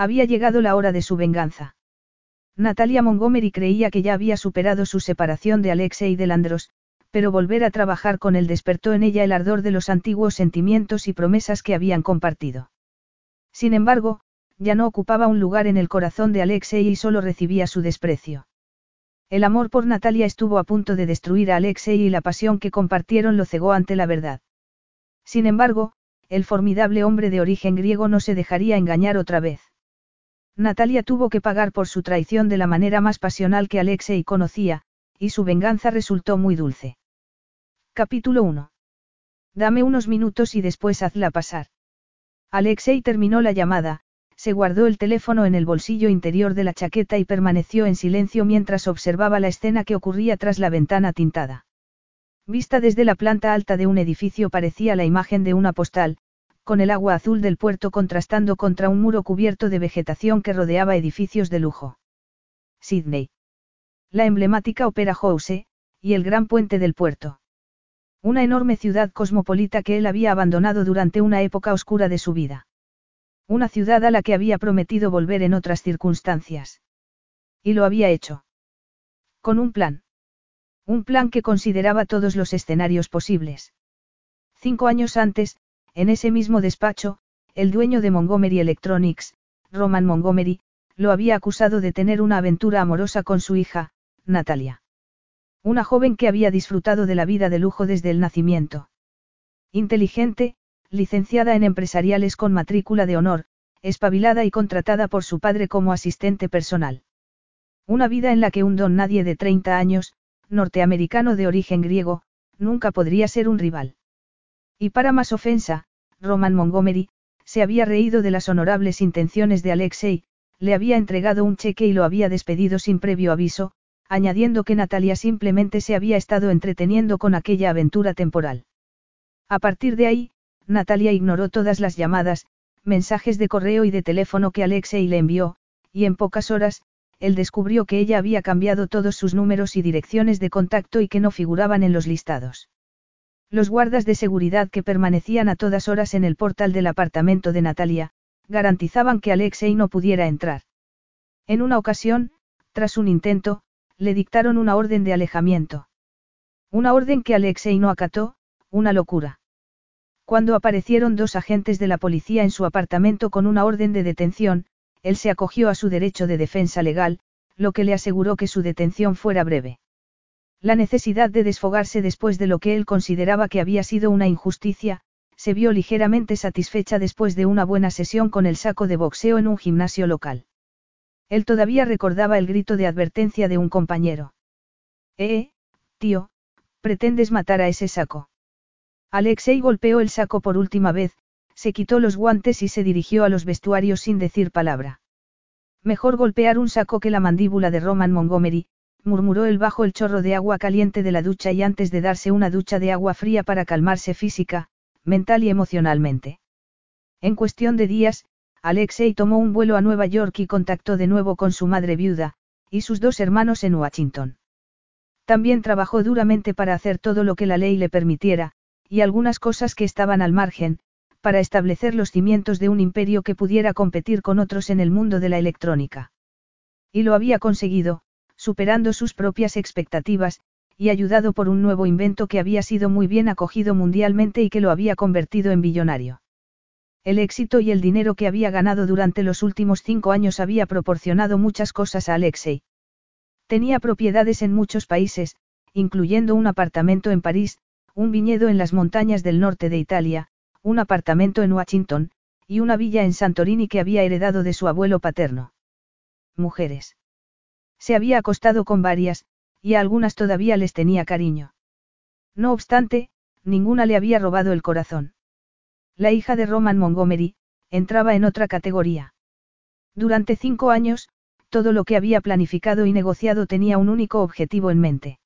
Había llegado la hora de su venganza. Natalia Montgomery creía que ya había superado su separación de Alexei de Landros, pero volver a trabajar con él despertó en ella el ardor de los antiguos sentimientos y promesas que habían compartido. Sin embargo, ya no ocupaba un lugar en el corazón de Alexei y solo recibía su desprecio. El amor por Natalia estuvo a punto de destruir a Alexei y la pasión que compartieron lo cegó ante la verdad. Sin embargo, el formidable hombre de origen griego no se dejaría engañar otra vez. Natalia tuvo que pagar por su traición de la manera más pasional que Alexei conocía, y su venganza resultó muy dulce. Capítulo 1. Dame unos minutos y después hazla pasar. Alexei terminó la llamada, se guardó el teléfono en el bolsillo interior de la chaqueta y permaneció en silencio mientras observaba la escena que ocurría tras la ventana tintada. Vista desde la planta alta de un edificio parecía la imagen de una postal, con el agua azul del puerto contrastando contra un muro cubierto de vegetación que rodeaba edificios de lujo. Sydney. La emblemática Opera House, y el gran puente del puerto. Una enorme ciudad cosmopolita que él había abandonado durante una época oscura de su vida. Una ciudad a la que había prometido volver en otras circunstancias. Y lo había hecho. Con un plan. Un plan que consideraba todos los escenarios posibles. Cinco años antes, en ese mismo despacho, el dueño de Montgomery Electronics, Roman Montgomery, lo había acusado de tener una aventura amorosa con su hija, Natalia. Una joven que había disfrutado de la vida de lujo desde el nacimiento. Inteligente, licenciada en empresariales con matrícula de honor, espabilada y contratada por su padre como asistente personal. Una vida en la que un don nadie de 30 años, norteamericano de origen griego, nunca podría ser un rival. Y para más ofensa, Roman Montgomery, se había reído de las honorables intenciones de Alexei, le había entregado un cheque y lo había despedido sin previo aviso, añadiendo que Natalia simplemente se había estado entreteniendo con aquella aventura temporal. A partir de ahí, Natalia ignoró todas las llamadas, mensajes de correo y de teléfono que Alexei le envió, y en pocas horas, él descubrió que ella había cambiado todos sus números y direcciones de contacto y que no figuraban en los listados. Los guardas de seguridad que permanecían a todas horas en el portal del apartamento de Natalia, garantizaban que Alexei no pudiera entrar. En una ocasión, tras un intento, le dictaron una orden de alejamiento. Una orden que Alexei no acató, una locura. Cuando aparecieron dos agentes de la policía en su apartamento con una orden de detención, él se acogió a su derecho de defensa legal, lo que le aseguró que su detención fuera breve. La necesidad de desfogarse después de lo que él consideraba que había sido una injusticia, se vio ligeramente satisfecha después de una buena sesión con el saco de boxeo en un gimnasio local. Él todavía recordaba el grito de advertencia de un compañero. Eh, tío, pretendes matar a ese saco. Alexei golpeó el saco por última vez, se quitó los guantes y se dirigió a los vestuarios sin decir palabra. Mejor golpear un saco que la mandíbula de Roman Montgomery, murmuró él bajo el chorro de agua caliente de la ducha y antes de darse una ducha de agua fría para calmarse física, mental y emocionalmente. En cuestión de días, Alexei tomó un vuelo a Nueva York y contactó de nuevo con su madre viuda, y sus dos hermanos en Washington. También trabajó duramente para hacer todo lo que la ley le permitiera, y algunas cosas que estaban al margen, para establecer los cimientos de un imperio que pudiera competir con otros en el mundo de la electrónica. Y lo había conseguido, superando sus propias expectativas, y ayudado por un nuevo invento que había sido muy bien acogido mundialmente y que lo había convertido en billonario. El éxito y el dinero que había ganado durante los últimos cinco años había proporcionado muchas cosas a Alexei. Tenía propiedades en muchos países, incluyendo un apartamento en París, un viñedo en las montañas del norte de Italia, un apartamento en Washington, y una villa en Santorini que había heredado de su abuelo paterno. Mujeres. Se había acostado con varias, y a algunas todavía les tenía cariño. No obstante, ninguna le había robado el corazón. La hija de Roman Montgomery, entraba en otra categoría. Durante cinco años, todo lo que había planificado y negociado tenía un único objetivo en mente.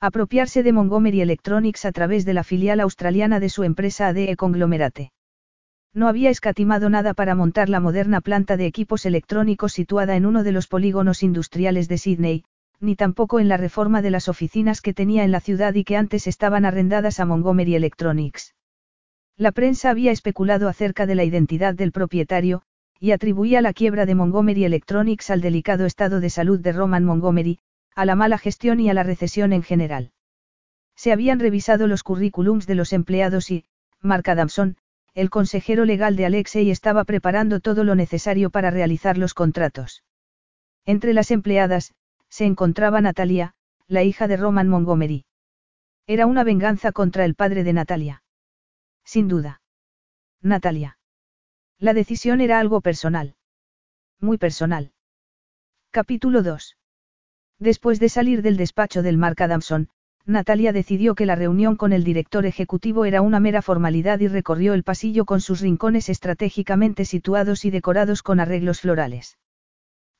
Apropiarse de Montgomery Electronics a través de la filial australiana de su empresa ADE Conglomerate. No había escatimado nada para montar la moderna planta de equipos electrónicos situada en uno de los polígonos industriales de Sydney, ni tampoco en la reforma de las oficinas que tenía en la ciudad y que antes estaban arrendadas a Montgomery Electronics. La prensa había especulado acerca de la identidad del propietario, y atribuía la quiebra de Montgomery Electronics al delicado estado de salud de Roman Montgomery, a la mala gestión y a la recesión en general. Se habían revisado los currículums de los empleados y, Mark Adamson, el consejero legal de Alexei estaba preparando todo lo necesario para realizar los contratos. Entre las empleadas, se encontraba Natalia, la hija de Roman Montgomery. Era una venganza contra el padre de Natalia. Sin duda. Natalia. La decisión era algo personal. Muy personal. Capítulo 2. Después de salir del despacho del Mark Adamson, Natalia decidió que la reunión con el director ejecutivo era una mera formalidad y recorrió el pasillo con sus rincones estratégicamente situados y decorados con arreglos florales.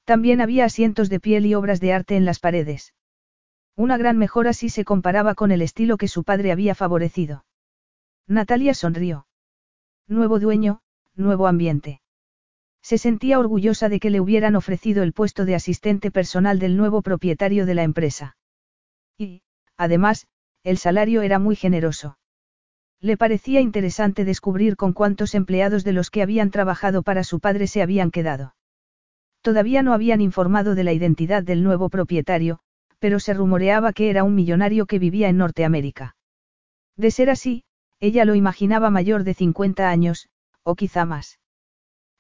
También había asientos de piel y obras de arte en las paredes. Una gran mejora si se comparaba con el estilo que su padre había favorecido. Natalia sonrió. Nuevo dueño, nuevo ambiente. Se sentía orgullosa de que le hubieran ofrecido el puesto de asistente personal del nuevo propietario de la empresa. Y, además, el salario era muy generoso. Le parecía interesante descubrir con cuántos empleados de los que habían trabajado para su padre se habían quedado. Todavía no habían informado de la identidad del nuevo propietario, pero se rumoreaba que era un millonario que vivía en Norteamérica. De ser así, ella lo imaginaba mayor de 50 años, o quizá más.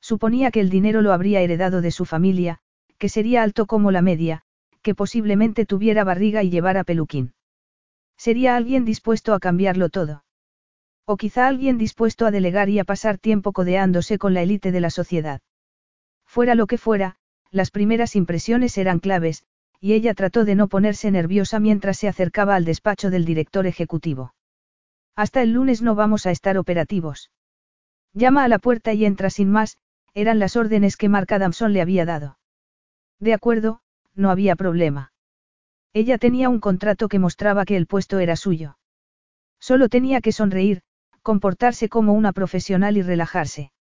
Suponía que el dinero lo habría heredado de su familia, que sería alto como la media, que posiblemente tuviera barriga y llevara peluquín. Sería alguien dispuesto a cambiarlo todo. O quizá alguien dispuesto a delegar y a pasar tiempo codeándose con la élite de la sociedad. Fuera lo que fuera, las primeras impresiones eran claves, y ella trató de no ponerse nerviosa mientras se acercaba al despacho del director ejecutivo. Hasta el lunes no vamos a estar operativos. Llama a la puerta y entra sin más, eran las órdenes que Mark Adamson le había dado. De acuerdo, no había problema. Ella tenía un contrato que mostraba que el puesto era suyo. Solo tenía que sonreír, comportarse como una profesional y relajarse.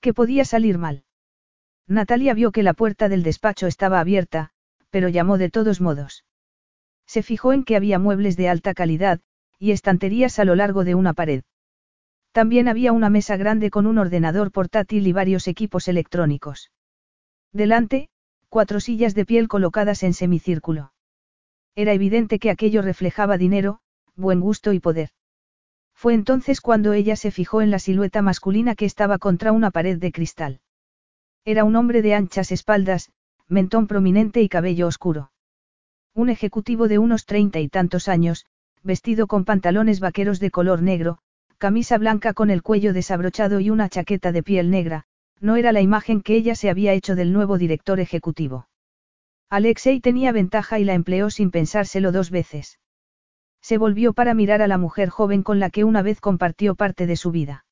¿Qué podía salir mal? Natalia vio que la puerta del despacho estaba abierta, pero llamó de todos modos. Se fijó en que había muebles de alta calidad, y estanterías a lo largo de una pared. También había una mesa grande con un ordenador portátil y varios equipos electrónicos. Delante, cuatro sillas de piel colocadas en semicírculo. Era evidente que aquello reflejaba dinero, buen gusto y poder. Fue entonces cuando ella se fijó en la silueta masculina que estaba contra una pared de cristal. Era un hombre de anchas espaldas, mentón prominente y cabello oscuro. Un ejecutivo de unos treinta y tantos años, vestido con pantalones vaqueros de color negro, camisa blanca con el cuello desabrochado y una chaqueta de piel negra, no era la imagen que ella se había hecho del nuevo director ejecutivo. Alexei tenía ventaja y la empleó sin pensárselo dos veces. Se volvió para mirar a la mujer joven con la que una vez compartió parte de su vida.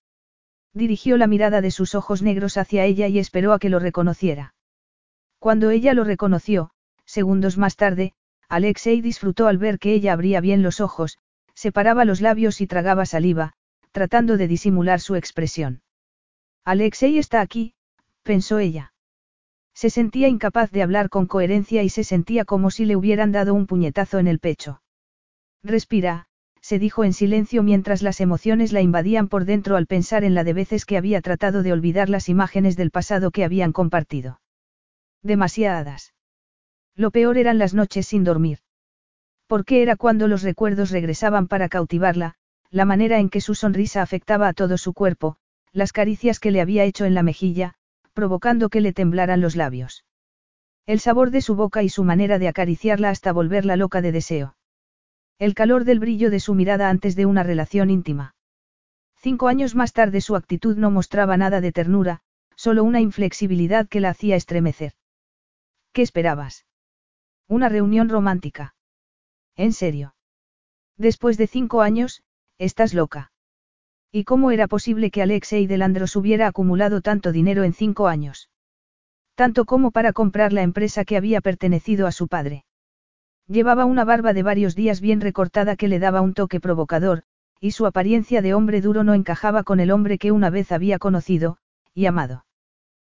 Dirigió la mirada de sus ojos negros hacia ella y esperó a que lo reconociera. Cuando ella lo reconoció, segundos más tarde, Alexei disfrutó al ver que ella abría bien los ojos, separaba los labios y tragaba saliva, tratando de disimular su expresión. Alexei está aquí, pensó ella. Se sentía incapaz de hablar con coherencia y se sentía como si le hubieran dado un puñetazo en el pecho. Respira, se dijo en silencio mientras las emociones la invadían por dentro al pensar en la de veces que había tratado de olvidar las imágenes del pasado que habían compartido. Demasiadas. Lo peor eran las noches sin dormir. Porque era cuando los recuerdos regresaban para cautivarla, la manera en que su sonrisa afectaba a todo su cuerpo, las caricias que le había hecho en la mejilla, provocando que le temblaran los labios. El sabor de su boca y su manera de acariciarla hasta volverla loca de deseo. El calor del brillo de su mirada antes de una relación íntima. Cinco años más tarde su actitud no mostraba nada de ternura, solo una inflexibilidad que la hacía estremecer. ¿Qué esperabas? Una reunión romántica. ¿En serio? Después de cinco años, Estás loca. ¿Y cómo era posible que Alexei Delandros hubiera acumulado tanto dinero en cinco años? Tanto como para comprar la empresa que había pertenecido a su padre. Llevaba una barba de varios días bien recortada que le daba un toque provocador, y su apariencia de hombre duro no encajaba con el hombre que una vez había conocido, y amado.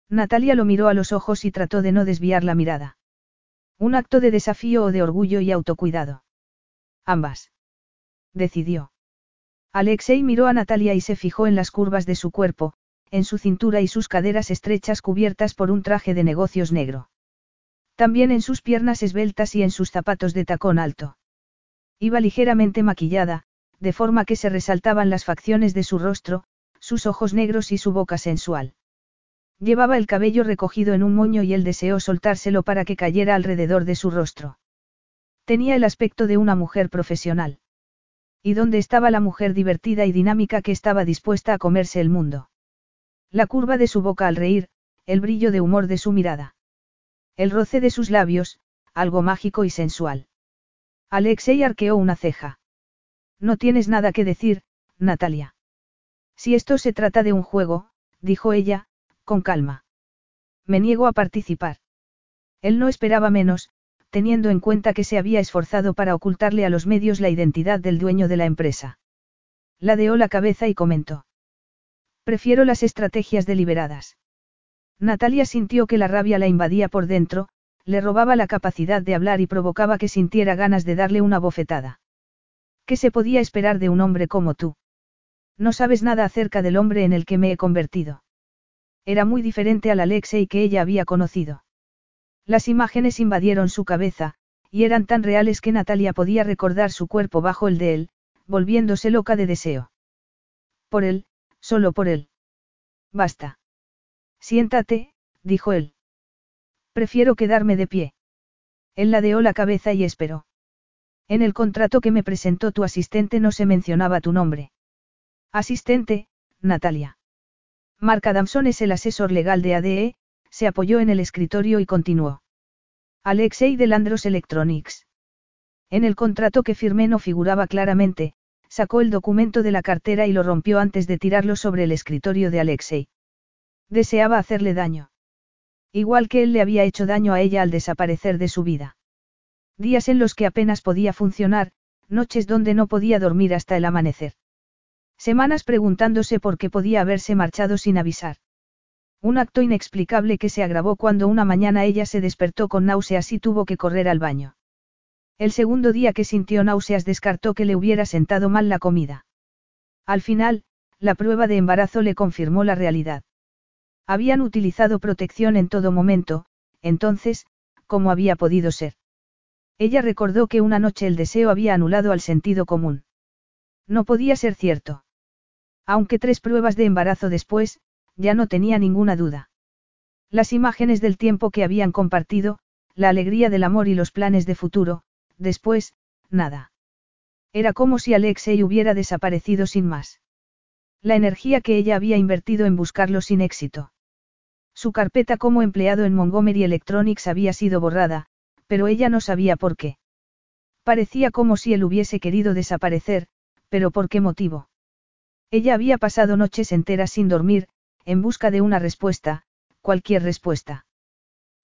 Natalia lo miró a los ojos y trató de no desviar la mirada. Un acto de desafío o de orgullo y autocuidado. Ambas. Decidió. Alexei miró a Natalia y se fijó en las curvas de su cuerpo, en su cintura y sus caderas estrechas cubiertas por un traje de negocios negro. También en sus piernas esbeltas y en sus zapatos de tacón alto. Iba ligeramente maquillada, de forma que se resaltaban las facciones de su rostro, sus ojos negros y su boca sensual. Llevaba el cabello recogido en un moño y él deseó soltárselo para que cayera alrededor de su rostro. Tenía el aspecto de una mujer profesional. ¿Y dónde estaba la mujer divertida y dinámica que estaba dispuesta a comerse el mundo? La curva de su boca al reír, el brillo de humor de su mirada. El roce de sus labios, algo mágico y sensual. Alexei arqueó una ceja. No tienes nada que decir, Natalia. Si esto se trata de un juego, dijo ella, con calma. Me niego a participar. Él no esperaba menos, teniendo en cuenta que se había esforzado para ocultarle a los medios la identidad del dueño de la empresa. Ladeó la cabeza y comentó. Prefiero las estrategias deliberadas. Natalia sintió que la rabia la invadía por dentro, le robaba la capacidad de hablar y provocaba que sintiera ganas de darle una bofetada. ¿Qué se podía esperar de un hombre como tú? No sabes nada acerca del hombre en el que me he convertido. Era muy diferente al Alexei que ella había conocido. Las imágenes invadieron su cabeza, y eran tan reales que Natalia podía recordar su cuerpo bajo el de él, volviéndose loca de deseo. Por él, solo por él. Basta. Siéntate, dijo él. Prefiero quedarme de pie. Él ladeó la cabeza y esperó. En el contrato que me presentó tu asistente no se mencionaba tu nombre. Asistente, Natalia. Mark Adamson es el asesor legal de ADE, se apoyó en el escritorio y continuó. Alexei de Landros Electronics. En el contrato que firmé no figuraba claramente, sacó el documento de la cartera y lo rompió antes de tirarlo sobre el escritorio de Alexei. Deseaba hacerle daño. Igual que él le había hecho daño a ella al desaparecer de su vida. Días en los que apenas podía funcionar, noches donde no podía dormir hasta el amanecer. Semanas preguntándose por qué podía haberse marchado sin avisar. Un acto inexplicable que se agravó cuando una mañana ella se despertó con náuseas y tuvo que correr al baño. El segundo día que sintió náuseas descartó que le hubiera sentado mal la comida. Al final, la prueba de embarazo le confirmó la realidad. Habían utilizado protección en todo momento, entonces, ¿cómo había podido ser? Ella recordó que una noche el deseo había anulado al sentido común. No podía ser cierto. Aunque tres pruebas de embarazo después, ya no tenía ninguna duda. Las imágenes del tiempo que habían compartido, la alegría del amor y los planes de futuro, después, nada. Era como si Alexei hubiera desaparecido sin más. La energía que ella había invertido en buscarlo sin éxito. Su carpeta como empleado en Montgomery Electronics había sido borrada, pero ella no sabía por qué. Parecía como si él hubiese querido desaparecer, pero ¿por qué motivo? Ella había pasado noches enteras sin dormir, en busca de una respuesta, cualquier respuesta.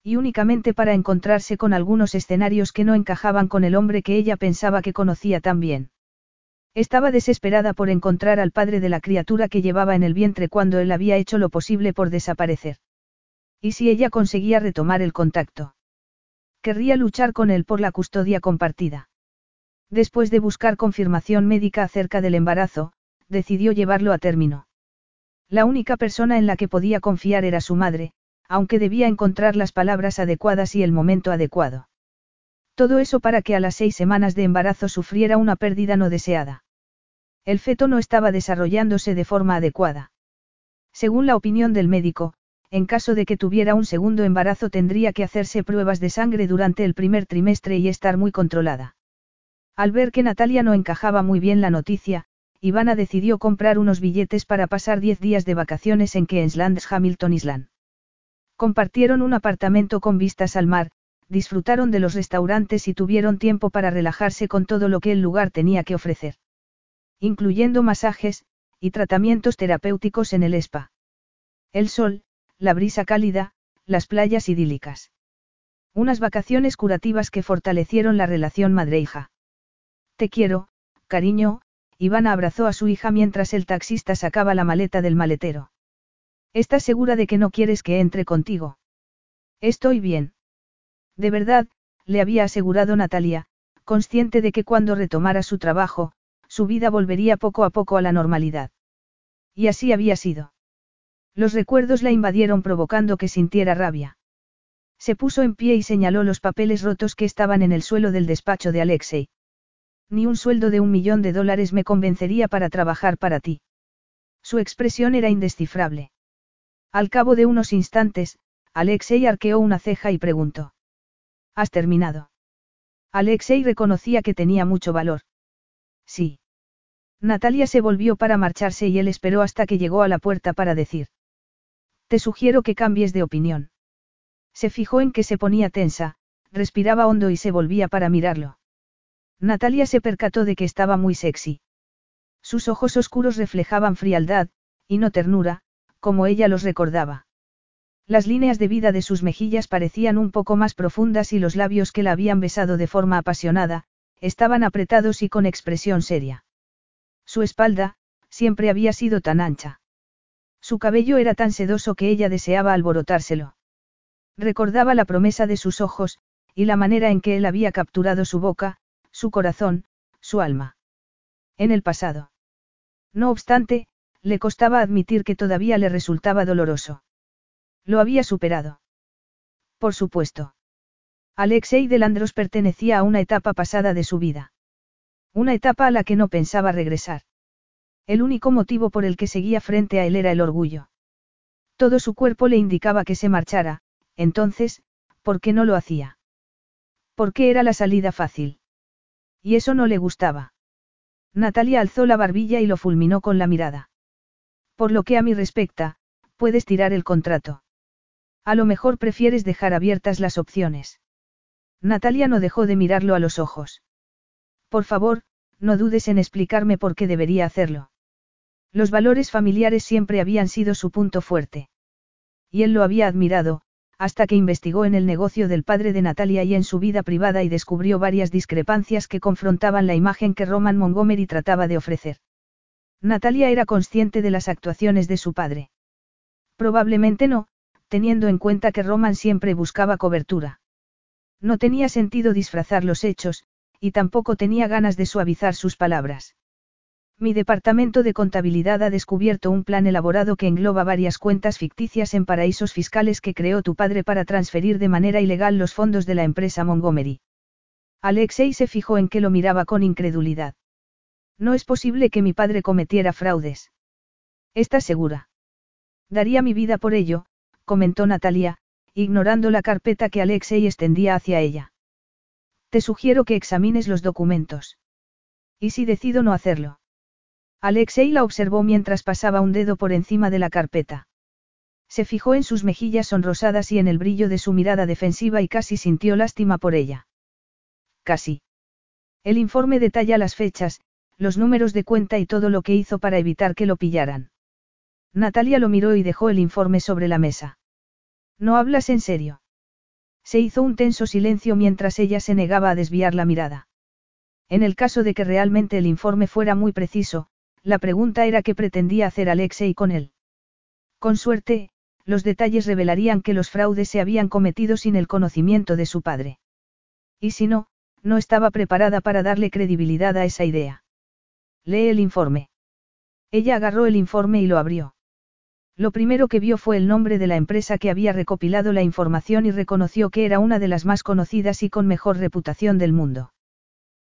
Y únicamente para encontrarse con algunos escenarios que no encajaban con el hombre que ella pensaba que conocía tan bien. Estaba desesperada por encontrar al padre de la criatura que llevaba en el vientre cuando él había hecho lo posible por desaparecer. ¿Y si ella conseguía retomar el contacto? Querría luchar con él por la custodia compartida. Después de buscar confirmación médica acerca del embarazo, decidió llevarlo a término. La única persona en la que podía confiar era su madre, aunque debía encontrar las palabras adecuadas y el momento adecuado. Todo eso para que a las seis semanas de embarazo sufriera una pérdida no deseada. El feto no estaba desarrollándose de forma adecuada. Según la opinión del médico, en caso de que tuviera un segundo embarazo tendría que hacerse pruebas de sangre durante el primer trimestre y estar muy controlada. Al ver que Natalia no encajaba muy bien la noticia, Ivana decidió comprar unos billetes para pasar 10 días de vacaciones en Queensland Hamilton Island. Compartieron un apartamento con vistas al mar, disfrutaron de los restaurantes y tuvieron tiempo para relajarse con todo lo que el lugar tenía que ofrecer. Incluyendo masajes, y tratamientos terapéuticos en el spa. El sol, la brisa cálida, las playas idílicas. Unas vacaciones curativas que fortalecieron la relación madre-hija. Te quiero, cariño, Ivana abrazó a su hija mientras el taxista sacaba la maleta del maletero. ¿Estás segura de que no quieres que entre contigo? Estoy bien. De verdad, le había asegurado Natalia, consciente de que cuando retomara su trabajo, su vida volvería poco a poco a la normalidad. Y así había sido. Los recuerdos la invadieron provocando que sintiera rabia. Se puso en pie y señaló los papeles rotos que estaban en el suelo del despacho de Alexei. Ni un sueldo de un millón de dólares me convencería para trabajar para ti. Su expresión era indescifrable. Al cabo de unos instantes, Alexei arqueó una ceja y preguntó. ¿Has terminado? Alexei reconocía que tenía mucho valor. Sí. Natalia se volvió para marcharse y él esperó hasta que llegó a la puerta para decir. Te sugiero que cambies de opinión. Se fijó en que se ponía tensa, respiraba hondo y se volvía para mirarlo. Natalia se percató de que estaba muy sexy. Sus ojos oscuros reflejaban frialdad, y no ternura, como ella los recordaba. Las líneas de vida de sus mejillas parecían un poco más profundas y los labios que la habían besado de forma apasionada, estaban apretados y con expresión seria. Su espalda, siempre había sido tan ancha. Su cabello era tan sedoso que ella deseaba alborotárselo. Recordaba la promesa de sus ojos, y la manera en que él había capturado su boca, su corazón, su alma. En el pasado. No obstante, le costaba admitir que todavía le resultaba doloroso. Lo había superado. Por supuesto. Alexei Delandros pertenecía a una etapa pasada de su vida. Una etapa a la que no pensaba regresar. El único motivo por el que seguía frente a él era el orgullo. Todo su cuerpo le indicaba que se marchara, entonces, ¿por qué no lo hacía? ¿Por qué era la salida fácil? Y eso no le gustaba. Natalia alzó la barbilla y lo fulminó con la mirada. Por lo que a mí respecta, puedes tirar el contrato. A lo mejor prefieres dejar abiertas las opciones. Natalia no dejó de mirarlo a los ojos. Por favor, no dudes en explicarme por qué debería hacerlo. Los valores familiares siempre habían sido su punto fuerte. Y él lo había admirado, hasta que investigó en el negocio del padre de Natalia y en su vida privada y descubrió varias discrepancias que confrontaban la imagen que Roman Montgomery trataba de ofrecer. Natalia era consciente de las actuaciones de su padre. Probablemente no, teniendo en cuenta que Roman siempre buscaba cobertura. No tenía sentido disfrazar los hechos, y tampoco tenía ganas de suavizar sus palabras. Mi departamento de contabilidad ha descubierto un plan elaborado que engloba varias cuentas ficticias en paraísos fiscales que creó tu padre para transferir de manera ilegal los fondos de la empresa Montgomery. Alexei se fijó en que lo miraba con incredulidad. No es posible que mi padre cometiera fraudes. ¿Estás segura? Daría mi vida por ello, comentó Natalia, ignorando la carpeta que Alexei extendía hacia ella. Te sugiero que examines los documentos. ¿Y si decido no hacerlo? Alexei la observó mientras pasaba un dedo por encima de la carpeta. Se fijó en sus mejillas sonrosadas y en el brillo de su mirada defensiva y casi sintió lástima por ella. Casi. El informe detalla las fechas, los números de cuenta y todo lo que hizo para evitar que lo pillaran. Natalia lo miró y dejó el informe sobre la mesa. ¿No hablas en serio? Se hizo un tenso silencio mientras ella se negaba a desviar la mirada. En el caso de que realmente el informe fuera muy preciso, la pregunta era qué pretendía hacer Alexei con él. Con suerte, los detalles revelarían que los fraudes se habían cometido sin el conocimiento de su padre. Y si no, no estaba preparada para darle credibilidad a esa idea. Lee el informe. Ella agarró el informe y lo abrió. Lo primero que vio fue el nombre de la empresa que había recopilado la información y reconoció que era una de las más conocidas y con mejor reputación del mundo.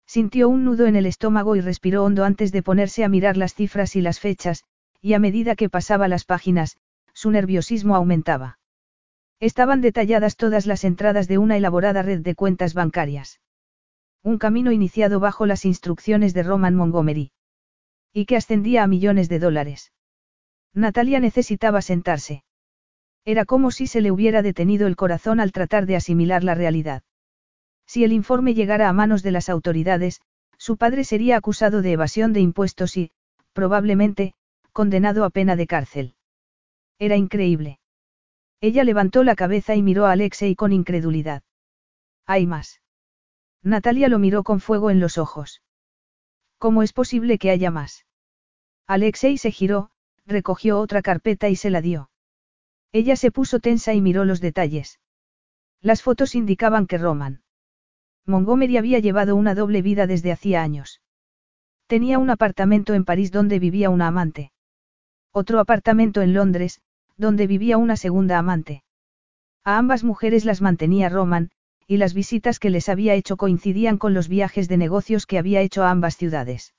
Sintió un nudo en el estómago y respiró hondo antes de ponerse a mirar las cifras y las fechas, y a medida que pasaba las páginas, su nerviosismo aumentaba. Estaban detalladas todas las entradas de una elaborada red de cuentas bancarias. Un camino iniciado bajo las instrucciones de Roman Montgomery. Y que ascendía a millones de dólares. Natalia necesitaba sentarse. Era como si se le hubiera detenido el corazón al tratar de asimilar la realidad. Si el informe llegara a manos de las autoridades, su padre sería acusado de evasión de impuestos y, probablemente, condenado a pena de cárcel. Era increíble. Ella levantó la cabeza y miró a Alexei con incredulidad. Hay más. Natalia lo miró con fuego en los ojos. ¿Cómo es posible que haya más? Alexei se giró, recogió otra carpeta y se la dio. Ella se puso tensa y miró los detalles. Las fotos indicaban que Roman. Montgomery había llevado una doble vida desde hacía años. Tenía un apartamento en París donde vivía una amante. Otro apartamento en Londres, donde vivía una segunda amante. A ambas mujeres las mantenía Roman, y las visitas que les había hecho coincidían con los viajes de negocios que había hecho a ambas ciudades.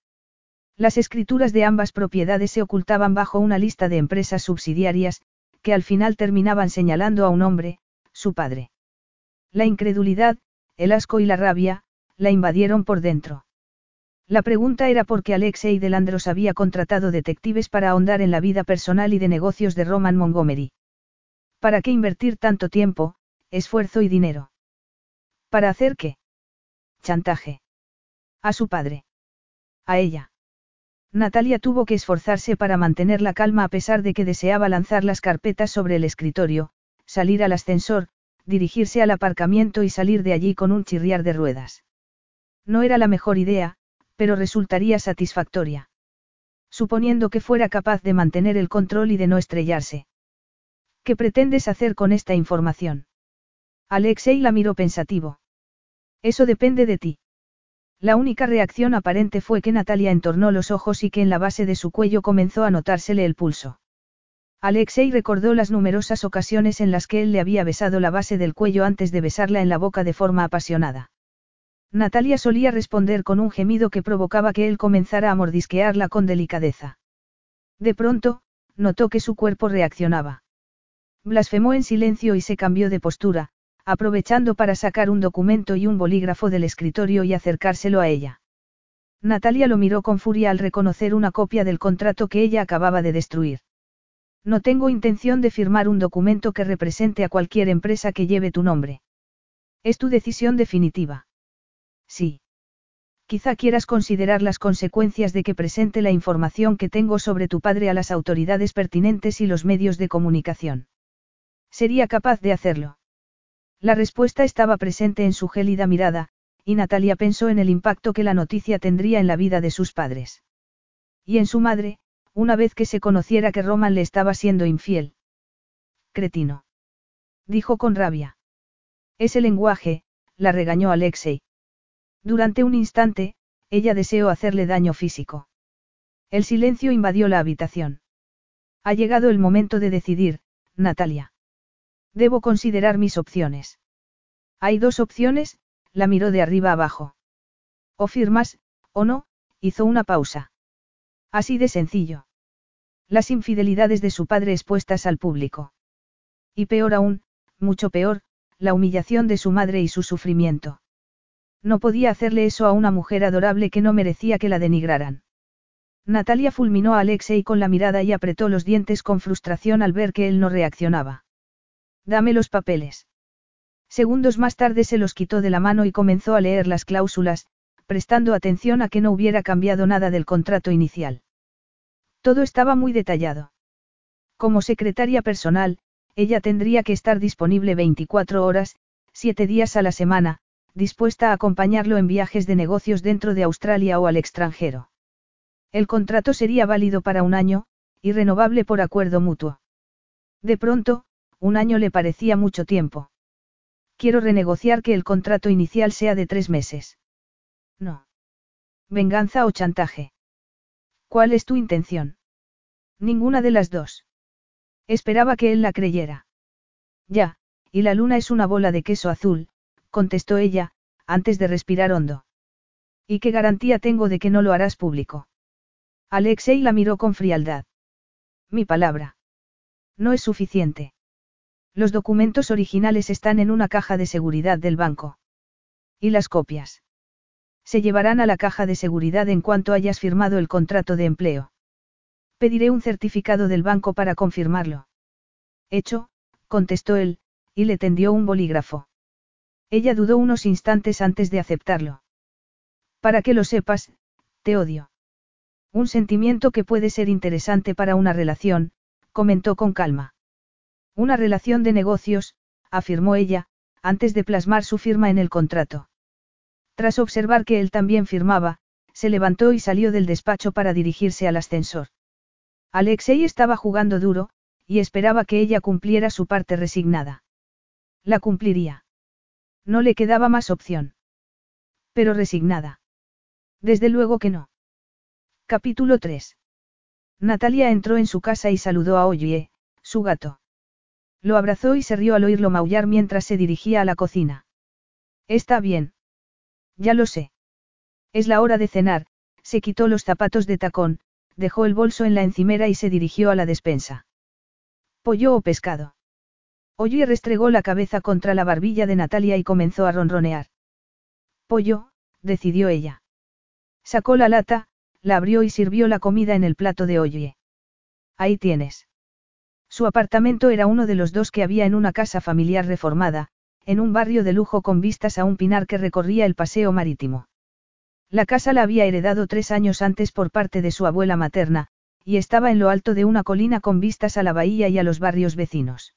Las escrituras de ambas propiedades se ocultaban bajo una lista de empresas subsidiarias, que al final terminaban señalando a un hombre, su padre. La incredulidad, el asco y la rabia, la invadieron por dentro. La pregunta era por qué Alexei Delandros había contratado detectives para ahondar en la vida personal y de negocios de Roman Montgomery. ¿Para qué invertir tanto tiempo, esfuerzo y dinero? ¿Para hacer qué? Chantaje. A su padre. A ella. Natalia tuvo que esforzarse para mantener la calma a pesar de que deseaba lanzar las carpetas sobre el escritorio, salir al ascensor, dirigirse al aparcamiento y salir de allí con un chirriar de ruedas. No era la mejor idea, pero resultaría satisfactoria. Suponiendo que fuera capaz de mantener el control y de no estrellarse. ¿Qué pretendes hacer con esta información? Alexei la miró pensativo. Eso depende de ti. La única reacción aparente fue que Natalia entornó los ojos y que en la base de su cuello comenzó a notársele el pulso. Alexei recordó las numerosas ocasiones en las que él le había besado la base del cuello antes de besarla en la boca de forma apasionada. Natalia solía responder con un gemido que provocaba que él comenzara a mordisquearla con delicadeza. De pronto, notó que su cuerpo reaccionaba. Blasfemó en silencio y se cambió de postura, aprovechando para sacar un documento y un bolígrafo del escritorio y acercárselo a ella. Natalia lo miró con furia al reconocer una copia del contrato que ella acababa de destruir. No tengo intención de firmar un documento que represente a cualquier empresa que lleve tu nombre. Es tu decisión definitiva. Sí. Quizá quieras considerar las consecuencias de que presente la información que tengo sobre tu padre a las autoridades pertinentes y los medios de comunicación. Sería capaz de hacerlo. La respuesta estaba presente en su gélida mirada, y Natalia pensó en el impacto que la noticia tendría en la vida de sus padres. Y en su madre, una vez que se conociera que Roman le estaba siendo infiel. Cretino. Dijo con rabia. Ese lenguaje, la regañó Alexei. Durante un instante, ella deseó hacerle daño físico. El silencio invadió la habitación. Ha llegado el momento de decidir, Natalia. Debo considerar mis opciones. Hay dos opciones, la miró de arriba abajo. O firmas, o no, hizo una pausa. Así de sencillo. Las infidelidades de su padre expuestas al público. Y peor aún, mucho peor, la humillación de su madre y su sufrimiento. No podía hacerle eso a una mujer adorable que no merecía que la denigraran. Natalia fulminó a Alexei con la mirada y apretó los dientes con frustración al ver que él no reaccionaba. Dame los papeles. Segundos más tarde se los quitó de la mano y comenzó a leer las cláusulas, prestando atención a que no hubiera cambiado nada del contrato inicial. Todo estaba muy detallado. Como secretaria personal, ella tendría que estar disponible 24 horas, 7 días a la semana, dispuesta a acompañarlo en viajes de negocios dentro de Australia o al extranjero. El contrato sería válido para un año, y renovable por acuerdo mutuo. De pronto, un año le parecía mucho tiempo. Quiero renegociar que el contrato inicial sea de tres meses. No. Venganza o chantaje. ¿Cuál es tu intención? Ninguna de las dos. Esperaba que él la creyera. Ya, y la luna es una bola de queso azul, contestó ella, antes de respirar hondo. ¿Y qué garantía tengo de que no lo harás público? Alexei la miró con frialdad. Mi palabra. No es suficiente. Los documentos originales están en una caja de seguridad del banco. ¿Y las copias? Se llevarán a la caja de seguridad en cuanto hayas firmado el contrato de empleo. Pediré un certificado del banco para confirmarlo. Hecho, contestó él, y le tendió un bolígrafo. Ella dudó unos instantes antes de aceptarlo. Para que lo sepas, te odio. Un sentimiento que puede ser interesante para una relación, comentó con calma. Una relación de negocios, afirmó ella, antes de plasmar su firma en el contrato. Tras observar que él también firmaba, se levantó y salió del despacho para dirigirse al ascensor. Alexei estaba jugando duro, y esperaba que ella cumpliera su parte resignada. La cumpliría. No le quedaba más opción. Pero resignada. Desde luego que no. Capítulo 3. Natalia entró en su casa y saludó a Oye, su gato. Lo abrazó y se rió al oírlo maullar mientras se dirigía a la cocina. Está bien. Ya lo sé. Es la hora de cenar, se quitó los zapatos de tacón, dejó el bolso en la encimera y se dirigió a la despensa. ¿Pollo o pescado? Oye restregó la cabeza contra la barbilla de Natalia y comenzó a ronronear. Pollo, decidió ella. Sacó la lata, la abrió y sirvió la comida en el plato de Oye. Ahí tienes. Su apartamento era uno de los dos que había en una casa familiar reformada, en un barrio de lujo con vistas a un pinar que recorría el paseo marítimo. La casa la había heredado tres años antes por parte de su abuela materna, y estaba en lo alto de una colina con vistas a la bahía y a los barrios vecinos.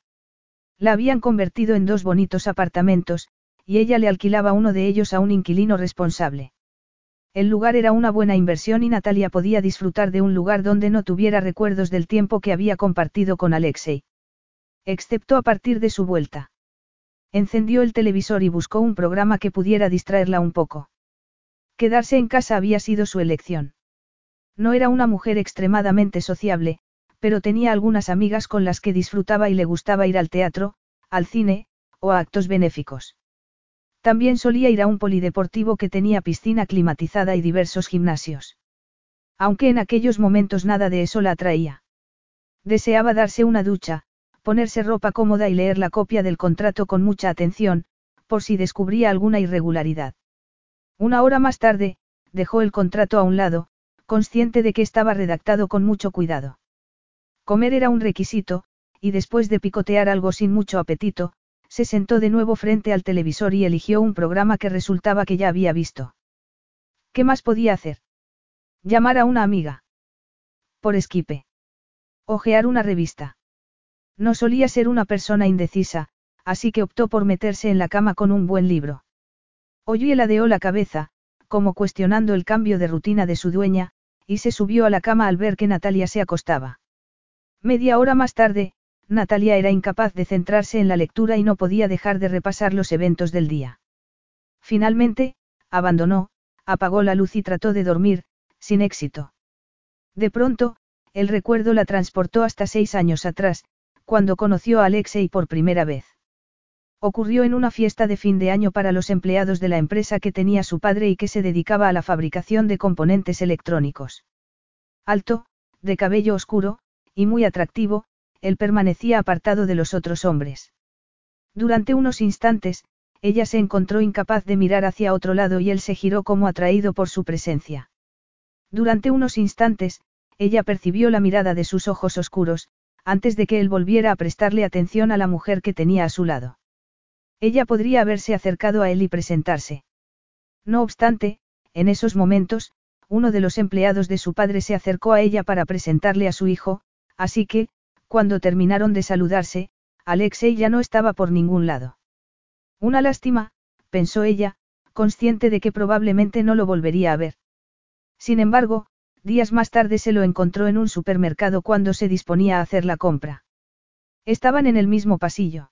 La habían convertido en dos bonitos apartamentos, y ella le alquilaba uno de ellos a un inquilino responsable. El lugar era una buena inversión y Natalia podía disfrutar de un lugar donde no tuviera recuerdos del tiempo que había compartido con Alexei. Excepto a partir de su vuelta. Encendió el televisor y buscó un programa que pudiera distraerla un poco. Quedarse en casa había sido su elección. No era una mujer extremadamente sociable, pero tenía algunas amigas con las que disfrutaba y le gustaba ir al teatro, al cine, o a actos benéficos. También solía ir a un polideportivo que tenía piscina climatizada y diversos gimnasios. Aunque en aquellos momentos nada de eso la atraía. Deseaba darse una ducha, ponerse ropa cómoda y leer la copia del contrato con mucha atención, por si descubría alguna irregularidad. Una hora más tarde, dejó el contrato a un lado, consciente de que estaba redactado con mucho cuidado. Comer era un requisito, y después de picotear algo sin mucho apetito, se sentó de nuevo frente al televisor y eligió un programa que resultaba que ya había visto. ¿Qué más podía hacer? Llamar a una amiga. Por esquipe. Ojear una revista. No solía ser una persona indecisa, así que optó por meterse en la cama con un buen libro. Oye ladeó la cabeza, como cuestionando el cambio de rutina de su dueña, y se subió a la cama al ver que Natalia se acostaba. Media hora más tarde, Natalia era incapaz de centrarse en la lectura y no podía dejar de repasar los eventos del día. Finalmente, abandonó, apagó la luz y trató de dormir, sin éxito. De pronto, el recuerdo la transportó hasta seis años atrás, cuando conoció a Alexei por primera vez. Ocurrió en una fiesta de fin de año para los empleados de la empresa que tenía su padre y que se dedicaba a la fabricación de componentes electrónicos. Alto, de cabello oscuro, y muy atractivo, él permanecía apartado de los otros hombres. Durante unos instantes, ella se encontró incapaz de mirar hacia otro lado y él se giró como atraído por su presencia. Durante unos instantes, ella percibió la mirada de sus ojos oscuros, antes de que él volviera a prestarle atención a la mujer que tenía a su lado. Ella podría haberse acercado a él y presentarse. No obstante, en esos momentos, uno de los empleados de su padre se acercó a ella para presentarle a su hijo, así que, cuando terminaron de saludarse, Alexei ya no estaba por ningún lado. Una lástima, pensó ella, consciente de que probablemente no lo volvería a ver. Sin embargo, días más tarde se lo encontró en un supermercado cuando se disponía a hacer la compra. Estaban en el mismo pasillo.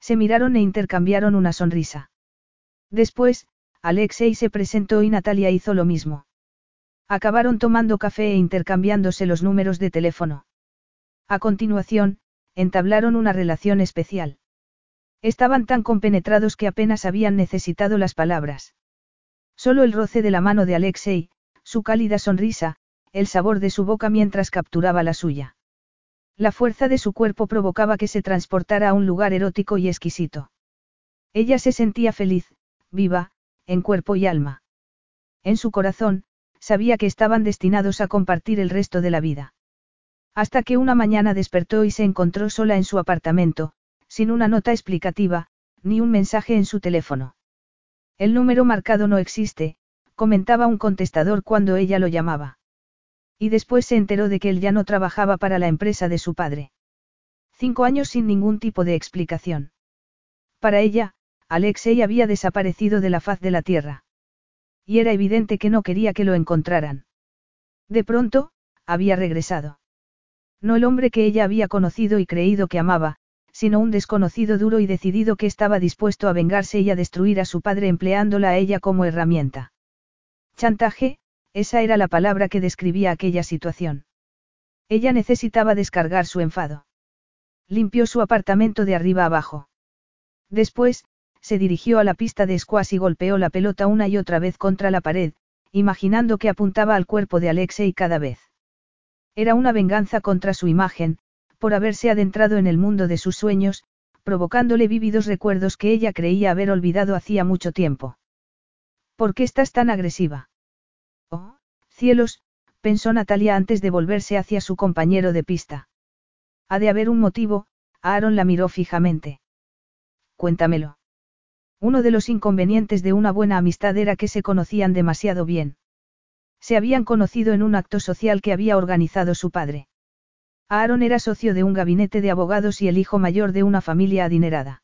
Se miraron e intercambiaron una sonrisa. Después, Alexei se presentó y Natalia hizo lo mismo. Acabaron tomando café e intercambiándose los números de teléfono. A continuación, entablaron una relación especial. Estaban tan compenetrados que apenas habían necesitado las palabras. Solo el roce de la mano de Alexei, su cálida sonrisa, el sabor de su boca mientras capturaba la suya. La fuerza de su cuerpo provocaba que se transportara a un lugar erótico y exquisito. Ella se sentía feliz, viva, en cuerpo y alma. En su corazón, sabía que estaban destinados a compartir el resto de la vida. Hasta que una mañana despertó y se encontró sola en su apartamento, sin una nota explicativa, ni un mensaje en su teléfono. El número marcado no existe, comentaba un contestador cuando ella lo llamaba. Y después se enteró de que él ya no trabajaba para la empresa de su padre. Cinco años sin ningún tipo de explicación. Para ella, Alexei había desaparecido de la faz de la tierra. Y era evidente que no quería que lo encontraran. De pronto, había regresado. No el hombre que ella había conocido y creído que amaba, sino un desconocido duro y decidido que estaba dispuesto a vengarse y a destruir a su padre empleándola a ella como herramienta. Chantaje, esa era la palabra que describía aquella situación. Ella necesitaba descargar su enfado. Limpió su apartamento de arriba abajo. Después, se dirigió a la pista de squash y golpeó la pelota una y otra vez contra la pared, imaginando que apuntaba al cuerpo de Alexei cada vez. Era una venganza contra su imagen, por haberse adentrado en el mundo de sus sueños, provocándole vívidos recuerdos que ella creía haber olvidado hacía mucho tiempo. ¿Por qué estás tan agresiva? Cielos, pensó Natalia antes de volverse hacia su compañero de pista. Ha de haber un motivo, Aaron la miró fijamente. Cuéntamelo. Uno de los inconvenientes de una buena amistad era que se conocían demasiado bien. Se habían conocido en un acto social que había organizado su padre. Aaron era socio de un gabinete de abogados y el hijo mayor de una familia adinerada.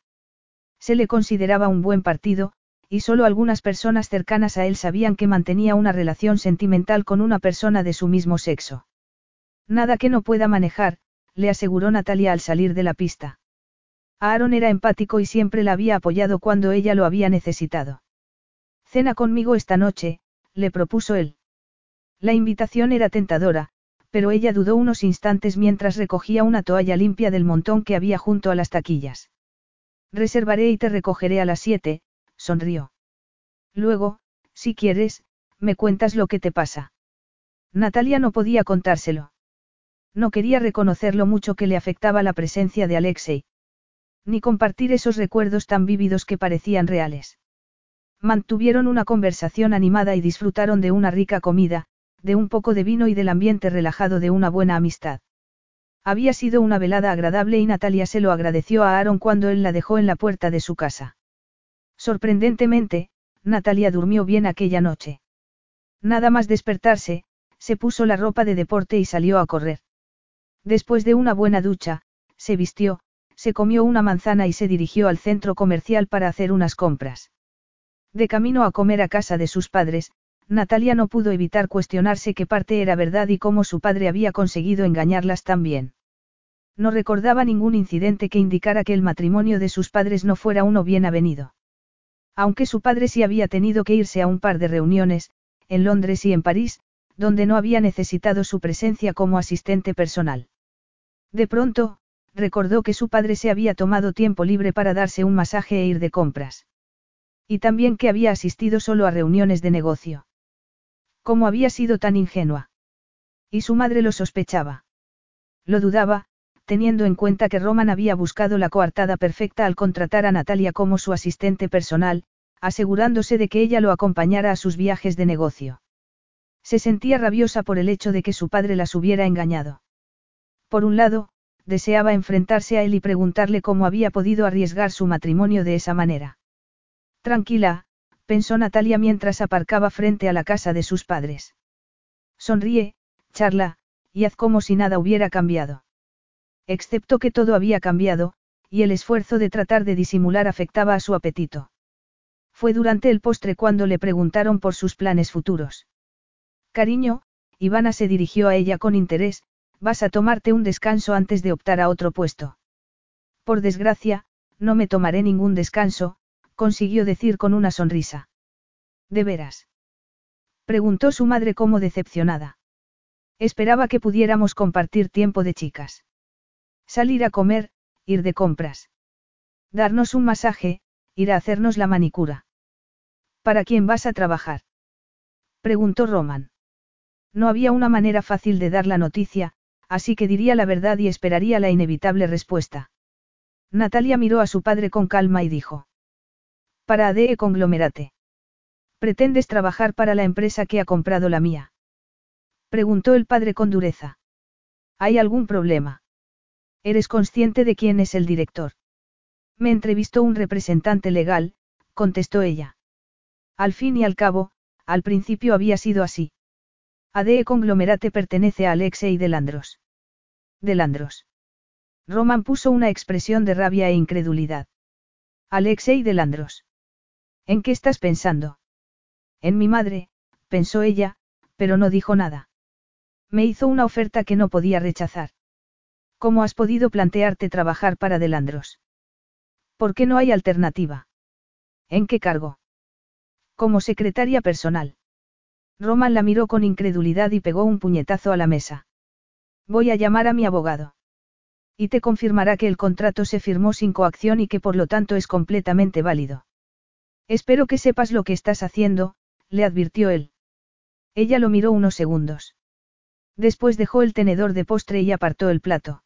Se le consideraba un buen partido, y solo algunas personas cercanas a él sabían que mantenía una relación sentimental con una persona de su mismo sexo. Nada que no pueda manejar, le aseguró Natalia al salir de la pista. Aaron era empático y siempre la había apoyado cuando ella lo había necesitado. Cena conmigo esta noche, le propuso él. La invitación era tentadora, pero ella dudó unos instantes mientras recogía una toalla limpia del montón que había junto a las taquillas. Reservaré y te recogeré a las siete, sonrió. Luego, si quieres, me cuentas lo que te pasa. Natalia no podía contárselo. No quería reconocer lo mucho que le afectaba la presencia de Alexei. Ni compartir esos recuerdos tan vívidos que parecían reales. Mantuvieron una conversación animada y disfrutaron de una rica comida, de un poco de vino y del ambiente relajado de una buena amistad. Había sido una velada agradable y Natalia se lo agradeció a Aaron cuando él la dejó en la puerta de su casa. Sorprendentemente, Natalia durmió bien aquella noche. Nada más despertarse, se puso la ropa de deporte y salió a correr. Después de una buena ducha, se vistió, se comió una manzana y se dirigió al centro comercial para hacer unas compras. De camino a comer a casa de sus padres, Natalia no pudo evitar cuestionarse qué parte era verdad y cómo su padre había conseguido engañarlas tan bien. No recordaba ningún incidente que indicara que el matrimonio de sus padres no fuera uno bien avenido. Aunque su padre sí había tenido que irse a un par de reuniones, en Londres y en París, donde no había necesitado su presencia como asistente personal. De pronto, recordó que su padre se había tomado tiempo libre para darse un masaje e ir de compras. Y también que había asistido solo a reuniones de negocio. ¿Cómo había sido tan ingenua? Y su madre lo sospechaba. Lo dudaba, teniendo en cuenta que Roman había buscado la coartada perfecta al contratar a Natalia como su asistente personal, asegurándose de que ella lo acompañara a sus viajes de negocio. Se sentía rabiosa por el hecho de que su padre las hubiera engañado. Por un lado, deseaba enfrentarse a él y preguntarle cómo había podido arriesgar su matrimonio de esa manera. Tranquila, pensó Natalia mientras aparcaba frente a la casa de sus padres. Sonríe, charla, y haz como si nada hubiera cambiado. Excepto que todo había cambiado, y el esfuerzo de tratar de disimular afectaba a su apetito. Fue durante el postre cuando le preguntaron por sus planes futuros. Cariño, Ivana se dirigió a ella con interés, vas a tomarte un descanso antes de optar a otro puesto. Por desgracia, no me tomaré ningún descanso, consiguió decir con una sonrisa. ¿De veras? Preguntó su madre como decepcionada. Esperaba que pudiéramos compartir tiempo de chicas. Salir a comer, ir de compras. Darnos un masaje, ir a hacernos la manicura. ¿Para quién vas a trabajar? Preguntó Roman. No había una manera fácil de dar la noticia, así que diría la verdad y esperaría la inevitable respuesta. Natalia miró a su padre con calma y dijo. Para ADE Conglomerate. ¿Pretendes trabajar para la empresa que ha comprado la mía? Preguntó el padre con dureza. ¿Hay algún problema? ¿Eres consciente de quién es el director? Me entrevistó un representante legal, contestó ella. Al fin y al cabo, al principio había sido así. ADE Conglomerate pertenece a Alexei Delandros. Delandros. Roman puso una expresión de rabia e incredulidad. Alexei de Landros. ¿En qué estás pensando? En mi madre, pensó ella, pero no dijo nada. Me hizo una oferta que no podía rechazar. ¿Cómo has podido plantearte trabajar para Delandros? ¿Por qué no hay alternativa? ¿En qué cargo? Como secretaria personal. Roman la miró con incredulidad y pegó un puñetazo a la mesa. Voy a llamar a mi abogado. Y te confirmará que el contrato se firmó sin coacción y que por lo tanto es completamente válido. Espero que sepas lo que estás haciendo, le advirtió él. Ella lo miró unos segundos. Después dejó el tenedor de postre y apartó el plato.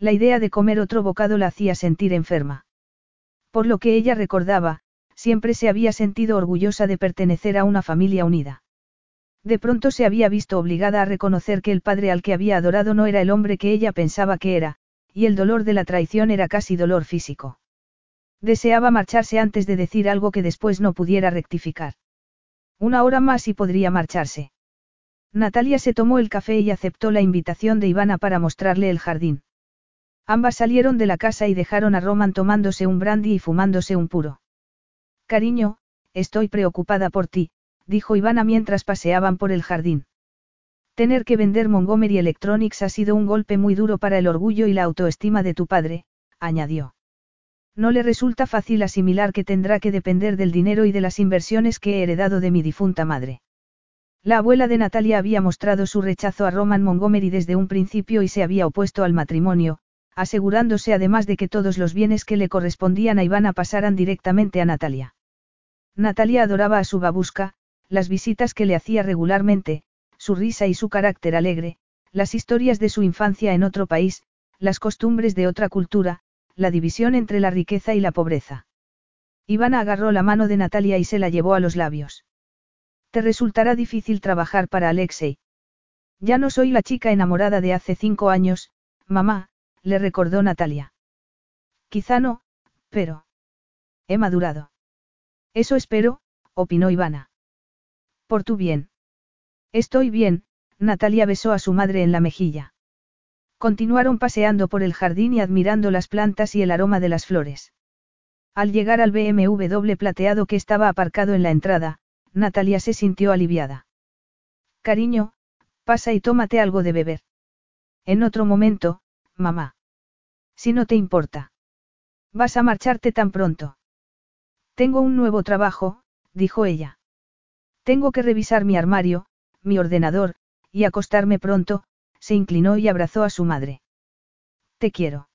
La idea de comer otro bocado la hacía sentir enferma. Por lo que ella recordaba, siempre se había sentido orgullosa de pertenecer a una familia unida. De pronto se había visto obligada a reconocer que el padre al que había adorado no era el hombre que ella pensaba que era, y el dolor de la traición era casi dolor físico. Deseaba marcharse antes de decir algo que después no pudiera rectificar. Una hora más y podría marcharse. Natalia se tomó el café y aceptó la invitación de Ivana para mostrarle el jardín. Ambas salieron de la casa y dejaron a Roman tomándose un brandy y fumándose un puro. Cariño, estoy preocupada por ti, dijo Ivana mientras paseaban por el jardín. Tener que vender Montgomery Electronics ha sido un golpe muy duro para el orgullo y la autoestima de tu padre, añadió. No le resulta fácil asimilar que tendrá que depender del dinero y de las inversiones que he heredado de mi difunta madre. La abuela de Natalia había mostrado su rechazo a Roman Montgomery desde un principio y se había opuesto al matrimonio, asegurándose además de que todos los bienes que le correspondían a Ivana pasaran directamente a Natalia. Natalia adoraba a su babusca, las visitas que le hacía regularmente, su risa y su carácter alegre, las historias de su infancia en otro país, las costumbres de otra cultura, la división entre la riqueza y la pobreza. Ivana agarró la mano de Natalia y se la llevó a los labios. Te resultará difícil trabajar para Alexei. Ya no soy la chica enamorada de hace cinco años, mamá, le recordó Natalia. Quizá no, pero... He madurado. Eso espero, opinó Ivana. Por tu bien. Estoy bien, Natalia besó a su madre en la mejilla. Continuaron paseando por el jardín y admirando las plantas y el aroma de las flores. Al llegar al BMW plateado que estaba aparcado en la entrada, Natalia se sintió aliviada. Cariño, pasa y tómate algo de beber. En otro momento, mamá. Si no te importa. Vas a marcharte tan pronto. Tengo un nuevo trabajo, dijo ella. Tengo que revisar mi armario, mi ordenador, y acostarme pronto, se inclinó y abrazó a su madre. Te quiero.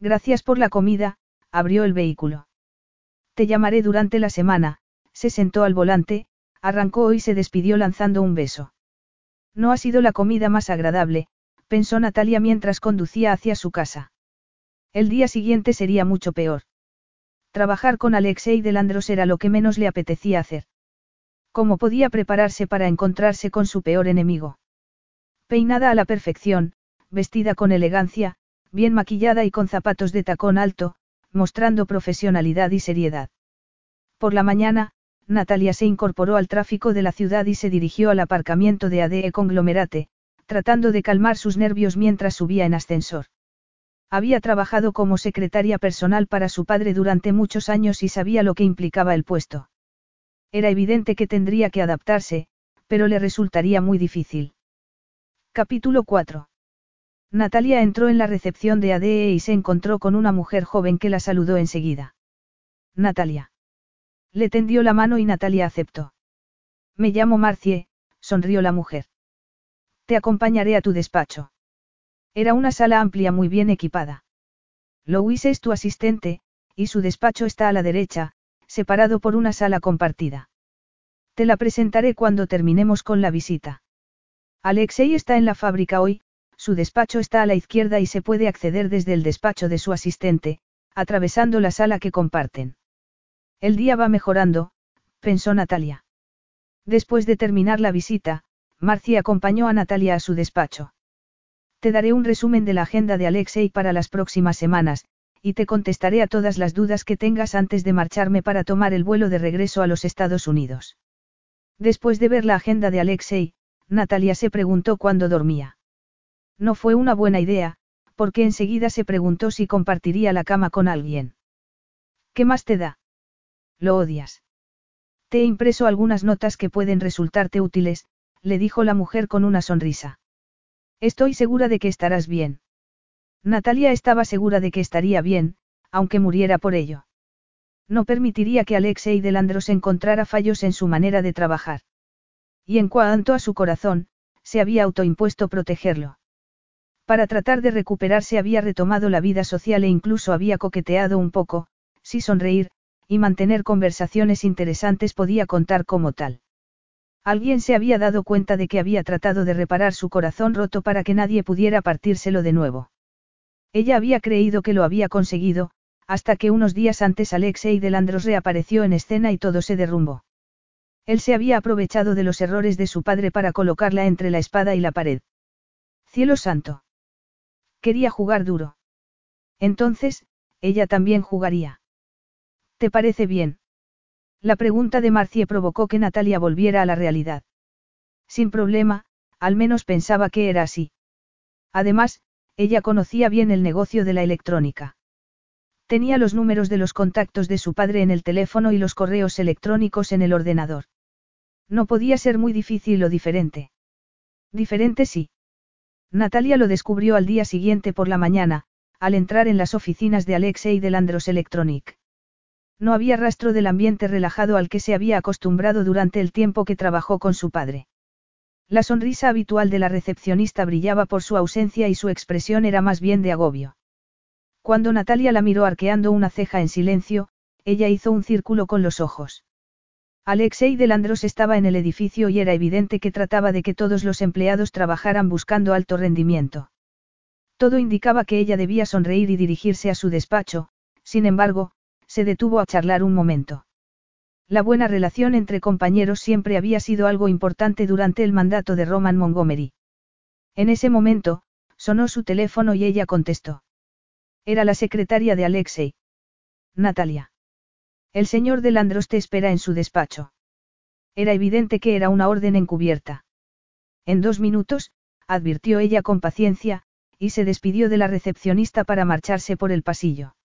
Gracias por la comida, abrió el vehículo. Te llamaré durante la semana, se sentó al volante, arrancó y se despidió lanzando un beso. No ha sido la comida más agradable, pensó Natalia mientras conducía hacia su casa. El día siguiente sería mucho peor. Trabajar con Alexei Delandros era lo que menos le apetecía hacer. ¿Cómo podía prepararse para encontrarse con su peor enemigo? Peinada a la perfección, vestida con elegancia, bien maquillada y con zapatos de tacón alto, mostrando profesionalidad y seriedad. Por la mañana, Natalia se incorporó al tráfico de la ciudad y se dirigió al aparcamiento de ADE Conglomerate, tratando de calmar sus nervios mientras subía en ascensor. Había trabajado como secretaria personal para su padre durante muchos años y sabía lo que implicaba el puesto. Era evidente que tendría que adaptarse, pero le resultaría muy difícil. Capítulo 4. Natalia entró en la recepción de ADE y se encontró con una mujer joven que la saludó enseguida. Natalia. Le tendió la mano y Natalia aceptó. Me llamo Marcie, sonrió la mujer. Te acompañaré a tu despacho. Era una sala amplia muy bien equipada. Louis es tu asistente, y su despacho está a la derecha, separado por una sala compartida. Te la presentaré cuando terminemos con la visita. Alexei está en la fábrica hoy, su despacho está a la izquierda y se puede acceder desde el despacho de su asistente, atravesando la sala que comparten. El día va mejorando, pensó Natalia. Después de terminar la visita, Marcia acompañó a Natalia a su despacho. Te daré un resumen de la agenda de Alexei para las próximas semanas, y te contestaré a todas las dudas que tengas antes de marcharme para tomar el vuelo de regreso a los Estados Unidos. Después de ver la agenda de Alexei, Natalia se preguntó cuándo dormía. No fue una buena idea, porque enseguida se preguntó si compartiría la cama con alguien. ¿Qué más te da? Lo odias. Te he impreso algunas notas que pueden resultarte útiles, le dijo la mujer con una sonrisa. Estoy segura de que estarás bien. Natalia estaba segura de que estaría bien, aunque muriera por ello. No permitiría que Alexei Delandros encontrara fallos en su manera de trabajar. Y en cuanto a su corazón, se había autoimpuesto protegerlo. Para tratar de recuperarse había retomado la vida social e incluso había coqueteado un poco, si sonreír, y mantener conversaciones interesantes podía contar como tal. Alguien se había dado cuenta de que había tratado de reparar su corazón roto para que nadie pudiera partírselo de nuevo. Ella había creído que lo había conseguido, hasta que unos días antes Alexei Delandros reapareció en escena y todo se derrumbó. Él se había aprovechado de los errores de su padre para colocarla entre la espada y la pared. Cielo santo. Quería jugar duro. Entonces, ella también jugaría. ¿Te parece bien? La pregunta de Marcie provocó que Natalia volviera a la realidad. Sin problema, al menos pensaba que era así. Además, ella conocía bien el negocio de la electrónica. Tenía los números de los contactos de su padre en el teléfono y los correos electrónicos en el ordenador. No podía ser muy difícil o diferente. Diferente sí. Natalia lo descubrió al día siguiente por la mañana, al entrar en las oficinas de Alexei de Landros Electronic. No había rastro del ambiente relajado al que se había acostumbrado durante el tiempo que trabajó con su padre. La sonrisa habitual de la recepcionista brillaba por su ausencia y su expresión era más bien de agobio. Cuando Natalia la miró arqueando una ceja en silencio, ella hizo un círculo con los ojos. Alexei Delandros estaba en el edificio y era evidente que trataba de que todos los empleados trabajaran buscando alto rendimiento. Todo indicaba que ella debía sonreír y dirigirse a su despacho, sin embargo, se detuvo a charlar un momento. La buena relación entre compañeros siempre había sido algo importante durante el mandato de Roman Montgomery. En ese momento, sonó su teléfono y ella contestó. Era la secretaria de Alexei. Natalia. El señor de Landros te espera en su despacho. Era evidente que era una orden encubierta. En dos minutos, advirtió ella con paciencia, y se despidió de la recepcionista para marcharse por el pasillo.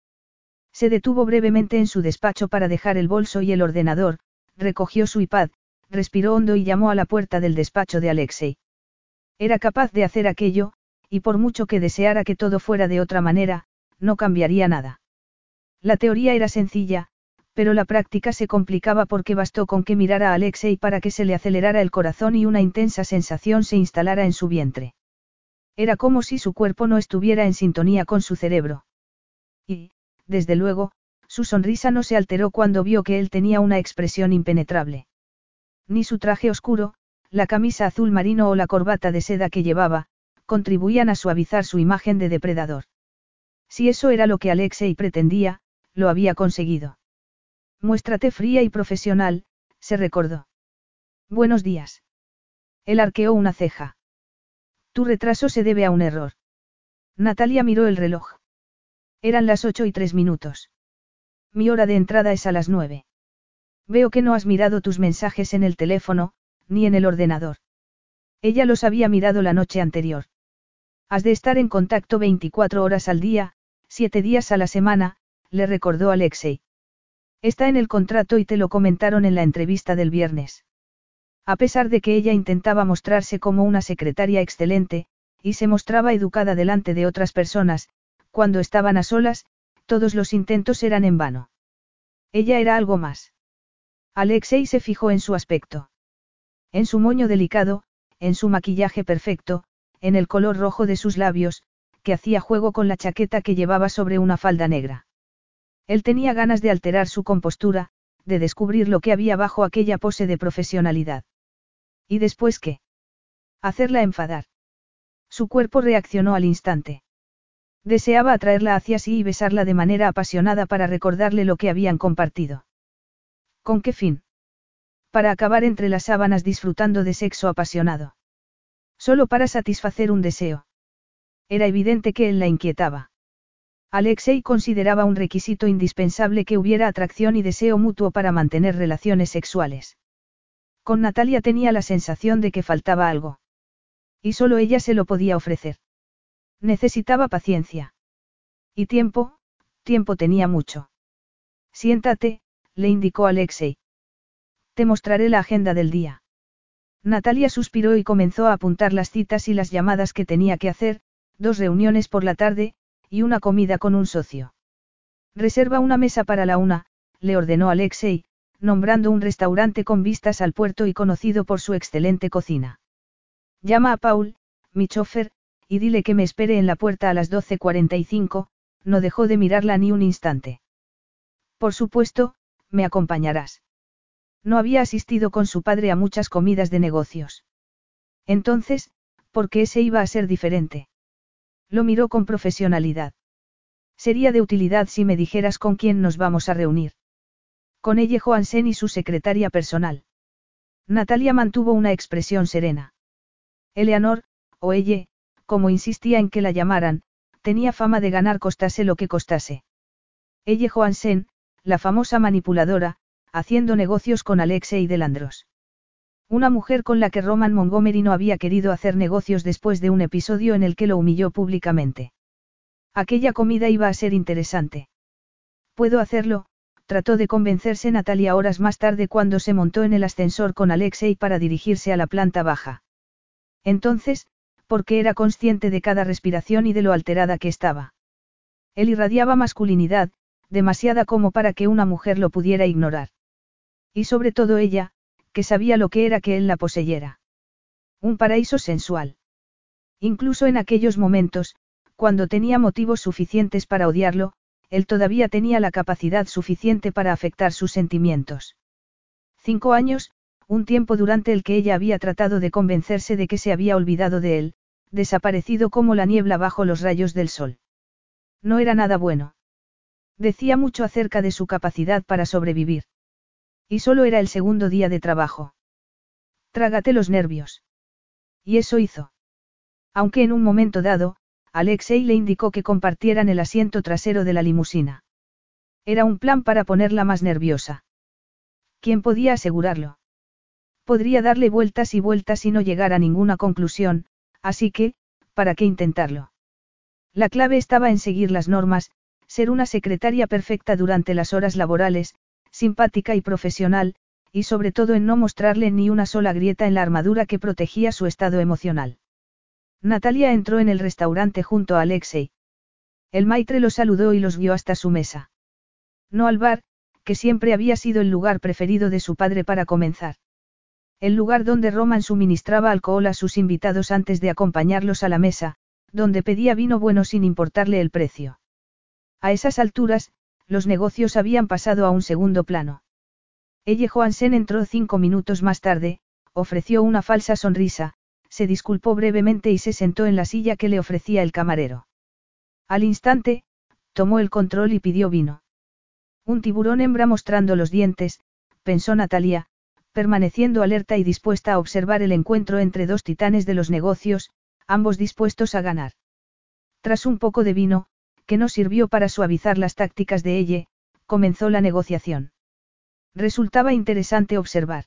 Se detuvo brevemente en su despacho para dejar el bolso y el ordenador, recogió su iPad, respiró hondo y llamó a la puerta del despacho de Alexei. Era capaz de hacer aquello, y por mucho que deseara que todo fuera de otra manera, no cambiaría nada. La teoría era sencilla, pero la práctica se complicaba porque bastó con que mirara a Alexei para que se le acelerara el corazón y una intensa sensación se instalara en su vientre. Era como si su cuerpo no estuviera en sintonía con su cerebro. Y, desde luego, su sonrisa no se alteró cuando vio que él tenía una expresión impenetrable. Ni su traje oscuro, la camisa azul marino o la corbata de seda que llevaba, contribuían a suavizar su imagen de depredador. Si eso era lo que Alexei pretendía, lo había conseguido. Muéstrate fría y profesional, se recordó. Buenos días. Él arqueó una ceja. Tu retraso se debe a un error. Natalia miró el reloj. Eran las ocho y tres minutos. Mi hora de entrada es a las nueve. Veo que no has mirado tus mensajes en el teléfono, ni en el ordenador. Ella los había mirado la noche anterior. Has de estar en contacto 24 horas al día, siete días a la semana, le recordó Alexei. Está en el contrato y te lo comentaron en la entrevista del viernes. A pesar de que ella intentaba mostrarse como una secretaria excelente, y se mostraba educada delante de otras personas, cuando estaban a solas, todos los intentos eran en vano. Ella era algo más. Alexei se fijó en su aspecto. En su moño delicado, en su maquillaje perfecto, en el color rojo de sus labios, que hacía juego con la chaqueta que llevaba sobre una falda negra. Él tenía ganas de alterar su compostura, de descubrir lo que había bajo aquella pose de profesionalidad. ¿Y después qué? Hacerla enfadar. Su cuerpo reaccionó al instante. Deseaba atraerla hacia sí y besarla de manera apasionada para recordarle lo que habían compartido. ¿Con qué fin? Para acabar entre las sábanas disfrutando de sexo apasionado. Solo para satisfacer un deseo. Era evidente que él la inquietaba. Alexei consideraba un requisito indispensable que hubiera atracción y deseo mutuo para mantener relaciones sexuales. Con Natalia tenía la sensación de que faltaba algo. Y solo ella se lo podía ofrecer. Necesitaba paciencia. Y tiempo, tiempo tenía mucho. Siéntate, le indicó Alexei. Te mostraré la agenda del día. Natalia suspiró y comenzó a apuntar las citas y las llamadas que tenía que hacer, dos reuniones por la tarde, y una comida con un socio. Reserva una mesa para la una, le ordenó Alexei, nombrando un restaurante con vistas al puerto y conocido por su excelente cocina. Llama a Paul, mi chofer, y dile que me espere en la puerta a las 12.45, no dejó de mirarla ni un instante. Por supuesto, me acompañarás. No había asistido con su padre a muchas comidas de negocios. Entonces, ¿por qué ese iba a ser diferente? Lo miró con profesionalidad. Sería de utilidad si me dijeras con quién nos vamos a reunir. Con ella Joansen y su secretaria personal. Natalia mantuvo una expresión serena. Eleanor, o ella, como insistía en que la llamaran, tenía fama de ganar costase lo que costase. Ella Joansen, la famosa manipuladora, haciendo negocios con Alexei Delandros. Una mujer con la que Roman Montgomery no había querido hacer negocios después de un episodio en el que lo humilló públicamente. Aquella comida iba a ser interesante. Puedo hacerlo, trató de convencerse Natalia horas más tarde cuando se montó en el ascensor con Alexei para dirigirse a la planta baja. Entonces, porque era consciente de cada respiración y de lo alterada que estaba. Él irradiaba masculinidad, demasiada como para que una mujer lo pudiera ignorar. Y sobre todo ella, que sabía lo que era que él la poseyera. Un paraíso sensual. Incluso en aquellos momentos, cuando tenía motivos suficientes para odiarlo, él todavía tenía la capacidad suficiente para afectar sus sentimientos. Cinco años, un tiempo durante el que ella había tratado de convencerse de que se había olvidado de él, desaparecido como la niebla bajo los rayos del sol. No era nada bueno. Decía mucho acerca de su capacidad para sobrevivir. Y solo era el segundo día de trabajo. Trágate los nervios. Y eso hizo. Aunque en un momento dado, Alexei le indicó que compartieran el asiento trasero de la limusina. Era un plan para ponerla más nerviosa. ¿Quién podía asegurarlo? Podría darle vueltas y vueltas y no llegar a ninguna conclusión, así que, ¿para qué intentarlo? La clave estaba en seguir las normas, ser una secretaria perfecta durante las horas laborales, simpática y profesional, y sobre todo en no mostrarle ni una sola grieta en la armadura que protegía su estado emocional. Natalia entró en el restaurante junto a Alexei. El maitre los saludó y los guió hasta su mesa. No al bar, que siempre había sido el lugar preferido de su padre para comenzar. El lugar donde Roman suministraba alcohol a sus invitados antes de acompañarlos a la mesa, donde pedía vino bueno sin importarle el precio. A esas alturas, los negocios habían pasado a un segundo plano. Elle Johansen entró cinco minutos más tarde, ofreció una falsa sonrisa, se disculpó brevemente y se sentó en la silla que le ofrecía el camarero. Al instante, tomó el control y pidió vino. Un tiburón hembra mostrando los dientes, pensó Natalia, permaneciendo alerta y dispuesta a observar el encuentro entre dos titanes de los negocios, ambos dispuestos a ganar. Tras un poco de vino, que no sirvió para suavizar las tácticas de ella, comenzó la negociación. Resultaba interesante observar.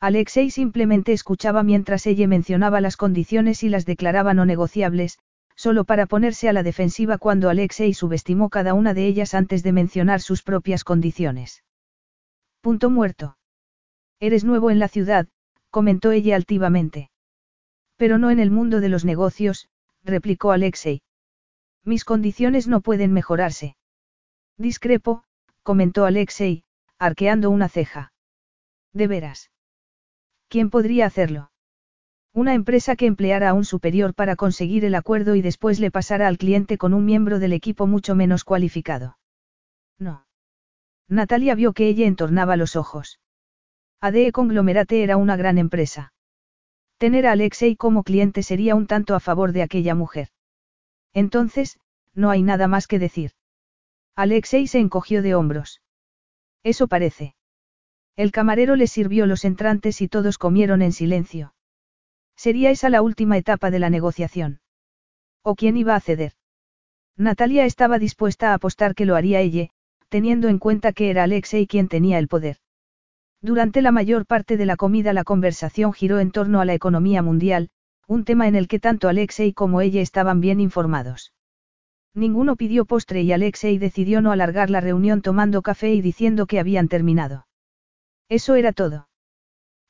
Alexei simplemente escuchaba mientras ella mencionaba las condiciones y las declaraba no negociables, solo para ponerse a la defensiva cuando Alexei subestimó cada una de ellas antes de mencionar sus propias condiciones. Punto muerto. Eres nuevo en la ciudad, comentó ella altivamente. Pero no en el mundo de los negocios, replicó Alexei. Mis condiciones no pueden mejorarse. Discrepo, comentó Alexei, arqueando una ceja. ¿De veras? ¿Quién podría hacerlo? Una empresa que empleara a un superior para conseguir el acuerdo y después le pasara al cliente con un miembro del equipo mucho menos cualificado. No. Natalia vio que ella entornaba los ojos. ADE Conglomerate era una gran empresa. Tener a Alexei como cliente sería un tanto a favor de aquella mujer. Entonces, no hay nada más que decir. Alexei se encogió de hombros. Eso parece. El camarero les sirvió los entrantes y todos comieron en silencio. ¿Sería esa la última etapa de la negociación? ¿O quién iba a ceder? Natalia estaba dispuesta a apostar que lo haría ella, teniendo en cuenta que era Alexei quien tenía el poder. Durante la mayor parte de la comida la conversación giró en torno a la economía mundial, un tema en el que tanto Alexei como ella estaban bien informados. Ninguno pidió postre y Alexei decidió no alargar la reunión tomando café y diciendo que habían terminado. Eso era todo.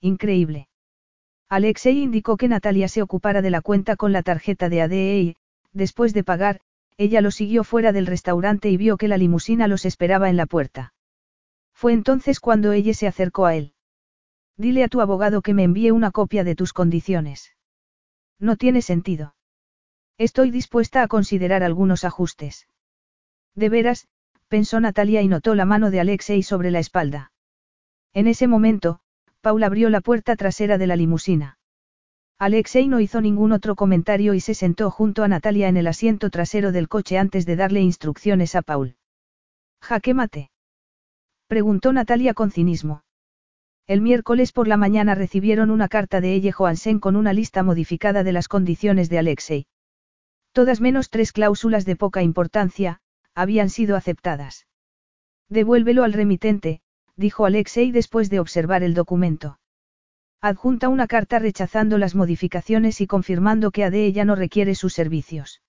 Increíble. Alexei indicó que Natalia se ocupara de la cuenta con la tarjeta de ADE y, después de pagar, ella lo siguió fuera del restaurante y vio que la limusina los esperaba en la puerta. Fue entonces cuando ella se acercó a él. Dile a tu abogado que me envíe una copia de tus condiciones. No tiene sentido. Estoy dispuesta a considerar algunos ajustes. De veras, pensó Natalia y notó la mano de Alexei sobre la espalda. En ese momento, Paul abrió la puerta trasera de la limusina. Alexei no hizo ningún otro comentario y se sentó junto a Natalia en el asiento trasero del coche antes de darle instrucciones a Paul. ¿Jaque mate? Preguntó Natalia con cinismo. El miércoles por la mañana recibieron una carta de Elle Johansen con una lista modificada de las condiciones de Alexei. Todas menos tres cláusulas de poca importancia, habían sido aceptadas. Devuélvelo al remitente, dijo Alexei después de observar el documento. Adjunta una carta rechazando las modificaciones y confirmando que ADE ya no requiere sus servicios.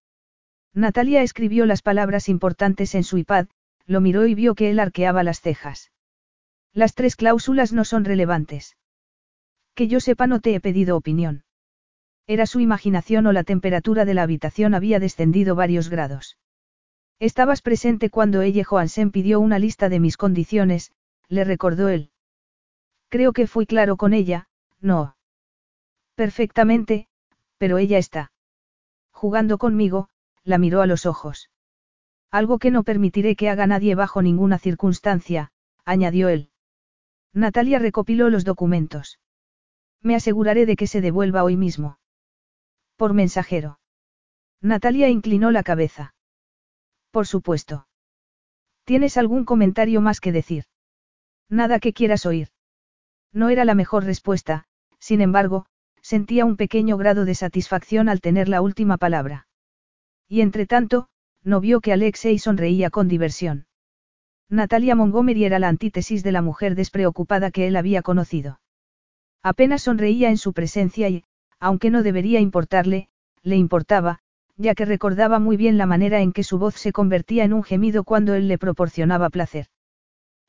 Natalia escribió las palabras importantes en su iPad, lo miró y vio que él arqueaba las cejas. Las tres cláusulas no son relevantes. Que yo sepa no te he pedido opinión. Era su imaginación o la temperatura de la habitación había descendido varios grados. Estabas presente cuando ella Johansen pidió una lista de mis condiciones, le recordó él. Creo que fui claro con ella, no. Perfectamente, pero ella está. Jugando conmigo, la miró a los ojos. Algo que no permitiré que haga nadie bajo ninguna circunstancia, añadió él. Natalia recopiló los documentos. Me aseguraré de que se devuelva hoy mismo. Por mensajero. Natalia inclinó la cabeza. Por supuesto. ¿Tienes algún comentario más que decir? Nada que quieras oír. No era la mejor respuesta, sin embargo, sentía un pequeño grado de satisfacción al tener la última palabra. Y entre tanto, no vio que Alexei sonreía con diversión. Natalia Montgomery era la antítesis de la mujer despreocupada que él había conocido. Apenas sonreía en su presencia y, aunque no debería importarle, le importaba, ya que recordaba muy bien la manera en que su voz se convertía en un gemido cuando él le proporcionaba placer.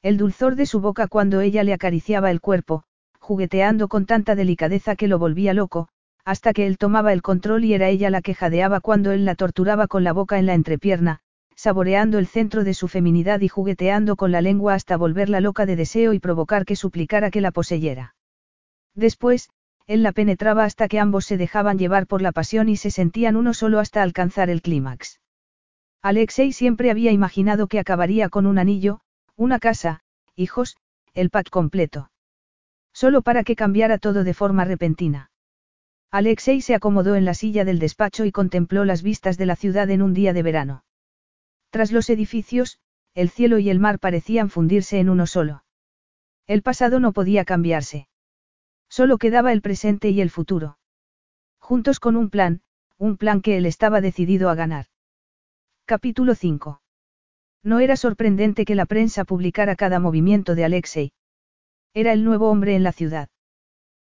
El dulzor de su boca cuando ella le acariciaba el cuerpo, jugueteando con tanta delicadeza que lo volvía loco, hasta que él tomaba el control y era ella la que jadeaba cuando él la torturaba con la boca en la entrepierna, saboreando el centro de su feminidad y jugueteando con la lengua hasta volverla loca de deseo y provocar que suplicara que la poseyera. Después, él la penetraba hasta que ambos se dejaban llevar por la pasión y se sentían uno solo hasta alcanzar el clímax. Alexei siempre había imaginado que acabaría con un anillo, una casa, hijos, el pack completo. Solo para que cambiara todo de forma repentina. Alexei se acomodó en la silla del despacho y contempló las vistas de la ciudad en un día de verano. Tras los edificios, el cielo y el mar parecían fundirse en uno solo. El pasado no podía cambiarse. Solo quedaba el presente y el futuro. Juntos con un plan, un plan que él estaba decidido a ganar. Capítulo 5. No era sorprendente que la prensa publicara cada movimiento de Alexei. Era el nuevo hombre en la ciudad.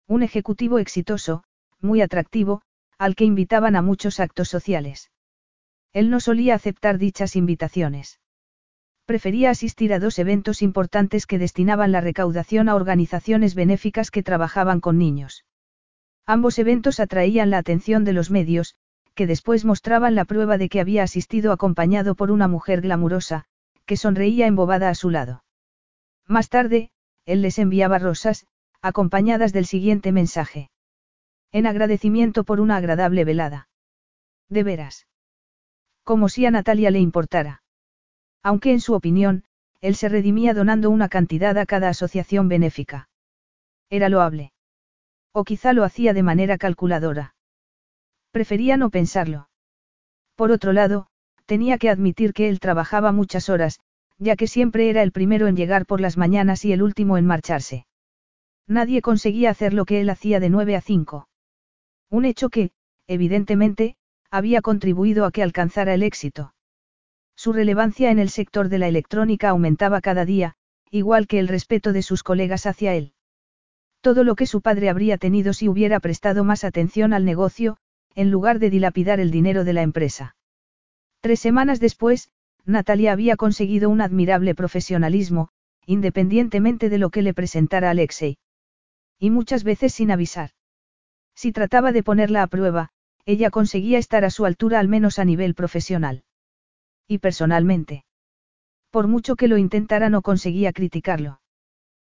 Un ejecutivo exitoso, muy atractivo, al que invitaban a muchos actos sociales. Él no solía aceptar dichas invitaciones. Prefería asistir a dos eventos importantes que destinaban la recaudación a organizaciones benéficas que trabajaban con niños. Ambos eventos atraían la atención de los medios, que después mostraban la prueba de que había asistido acompañado por una mujer glamurosa, que sonreía embobada a su lado. Más tarde, él les enviaba rosas, acompañadas del siguiente mensaje. En agradecimiento por una agradable velada. De veras. Como si a Natalia le importara. Aunque en su opinión, él se redimía donando una cantidad a cada asociación benéfica. Era loable. O quizá lo hacía de manera calculadora. Prefería no pensarlo. Por otro lado, tenía que admitir que él trabajaba muchas horas, ya que siempre era el primero en llegar por las mañanas y el último en marcharse. Nadie conseguía hacer lo que él hacía de 9 a 5. Un hecho que, evidentemente, había contribuido a que alcanzara el éxito. Su relevancia en el sector de la electrónica aumentaba cada día, igual que el respeto de sus colegas hacia él. Todo lo que su padre habría tenido si hubiera prestado más atención al negocio, en lugar de dilapidar el dinero de la empresa. Tres semanas después, Natalia había conseguido un admirable profesionalismo, independientemente de lo que le presentara Alexei. Y muchas veces sin avisar. Si trataba de ponerla a prueba, ella conseguía estar a su altura al menos a nivel profesional. Y personalmente. Por mucho que lo intentara no conseguía criticarlo.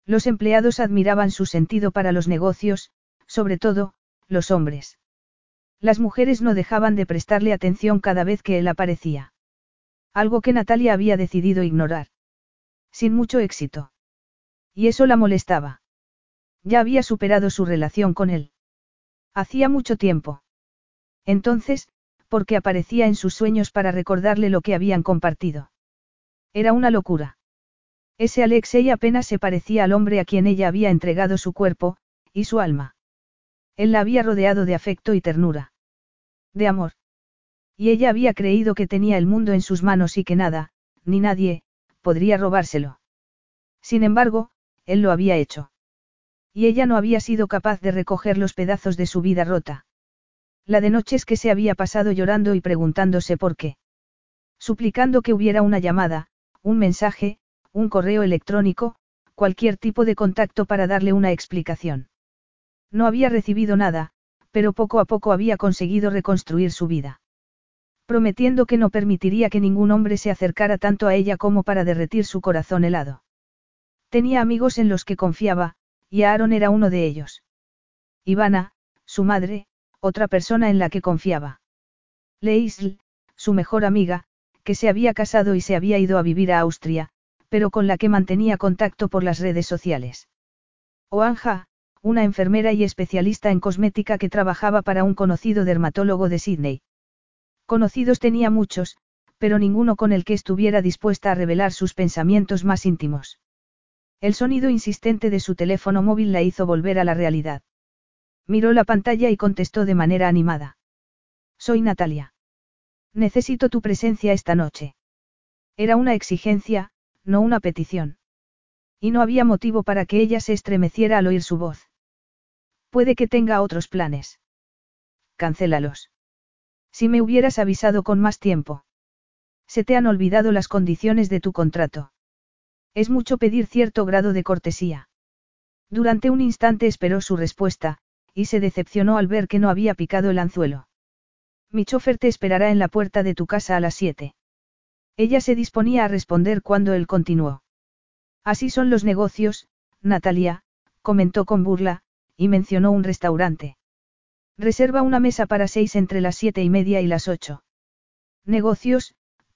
Los empleados admiraban su sentido para los negocios, sobre todo, los hombres. Las mujeres no dejaban de prestarle atención cada vez que él aparecía. Algo que Natalia había decidido ignorar. Sin mucho éxito. Y eso la molestaba. Ya había superado su relación con él. Hacía mucho tiempo. Entonces, porque aparecía en sus sueños para recordarle lo que habían compartido. Era una locura. Ese Alexei apenas se parecía al hombre a quien ella había entregado su cuerpo, y su alma. Él la había rodeado de afecto y ternura. De amor. Y ella había creído que tenía el mundo en sus manos y que nada, ni nadie, podría robárselo. Sin embargo, él lo había hecho. Y ella no había sido capaz de recoger los pedazos de su vida rota. La de noches que se había pasado llorando y preguntándose por qué. Suplicando que hubiera una llamada, un mensaje, un correo electrónico, cualquier tipo de contacto para darle una explicación. No había recibido nada, pero poco a poco había conseguido reconstruir su vida. Prometiendo que no permitiría que ningún hombre se acercara tanto a ella como para derretir su corazón helado. Tenía amigos en los que confiaba, y Aaron era uno de ellos. Ivana, su madre, otra persona en la que confiaba. Leisl, su mejor amiga, que se había casado y se había ido a vivir a Austria, pero con la que mantenía contacto por las redes sociales. Oanja, una enfermera y especialista en cosmética que trabajaba para un conocido dermatólogo de Sydney. Conocidos tenía muchos, pero ninguno con el que estuviera dispuesta a revelar sus pensamientos más íntimos. El sonido insistente de su teléfono móvil la hizo volver a la realidad. Miró la pantalla y contestó de manera animada. Soy Natalia. Necesito tu presencia esta noche. Era una exigencia, no una petición. Y no había motivo para que ella se estremeciera al oír su voz. Puede que tenga otros planes. Cancélalos. Si me hubieras avisado con más tiempo. Se te han olvidado las condiciones de tu contrato. Es mucho pedir cierto grado de cortesía. Durante un instante esperó su respuesta, y se decepcionó al ver que no había picado el anzuelo. Mi chofer te esperará en la puerta de tu casa a las siete. Ella se disponía a responder cuando él continuó. Así son los negocios, Natalia, comentó con burla, y mencionó un restaurante. Reserva una mesa para seis entre las siete y media y las ocho. Negocios,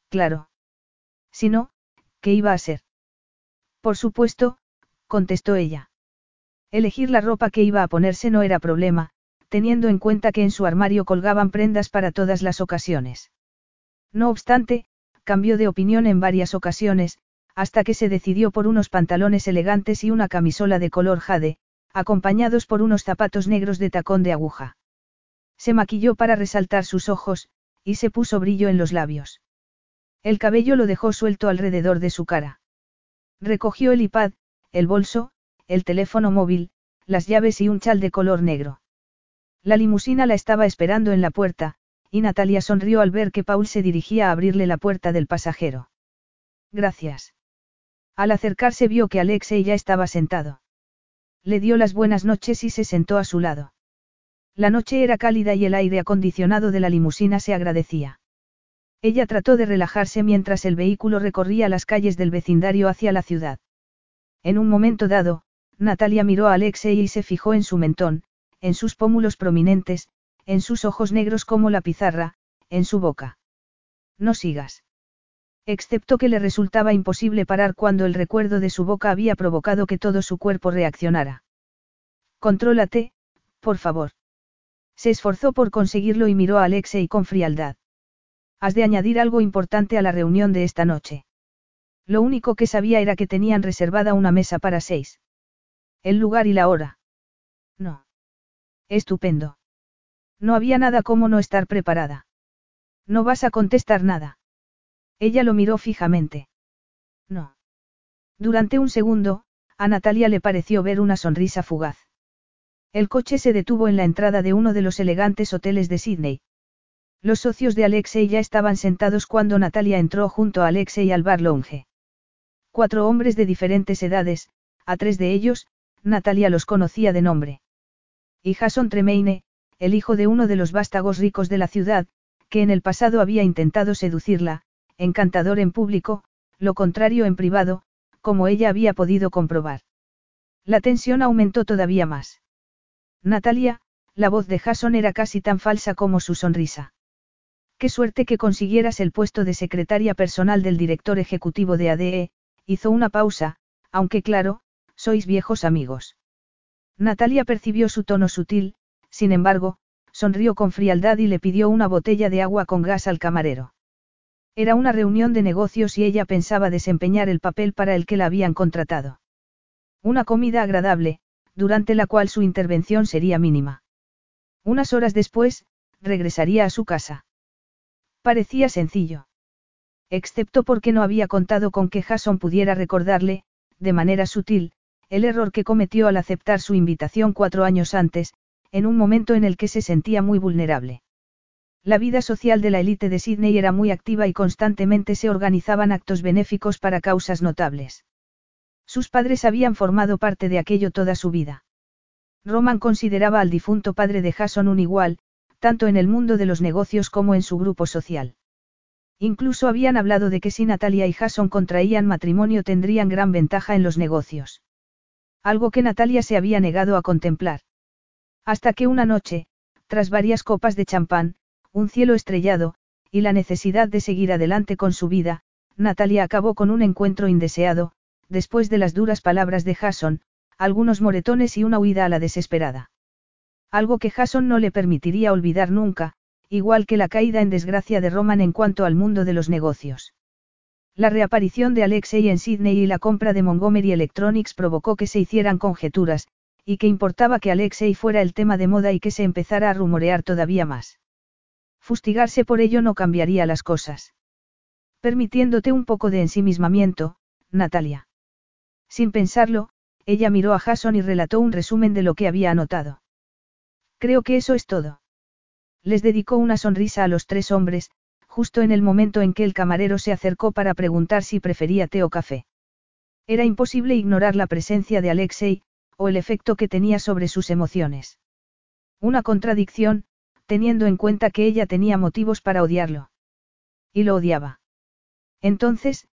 claro. Si no, ¿qué iba a ser? Por supuesto, contestó ella. Elegir la ropa que iba a ponerse no era problema, teniendo en cuenta que en su armario colgaban prendas para todas las ocasiones. No obstante, cambió de opinión en varias ocasiones, hasta que se decidió por unos pantalones elegantes y una camisola de color jade, acompañados por unos zapatos negros de tacón de aguja. Se maquilló para resaltar sus ojos, y se puso brillo en los labios. El cabello lo dejó suelto alrededor de su cara. Recogió el iPad, el bolso, el teléfono móvil, las llaves y un chal de color negro. La limusina la estaba esperando en la puerta, y Natalia sonrió al ver que Paul se dirigía a abrirle la puerta del pasajero. Gracias. Al acercarse vio que Alexei ya estaba sentado. Le dio las buenas noches y se sentó a su lado. La noche era cálida y el aire acondicionado de la limusina se agradecía. Ella trató de relajarse mientras el vehículo recorría las calles del vecindario hacia la ciudad. En un momento dado, Natalia miró a Alexei y se fijó en su mentón, en sus pómulos prominentes, en sus ojos negros como la pizarra, en su boca. No sigas. Excepto que le resultaba imposible parar cuando el recuerdo de su boca había provocado que todo su cuerpo reaccionara. Contrólate, por favor. Se esforzó por conseguirlo y miró a Alexei con frialdad. Has de añadir algo importante a la reunión de esta noche. Lo único que sabía era que tenían reservada una mesa para seis. El lugar y la hora. No. Estupendo. No había nada como no estar preparada. No vas a contestar nada. Ella lo miró fijamente. No. Durante un segundo, a Natalia le pareció ver una sonrisa fugaz. El coche se detuvo en la entrada de uno de los elegantes hoteles de Sydney. Los socios de Alexei ya estaban sentados cuando Natalia entró junto a Alexei al bar lounge. Cuatro hombres de diferentes edades, a tres de ellos, Natalia los conocía de nombre. Y Jason Tremaine, el hijo de uno de los vástagos ricos de la ciudad, que en el pasado había intentado seducirla, encantador en público, lo contrario en privado, como ella había podido comprobar. La tensión aumentó todavía más. Natalia, la voz de Jason era casi tan falsa como su sonrisa. Qué suerte que consiguieras el puesto de secretaria personal del director ejecutivo de ADE, hizo una pausa, aunque claro, sois viejos amigos. Natalia percibió su tono sutil, sin embargo, sonrió con frialdad y le pidió una botella de agua con gas al camarero. Era una reunión de negocios y ella pensaba desempeñar el papel para el que la habían contratado. Una comida agradable, durante la cual su intervención sería mínima. Unas horas después, regresaría a su casa. Parecía sencillo. Excepto porque no había contado con que Jason pudiera recordarle, de manera sutil, el error que cometió al aceptar su invitación cuatro años antes, en un momento en el que se sentía muy vulnerable. La vida social de la élite de Sydney era muy activa y constantemente se organizaban actos benéficos para causas notables. Sus padres habían formado parte de aquello toda su vida. Roman consideraba al difunto padre de Jason un igual, tanto en el mundo de los negocios como en su grupo social. Incluso habían hablado de que si Natalia y Jason contraían matrimonio tendrían gran ventaja en los negocios. Algo que Natalia se había negado a contemplar. Hasta que una noche, tras varias copas de champán, un cielo estrellado, y la necesidad de seguir adelante con su vida, Natalia acabó con un encuentro indeseado, después de las duras palabras de Jason, algunos moretones y una huida a la desesperada. Algo que Jason no le permitiría olvidar nunca, igual que la caída en desgracia de Roman en cuanto al mundo de los negocios. La reaparición de Alexei en Sydney y la compra de Montgomery Electronics provocó que se hicieran conjeturas, y que importaba que Alexei fuera el tema de moda y que se empezara a rumorear todavía más. Fustigarse por ello no cambiaría las cosas. Permitiéndote un poco de ensimismamiento, Natalia. Sin pensarlo, ella miró a Jason y relató un resumen de lo que había anotado. Creo que eso es todo. Les dedicó una sonrisa a los tres hombres, justo en el momento en que el camarero se acercó para preguntar si prefería té o café. Era imposible ignorar la presencia de Alexei, o el efecto que tenía sobre sus emociones. Una contradicción, teniendo en cuenta que ella tenía motivos para odiarlo. Y lo odiaba. Entonces,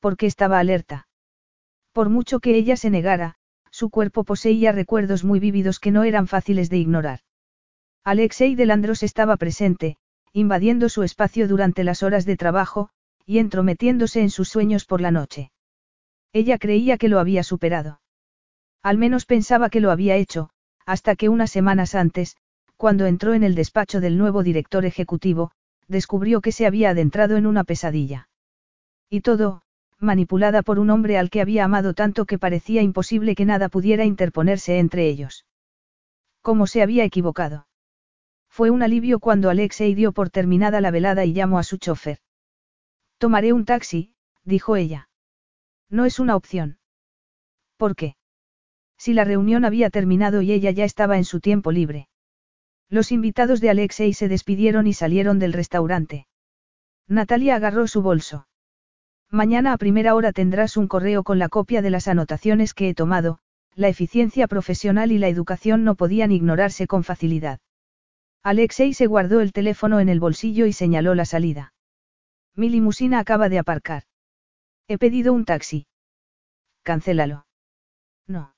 ¿por qué estaba alerta? Por mucho que ella se negara, su cuerpo poseía recuerdos muy vívidos que no eran fáciles de ignorar. Alexei Delandros estaba presente, invadiendo su espacio durante las horas de trabajo, y entrometiéndose en sus sueños por la noche. Ella creía que lo había superado. Al menos pensaba que lo había hecho, hasta que unas semanas antes, cuando entró en el despacho del nuevo director ejecutivo, descubrió que se había adentrado en una pesadilla. Y todo, manipulada por un hombre al que había amado tanto que parecía imposible que nada pudiera interponerse entre ellos. ¿Cómo se había equivocado? Fue un alivio cuando Alexei dio por terminada la velada y llamó a su chofer. Tomaré un taxi, dijo ella. No es una opción. ¿Por qué? Si la reunión había terminado y ella ya estaba en su tiempo libre. Los invitados de Alexei se despidieron y salieron del restaurante. Natalia agarró su bolso. Mañana a primera hora tendrás un correo con la copia de las anotaciones que he tomado, la eficiencia profesional y la educación no podían ignorarse con facilidad. Alexei se guardó el teléfono en el bolsillo y señaló la salida. Mi limusina acaba de aparcar. He pedido un taxi. Cancélalo. No.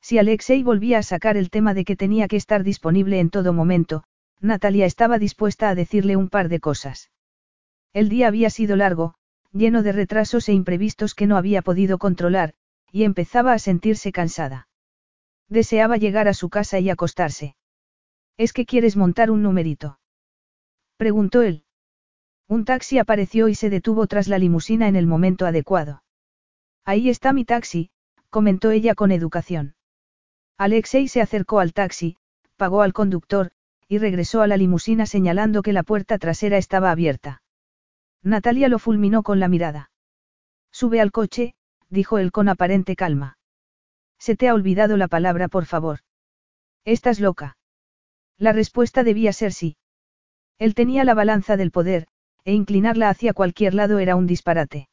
Si Alexei volvía a sacar el tema de que tenía que estar disponible en todo momento, Natalia estaba dispuesta a decirle un par de cosas. El día había sido largo, lleno de retrasos e imprevistos que no había podido controlar, y empezaba a sentirse cansada. Deseaba llegar a su casa y acostarse. ¿Es que quieres montar un numerito? Preguntó él. Un taxi apareció y se detuvo tras la limusina en el momento adecuado. Ahí está mi taxi, comentó ella con educación. Alexei se acercó al taxi, pagó al conductor, y regresó a la limusina señalando que la puerta trasera estaba abierta. Natalia lo fulminó con la mirada. Sube al coche, dijo él con aparente calma. Se te ha olvidado la palabra por favor. ¿Estás loca? La respuesta debía ser sí. Él tenía la balanza del poder, e inclinarla hacia cualquier lado era un disparate.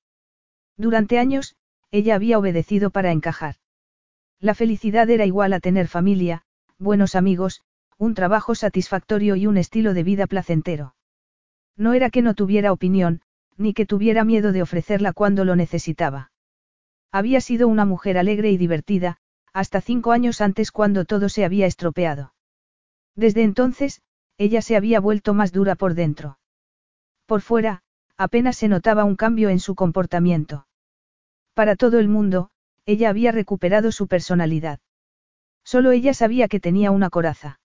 Durante años, ella había obedecido para encajar. La felicidad era igual a tener familia, buenos amigos, un trabajo satisfactorio y un estilo de vida placentero. No era que no tuviera opinión, ni que tuviera miedo de ofrecerla cuando lo necesitaba. Había sido una mujer alegre y divertida, hasta cinco años antes cuando todo se había estropeado. Desde entonces, ella se había vuelto más dura por dentro. Por fuera, apenas se notaba un cambio en su comportamiento. Para todo el mundo, ella había recuperado su personalidad. Solo ella sabía que tenía una coraza.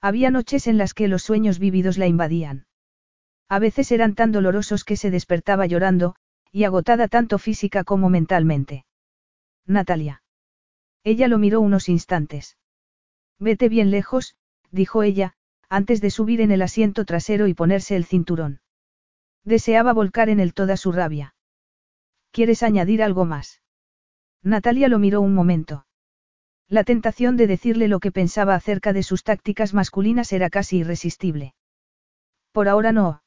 Había noches en las que los sueños vívidos la invadían. A veces eran tan dolorosos que se despertaba llorando, y agotada tanto física como mentalmente. Natalia. Ella lo miró unos instantes. Vete bien lejos, dijo ella, antes de subir en el asiento trasero y ponerse el cinturón. Deseaba volcar en él toda su rabia. ¿Quieres añadir algo más? Natalia lo miró un momento. La tentación de decirle lo que pensaba acerca de sus tácticas masculinas era casi irresistible. Por ahora no.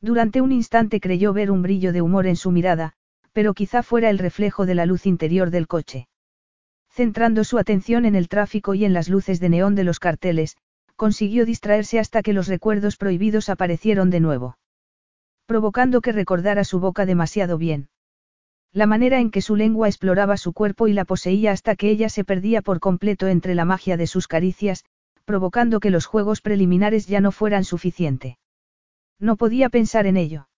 Durante un instante creyó ver un brillo de humor en su mirada, pero quizá fuera el reflejo de la luz interior del coche. Centrando su atención en el tráfico y en las luces de neón de los carteles, consiguió distraerse hasta que los recuerdos prohibidos aparecieron de nuevo. Provocando que recordara su boca demasiado bien. La manera en que su lengua exploraba su cuerpo y la poseía hasta que ella se perdía por completo entre la magia de sus caricias, provocando que los juegos preliminares ya no fueran suficiente. No podía pensar en ello.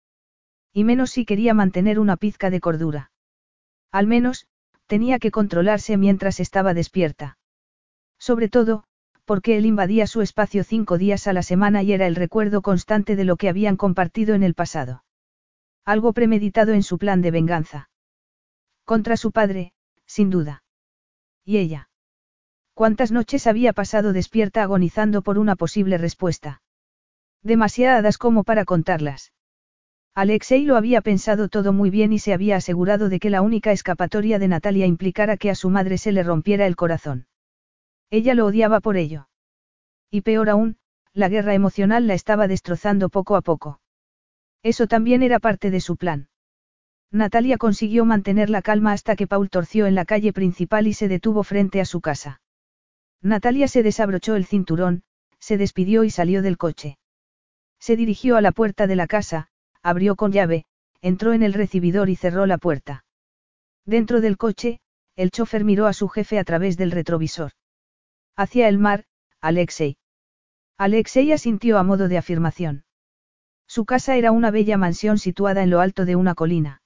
Y menos si quería mantener una pizca de cordura. Al menos, tenía que controlarse mientras estaba despierta. Sobre todo, porque él invadía su espacio cinco días a la semana y era el recuerdo constante de lo que habían compartido en el pasado. Algo premeditado en su plan de venganza. Contra su padre, sin duda. ¿Y ella? ¿Cuántas noches había pasado despierta agonizando por una posible respuesta? Demasiadas como para contarlas. Alexei lo había pensado todo muy bien y se había asegurado de que la única escapatoria de Natalia implicara que a su madre se le rompiera el corazón. Ella lo odiaba por ello. Y peor aún, la guerra emocional la estaba destrozando poco a poco. Eso también era parte de su plan. Natalia consiguió mantener la calma hasta que Paul torció en la calle principal y se detuvo frente a su casa. Natalia se desabrochó el cinturón, se despidió y salió del coche. Se dirigió a la puerta de la casa, abrió con llave, entró en el recibidor y cerró la puerta. Dentro del coche, el chofer miró a su jefe a través del retrovisor. Hacia el mar, Alexei. Alexei asintió a modo de afirmación. Su casa era una bella mansión situada en lo alto de una colina.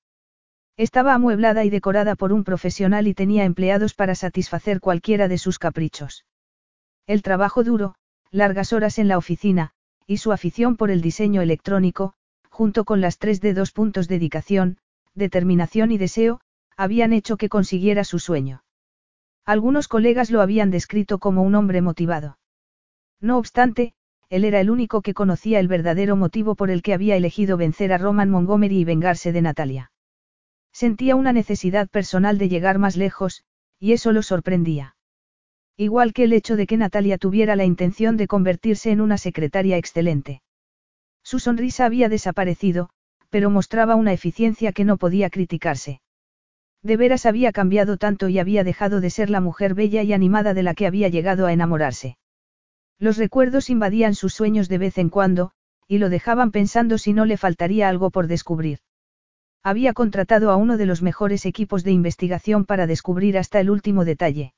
Estaba amueblada y decorada por un profesional y tenía empleados para satisfacer cualquiera de sus caprichos. El trabajo duro, largas horas en la oficina, y su afición por el diseño electrónico, junto con las tres de dos puntos dedicación, determinación y deseo, habían hecho que consiguiera su sueño. Algunos colegas lo habían descrito como un hombre motivado. No obstante, él era el único que conocía el verdadero motivo por el que había elegido vencer a Roman Montgomery y vengarse de Natalia. Sentía una necesidad personal de llegar más lejos, y eso lo sorprendía. Igual que el hecho de que Natalia tuviera la intención de convertirse en una secretaria excelente. Su sonrisa había desaparecido, pero mostraba una eficiencia que no podía criticarse. De veras había cambiado tanto y había dejado de ser la mujer bella y animada de la que había llegado a enamorarse. Los recuerdos invadían sus sueños de vez en cuando, y lo dejaban pensando si no le faltaría algo por descubrir. Había contratado a uno de los mejores equipos de investigación para descubrir hasta el último detalle.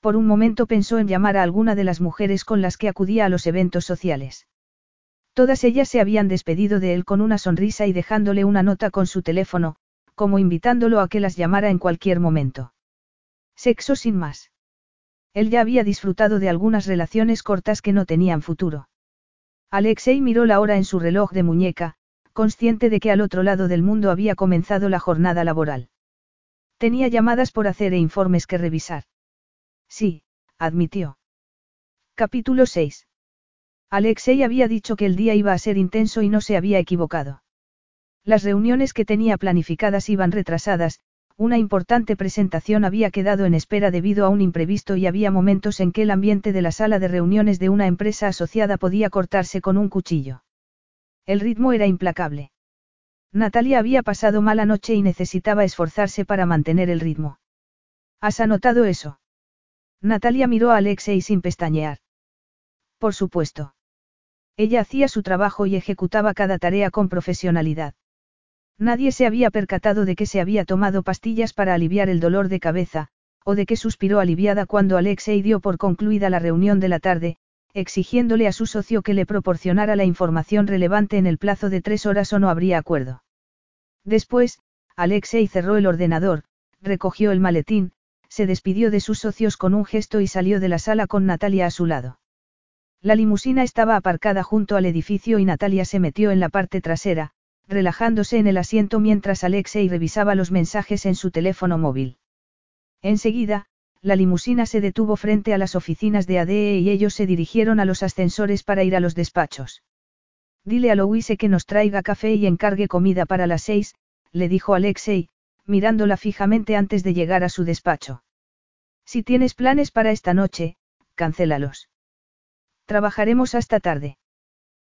Por un momento pensó en llamar a alguna de las mujeres con las que acudía a los eventos sociales. Todas ellas se habían despedido de él con una sonrisa y dejándole una nota con su teléfono, como invitándolo a que las llamara en cualquier momento. Sexo sin más. Él ya había disfrutado de algunas relaciones cortas que no tenían futuro. Alexei miró la hora en su reloj de muñeca, consciente de que al otro lado del mundo había comenzado la jornada laboral. Tenía llamadas por hacer e informes que revisar. Sí, admitió. Capítulo 6. Alexei había dicho que el día iba a ser intenso y no se había equivocado. Las reuniones que tenía planificadas iban retrasadas, una importante presentación había quedado en espera debido a un imprevisto y había momentos en que el ambiente de la sala de reuniones de una empresa asociada podía cortarse con un cuchillo. El ritmo era implacable. Natalia había pasado mala noche y necesitaba esforzarse para mantener el ritmo. ¿Has anotado eso? Natalia miró a Alexei sin pestañear. Por supuesto. Ella hacía su trabajo y ejecutaba cada tarea con profesionalidad. Nadie se había percatado de que se había tomado pastillas para aliviar el dolor de cabeza, o de que suspiró aliviada cuando Alexei dio por concluida la reunión de la tarde, exigiéndole a su socio que le proporcionara la información relevante en el plazo de tres horas o no habría acuerdo. Después, Alexei cerró el ordenador, recogió el maletín, se despidió de sus socios con un gesto y salió de la sala con Natalia a su lado. La limusina estaba aparcada junto al edificio y Natalia se metió en la parte trasera, relajándose en el asiento mientras Alexei revisaba los mensajes en su teléfono móvil. Enseguida, la limusina se detuvo frente a las oficinas de ADE y ellos se dirigieron a los ascensores para ir a los despachos. Dile a Louise que nos traiga café y encargue comida para las seis, le dijo Alexei, mirándola fijamente antes de llegar a su despacho. Si tienes planes para esta noche, cancélalos. Trabajaremos hasta tarde.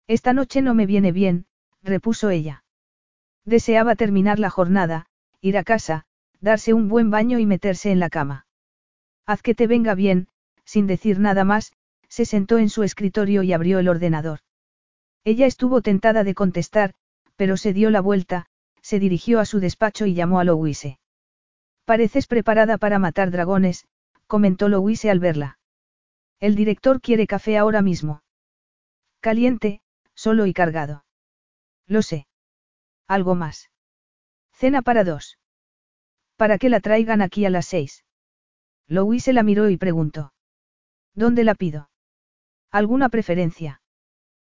Esta noche no me viene bien, repuso ella. Deseaba terminar la jornada, ir a casa, darse un buen baño y meterse en la cama. Haz que te venga bien, sin decir nada más, se sentó en su escritorio y abrió el ordenador. Ella estuvo tentada de contestar, pero se dio la vuelta, se dirigió a su despacho y llamó a Louise. Pareces preparada para matar dragones, comentó Louise al verla. El director quiere café ahora mismo. Caliente, solo y cargado. Lo sé. Algo más. Cena para dos. Para que la traigan aquí a las seis. Louise la miró y preguntó. ¿Dónde la pido? ¿Alguna preferencia?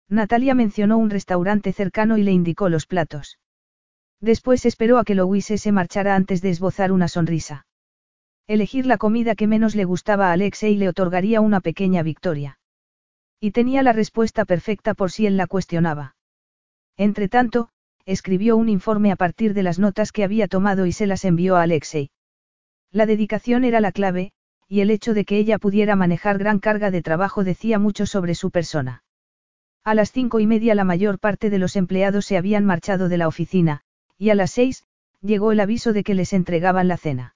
Natalia mencionó un restaurante cercano y le indicó los platos. Después esperó a que Louise se marchara antes de esbozar una sonrisa. Elegir la comida que menos le gustaba a Alexei le otorgaría una pequeña victoria. Y tenía la respuesta perfecta por si él la cuestionaba. Entretanto, escribió un informe a partir de las notas que había tomado y se las envió a Alexei. La dedicación era la clave, y el hecho de que ella pudiera manejar gran carga de trabajo decía mucho sobre su persona. A las cinco y media la mayor parte de los empleados se habían marchado de la oficina, y a las seis, llegó el aviso de que les entregaban la cena.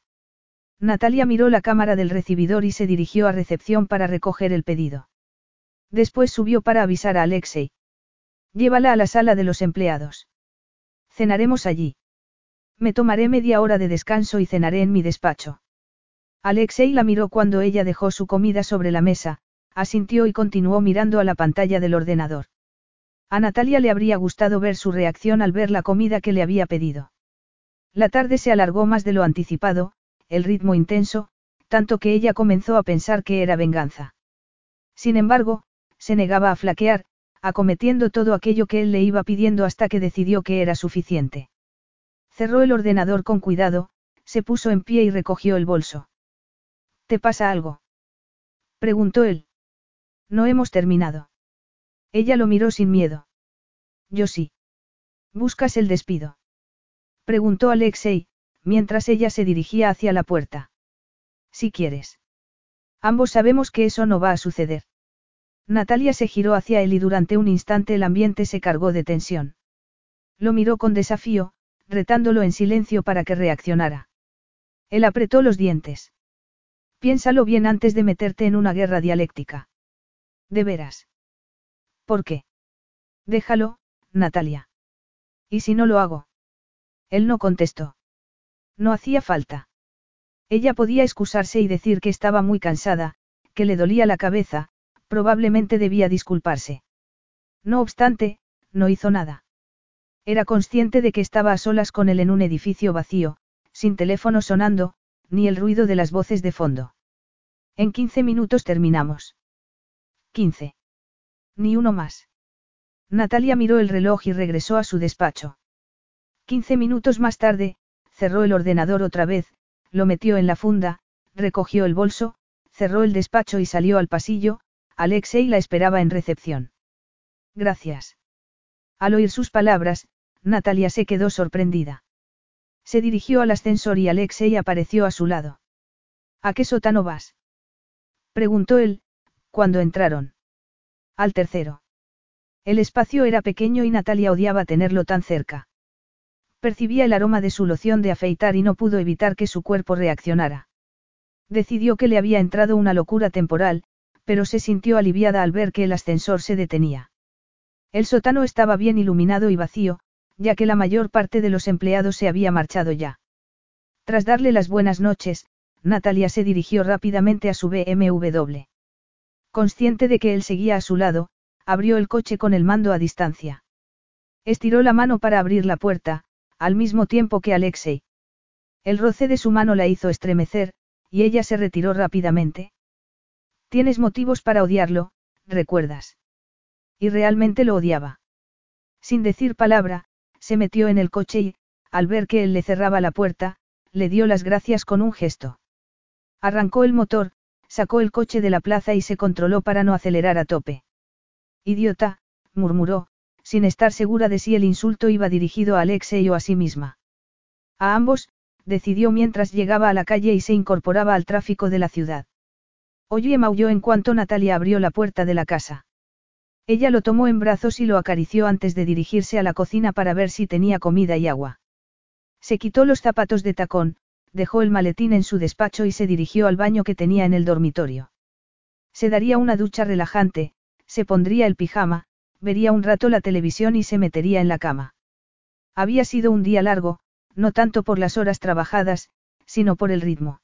Natalia miró la cámara del recibidor y se dirigió a recepción para recoger el pedido. Después subió para avisar a Alexei. Llévala a la sala de los empleados. Cenaremos allí. Me tomaré media hora de descanso y cenaré en mi despacho. Alexei la miró cuando ella dejó su comida sobre la mesa, asintió y continuó mirando a la pantalla del ordenador. A Natalia le habría gustado ver su reacción al ver la comida que le había pedido. La tarde se alargó más de lo anticipado, el ritmo intenso, tanto que ella comenzó a pensar que era venganza. Sin embargo, se negaba a flaquear, acometiendo todo aquello que él le iba pidiendo hasta que decidió que era suficiente. Cerró el ordenador con cuidado, se puso en pie y recogió el bolso. ¿Te pasa algo? preguntó él. No hemos terminado. Ella lo miró sin miedo. Yo sí. ¿Buscas el despido? Preguntó Alexei, mientras ella se dirigía hacia la puerta. Si quieres. Ambos sabemos que eso no va a suceder. Natalia se giró hacia él y durante un instante el ambiente se cargó de tensión. Lo miró con desafío, retándolo en silencio para que reaccionara. Él apretó los dientes. Piénsalo bien antes de meterte en una guerra dialéctica. De veras. ¿Por qué? Déjalo, Natalia. ¿Y si no lo hago? Él no contestó. No hacía falta. Ella podía excusarse y decir que estaba muy cansada, que le dolía la cabeza, probablemente debía disculparse. No obstante, no hizo nada. Era consciente de que estaba a solas con él en un edificio vacío, sin teléfono sonando, ni el ruido de las voces de fondo. En 15 minutos terminamos. 15. Ni uno más. Natalia miró el reloj y regresó a su despacho. 15 minutos más tarde, cerró el ordenador otra vez, lo metió en la funda, recogió el bolso, cerró el despacho y salió al pasillo, Alexei la esperaba en recepción. Gracias. Al oír sus palabras, Natalia se quedó sorprendida. Se dirigió al ascensor y Alexei apareció a su lado. ¿A qué sótano vas? preguntó él, cuando entraron. Al tercero. El espacio era pequeño y Natalia odiaba tenerlo tan cerca. Percibía el aroma de su loción de afeitar y no pudo evitar que su cuerpo reaccionara. Decidió que le había entrado una locura temporal, pero se sintió aliviada al ver que el ascensor se detenía. El sótano estaba bien iluminado y vacío, ya que la mayor parte de los empleados se había marchado ya. Tras darle las buenas noches, Natalia se dirigió rápidamente a su BMW. Consciente de que él seguía a su lado, abrió el coche con el mando a distancia. Estiró la mano para abrir la puerta, al mismo tiempo que Alexei. El roce de su mano la hizo estremecer, y ella se retiró rápidamente. Tienes motivos para odiarlo, recuerdas. Y realmente lo odiaba. Sin decir palabra, se metió en el coche y, al ver que él le cerraba la puerta, le dio las gracias con un gesto. Arrancó el motor, sacó el coche de la plaza y se controló para no acelerar a tope. Idiota, murmuró, sin estar segura de si el insulto iba dirigido a Alexei o a sí misma. A ambos, decidió mientras llegaba a la calle y se incorporaba al tráfico de la ciudad. Oye maulló en cuanto Natalia abrió la puerta de la casa. Ella lo tomó en brazos y lo acarició antes de dirigirse a la cocina para ver si tenía comida y agua. Se quitó los zapatos de tacón, dejó el maletín en su despacho y se dirigió al baño que tenía en el dormitorio. Se daría una ducha relajante, se pondría el pijama, vería un rato la televisión y se metería en la cama. Había sido un día largo, no tanto por las horas trabajadas, sino por el ritmo.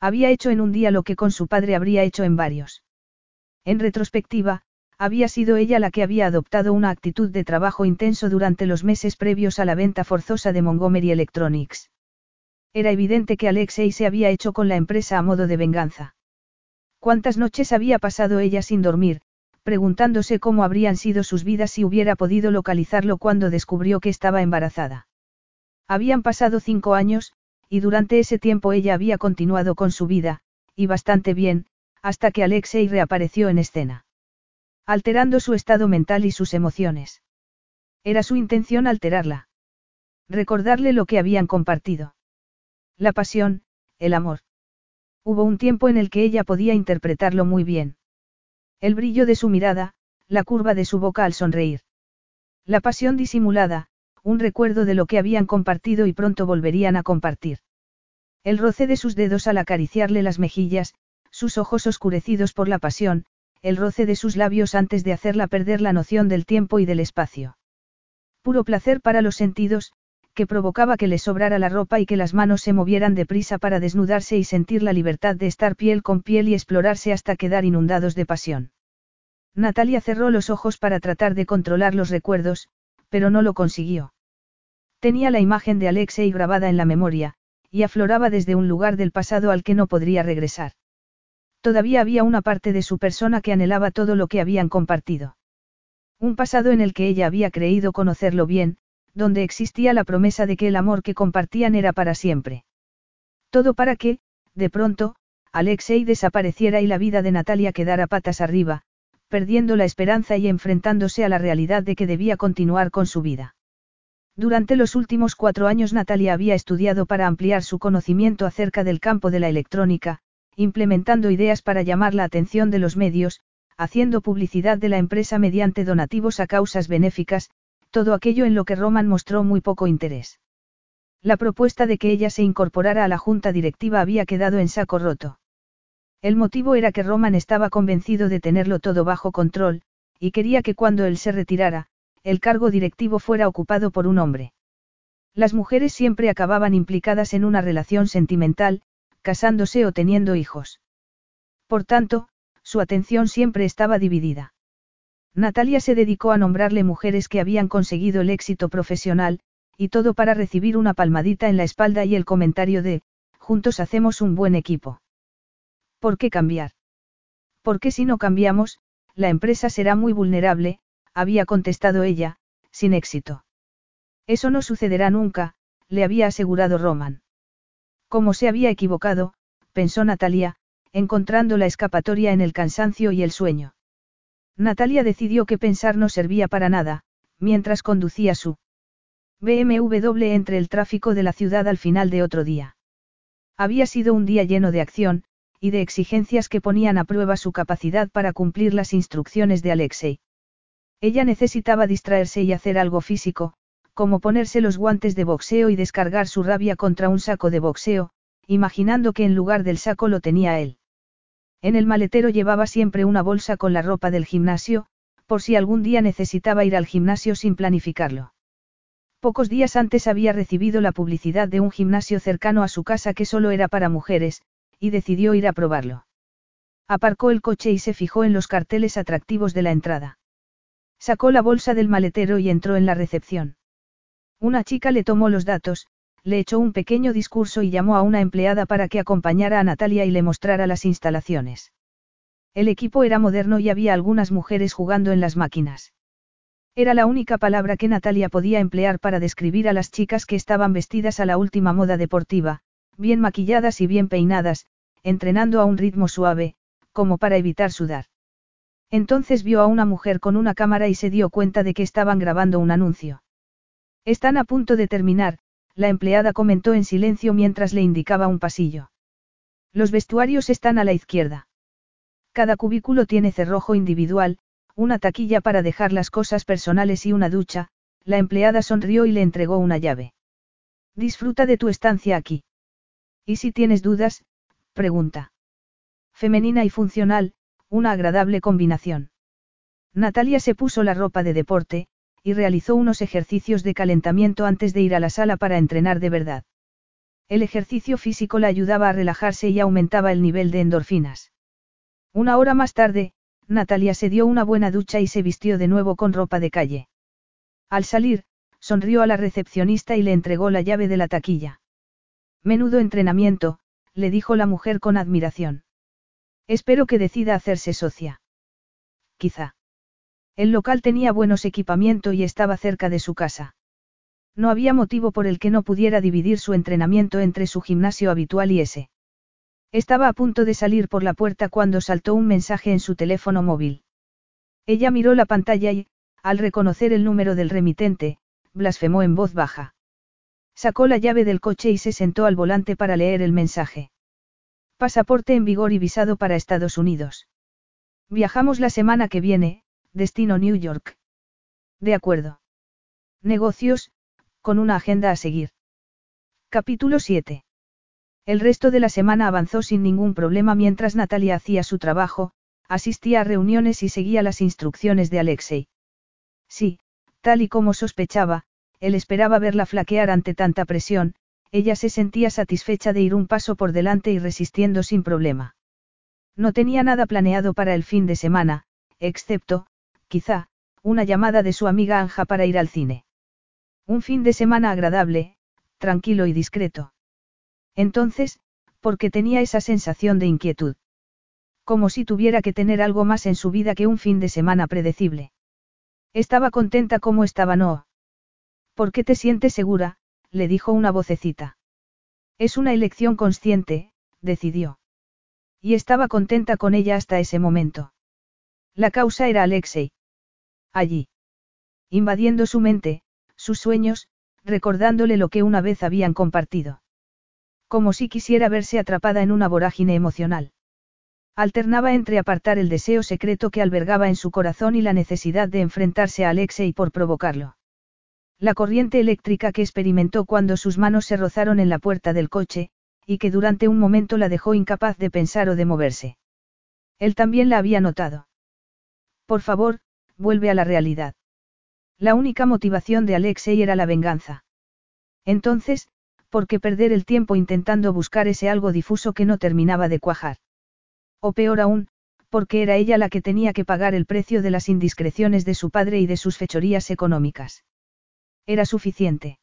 Había hecho en un día lo que con su padre habría hecho en varios. En retrospectiva, había sido ella la que había adoptado una actitud de trabajo intenso durante los meses previos a la venta forzosa de Montgomery Electronics. Era evidente que Alexei se había hecho con la empresa a modo de venganza. ¿Cuántas noches había pasado ella sin dormir, preguntándose cómo habrían sido sus vidas si hubiera podido localizarlo cuando descubrió que estaba embarazada. Habían pasado cinco años, y durante ese tiempo ella había continuado con su vida, y bastante bien, hasta que Alexei reapareció en escena. Alterando su estado mental y sus emociones. Era su intención alterarla. Recordarle lo que habían compartido. La pasión, el amor. Hubo un tiempo en el que ella podía interpretarlo muy bien. El brillo de su mirada, la curva de su boca al sonreír. La pasión disimulada, un recuerdo de lo que habían compartido y pronto volverían a compartir. El roce de sus dedos al acariciarle las mejillas, sus ojos oscurecidos por la pasión, el roce de sus labios antes de hacerla perder la noción del tiempo y del espacio. Puro placer para los sentidos, que provocaba que le sobrara la ropa y que las manos se movieran deprisa para desnudarse y sentir la libertad de estar piel con piel y explorarse hasta quedar inundados de pasión. Natalia cerró los ojos para tratar de controlar los recuerdos, pero no lo consiguió. Tenía la imagen de Alexei grabada en la memoria, y afloraba desde un lugar del pasado al que no podría regresar. Todavía había una parte de su persona que anhelaba todo lo que habían compartido. Un pasado en el que ella había creído conocerlo bien, donde existía la promesa de que el amor que compartían era para siempre. Todo para que, de pronto, Alexei desapareciera y la vida de Natalia quedara patas arriba, perdiendo la esperanza y enfrentándose a la realidad de que debía continuar con su vida. Durante los últimos cuatro años Natalia había estudiado para ampliar su conocimiento acerca del campo de la electrónica, implementando ideas para llamar la atención de los medios, haciendo publicidad de la empresa mediante donativos a causas benéficas, todo aquello en lo que Roman mostró muy poco interés. La propuesta de que ella se incorporara a la junta directiva había quedado en saco roto. El motivo era que Roman estaba convencido de tenerlo todo bajo control, y quería que cuando él se retirara, el cargo directivo fuera ocupado por un hombre. Las mujeres siempre acababan implicadas en una relación sentimental, casándose o teniendo hijos. Por tanto, su atención siempre estaba dividida. Natalia se dedicó a nombrarle mujeres que habían conseguido el éxito profesional, y todo para recibir una palmadita en la espalda y el comentario de, juntos hacemos un buen equipo. ¿Por qué cambiar? Porque si no cambiamos, la empresa será muy vulnerable, había contestado ella, sin éxito. Eso no sucederá nunca, le había asegurado Roman. Como se había equivocado, pensó Natalia, encontrando la escapatoria en el cansancio y el sueño. Natalia decidió que pensar no servía para nada, mientras conducía su BMW entre el tráfico de la ciudad al final de otro día. Había sido un día lleno de acción, y de exigencias que ponían a prueba su capacidad para cumplir las instrucciones de Alexei. Ella necesitaba distraerse y hacer algo físico, como ponerse los guantes de boxeo y descargar su rabia contra un saco de boxeo, imaginando que en lugar del saco lo tenía él. En el maletero llevaba siempre una bolsa con la ropa del gimnasio, por si algún día necesitaba ir al gimnasio sin planificarlo. Pocos días antes había recibido la publicidad de un gimnasio cercano a su casa que solo era para mujeres, y decidió ir a probarlo. Aparcó el coche y se fijó en los carteles atractivos de la entrada. Sacó la bolsa del maletero y entró en la recepción. Una chica le tomó los datos, le echó un pequeño discurso y llamó a una empleada para que acompañara a Natalia y le mostrara las instalaciones. El equipo era moderno y había algunas mujeres jugando en las máquinas. Era la única palabra que Natalia podía emplear para describir a las chicas que estaban vestidas a la última moda deportiva, bien maquilladas y bien peinadas, entrenando a un ritmo suave, como para evitar sudar. Entonces vio a una mujer con una cámara y se dio cuenta de que estaban grabando un anuncio. Están a punto de terminar, la empleada comentó en silencio mientras le indicaba un pasillo. Los vestuarios están a la izquierda. Cada cubículo tiene cerrojo individual, una taquilla para dejar las cosas personales y una ducha, la empleada sonrió y le entregó una llave. Disfruta de tu estancia aquí. ¿Y si tienes dudas? pregunta. Femenina y funcional, una agradable combinación. Natalia se puso la ropa de deporte, y realizó unos ejercicios de calentamiento antes de ir a la sala para entrenar de verdad. El ejercicio físico la ayudaba a relajarse y aumentaba el nivel de endorfinas. Una hora más tarde, Natalia se dio una buena ducha y se vistió de nuevo con ropa de calle. Al salir, sonrió a la recepcionista y le entregó la llave de la taquilla. Menudo entrenamiento, le dijo la mujer con admiración. Espero que decida hacerse socia. Quizá. El local tenía buenos equipamiento y estaba cerca de su casa. No había motivo por el que no pudiera dividir su entrenamiento entre su gimnasio habitual y ese. Estaba a punto de salir por la puerta cuando saltó un mensaje en su teléfono móvil. Ella miró la pantalla y, al reconocer el número del remitente, blasfemó en voz baja. Sacó la llave del coche y se sentó al volante para leer el mensaje. Pasaporte en vigor y visado para Estados Unidos. Viajamos la semana que viene, destino New York. De acuerdo. Negocios, con una agenda a seguir. Capítulo 7. El resto de la semana avanzó sin ningún problema mientras Natalia hacía su trabajo, asistía a reuniones y seguía las instrucciones de Alexei. Sí, tal y como sospechaba, él esperaba verla flaquear ante tanta presión, ella se sentía satisfecha de ir un paso por delante y resistiendo sin problema. No tenía nada planeado para el fin de semana, excepto, quizá, una llamada de su amiga Anja para ir al cine. Un fin de semana agradable, tranquilo y discreto. Entonces, ¿por qué tenía esa sensación de inquietud? Como si tuviera que tener algo más en su vida que un fin de semana predecible. Estaba contenta como estaba no. ¿Por qué te sientes segura? le dijo una vocecita. Es una elección consciente, decidió. Y estaba contenta con ella hasta ese momento. La causa era Alexei. Allí. Invadiendo su mente, sus sueños, recordándole lo que una vez habían compartido. Como si quisiera verse atrapada en una vorágine emocional. Alternaba entre apartar el deseo secreto que albergaba en su corazón y la necesidad de enfrentarse a Alexei por provocarlo. La corriente eléctrica que experimentó cuando sus manos se rozaron en la puerta del coche, y que durante un momento la dejó incapaz de pensar o de moverse. Él también la había notado. Por favor, vuelve a la realidad. La única motivación de Alexei era la venganza. Entonces, ¿por qué perder el tiempo intentando buscar ese algo difuso que no terminaba de cuajar? O peor aún, porque era ella la que tenía que pagar el precio de las indiscreciones de su padre y de sus fechorías económicas. Era suficiente.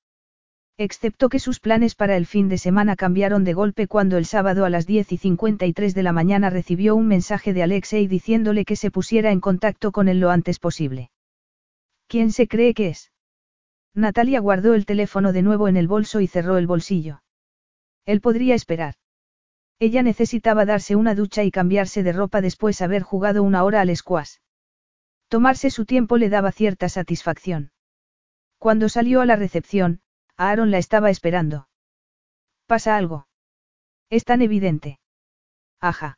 Excepto que sus planes para el fin de semana cambiaron de golpe cuando el sábado a las 10 y 53 de la mañana recibió un mensaje de Alexei diciéndole que se pusiera en contacto con él lo antes posible. ¿Quién se cree que es? Natalia guardó el teléfono de nuevo en el bolso y cerró el bolsillo. Él podría esperar. Ella necesitaba darse una ducha y cambiarse de ropa después de haber jugado una hora al squash. Tomarse su tiempo le daba cierta satisfacción. Cuando salió a la recepción, Aaron la estaba esperando. ¿Pasa algo? Es tan evidente. Ajá.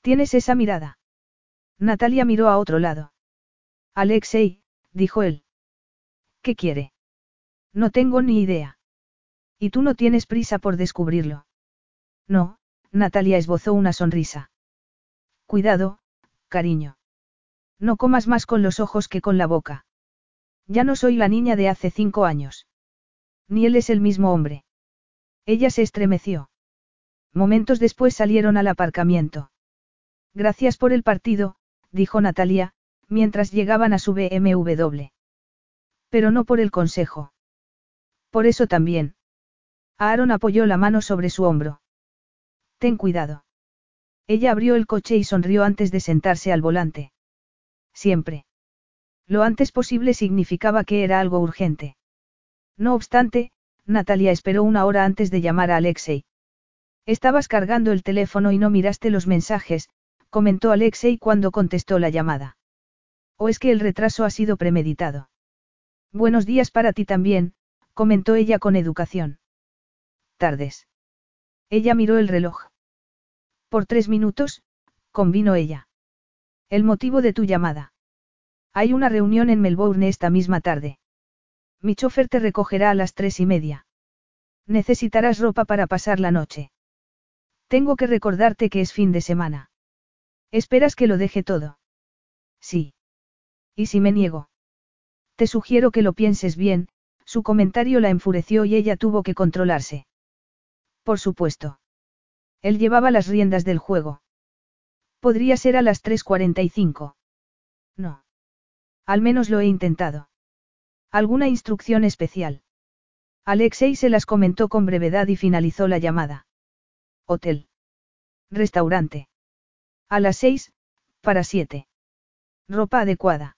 ¿Tienes esa mirada? Natalia miró a otro lado. Alexei, dijo él. ¿Qué quiere? No tengo ni idea. Y tú no tienes prisa por descubrirlo. No, Natalia esbozó una sonrisa. Cuidado, cariño. No comas más con los ojos que con la boca. Ya no soy la niña de hace cinco años. Ni él es el mismo hombre. Ella se estremeció. Momentos después salieron al aparcamiento. Gracias por el partido, dijo Natalia, mientras llegaban a su BMW. Pero no por el consejo. Por eso también. Aaron apoyó la mano sobre su hombro. Ten cuidado. Ella abrió el coche y sonrió antes de sentarse al volante. Siempre. Lo antes posible significaba que era algo urgente. No obstante, Natalia esperó una hora antes de llamar a Alexei. Estabas cargando el teléfono y no miraste los mensajes, comentó Alexei cuando contestó la llamada. ¿O es que el retraso ha sido premeditado? Buenos días para ti también, comentó ella con educación. Tardes. Ella miró el reloj. Por tres minutos, convino ella. El motivo de tu llamada. Hay una reunión en Melbourne esta misma tarde. Mi chofer te recogerá a las tres y media. Necesitarás ropa para pasar la noche. Tengo que recordarte que es fin de semana. ¿Esperas que lo deje todo? Sí. ¿Y si me niego? Te sugiero que lo pienses bien, su comentario la enfureció y ella tuvo que controlarse. Por supuesto. Él llevaba las riendas del juego. Podría ser a las 3.45. No. Al menos lo he intentado. ¿Alguna instrucción especial? Alexei se las comentó con brevedad y finalizó la llamada. Hotel. Restaurante. A las seis, para siete. Ropa adecuada.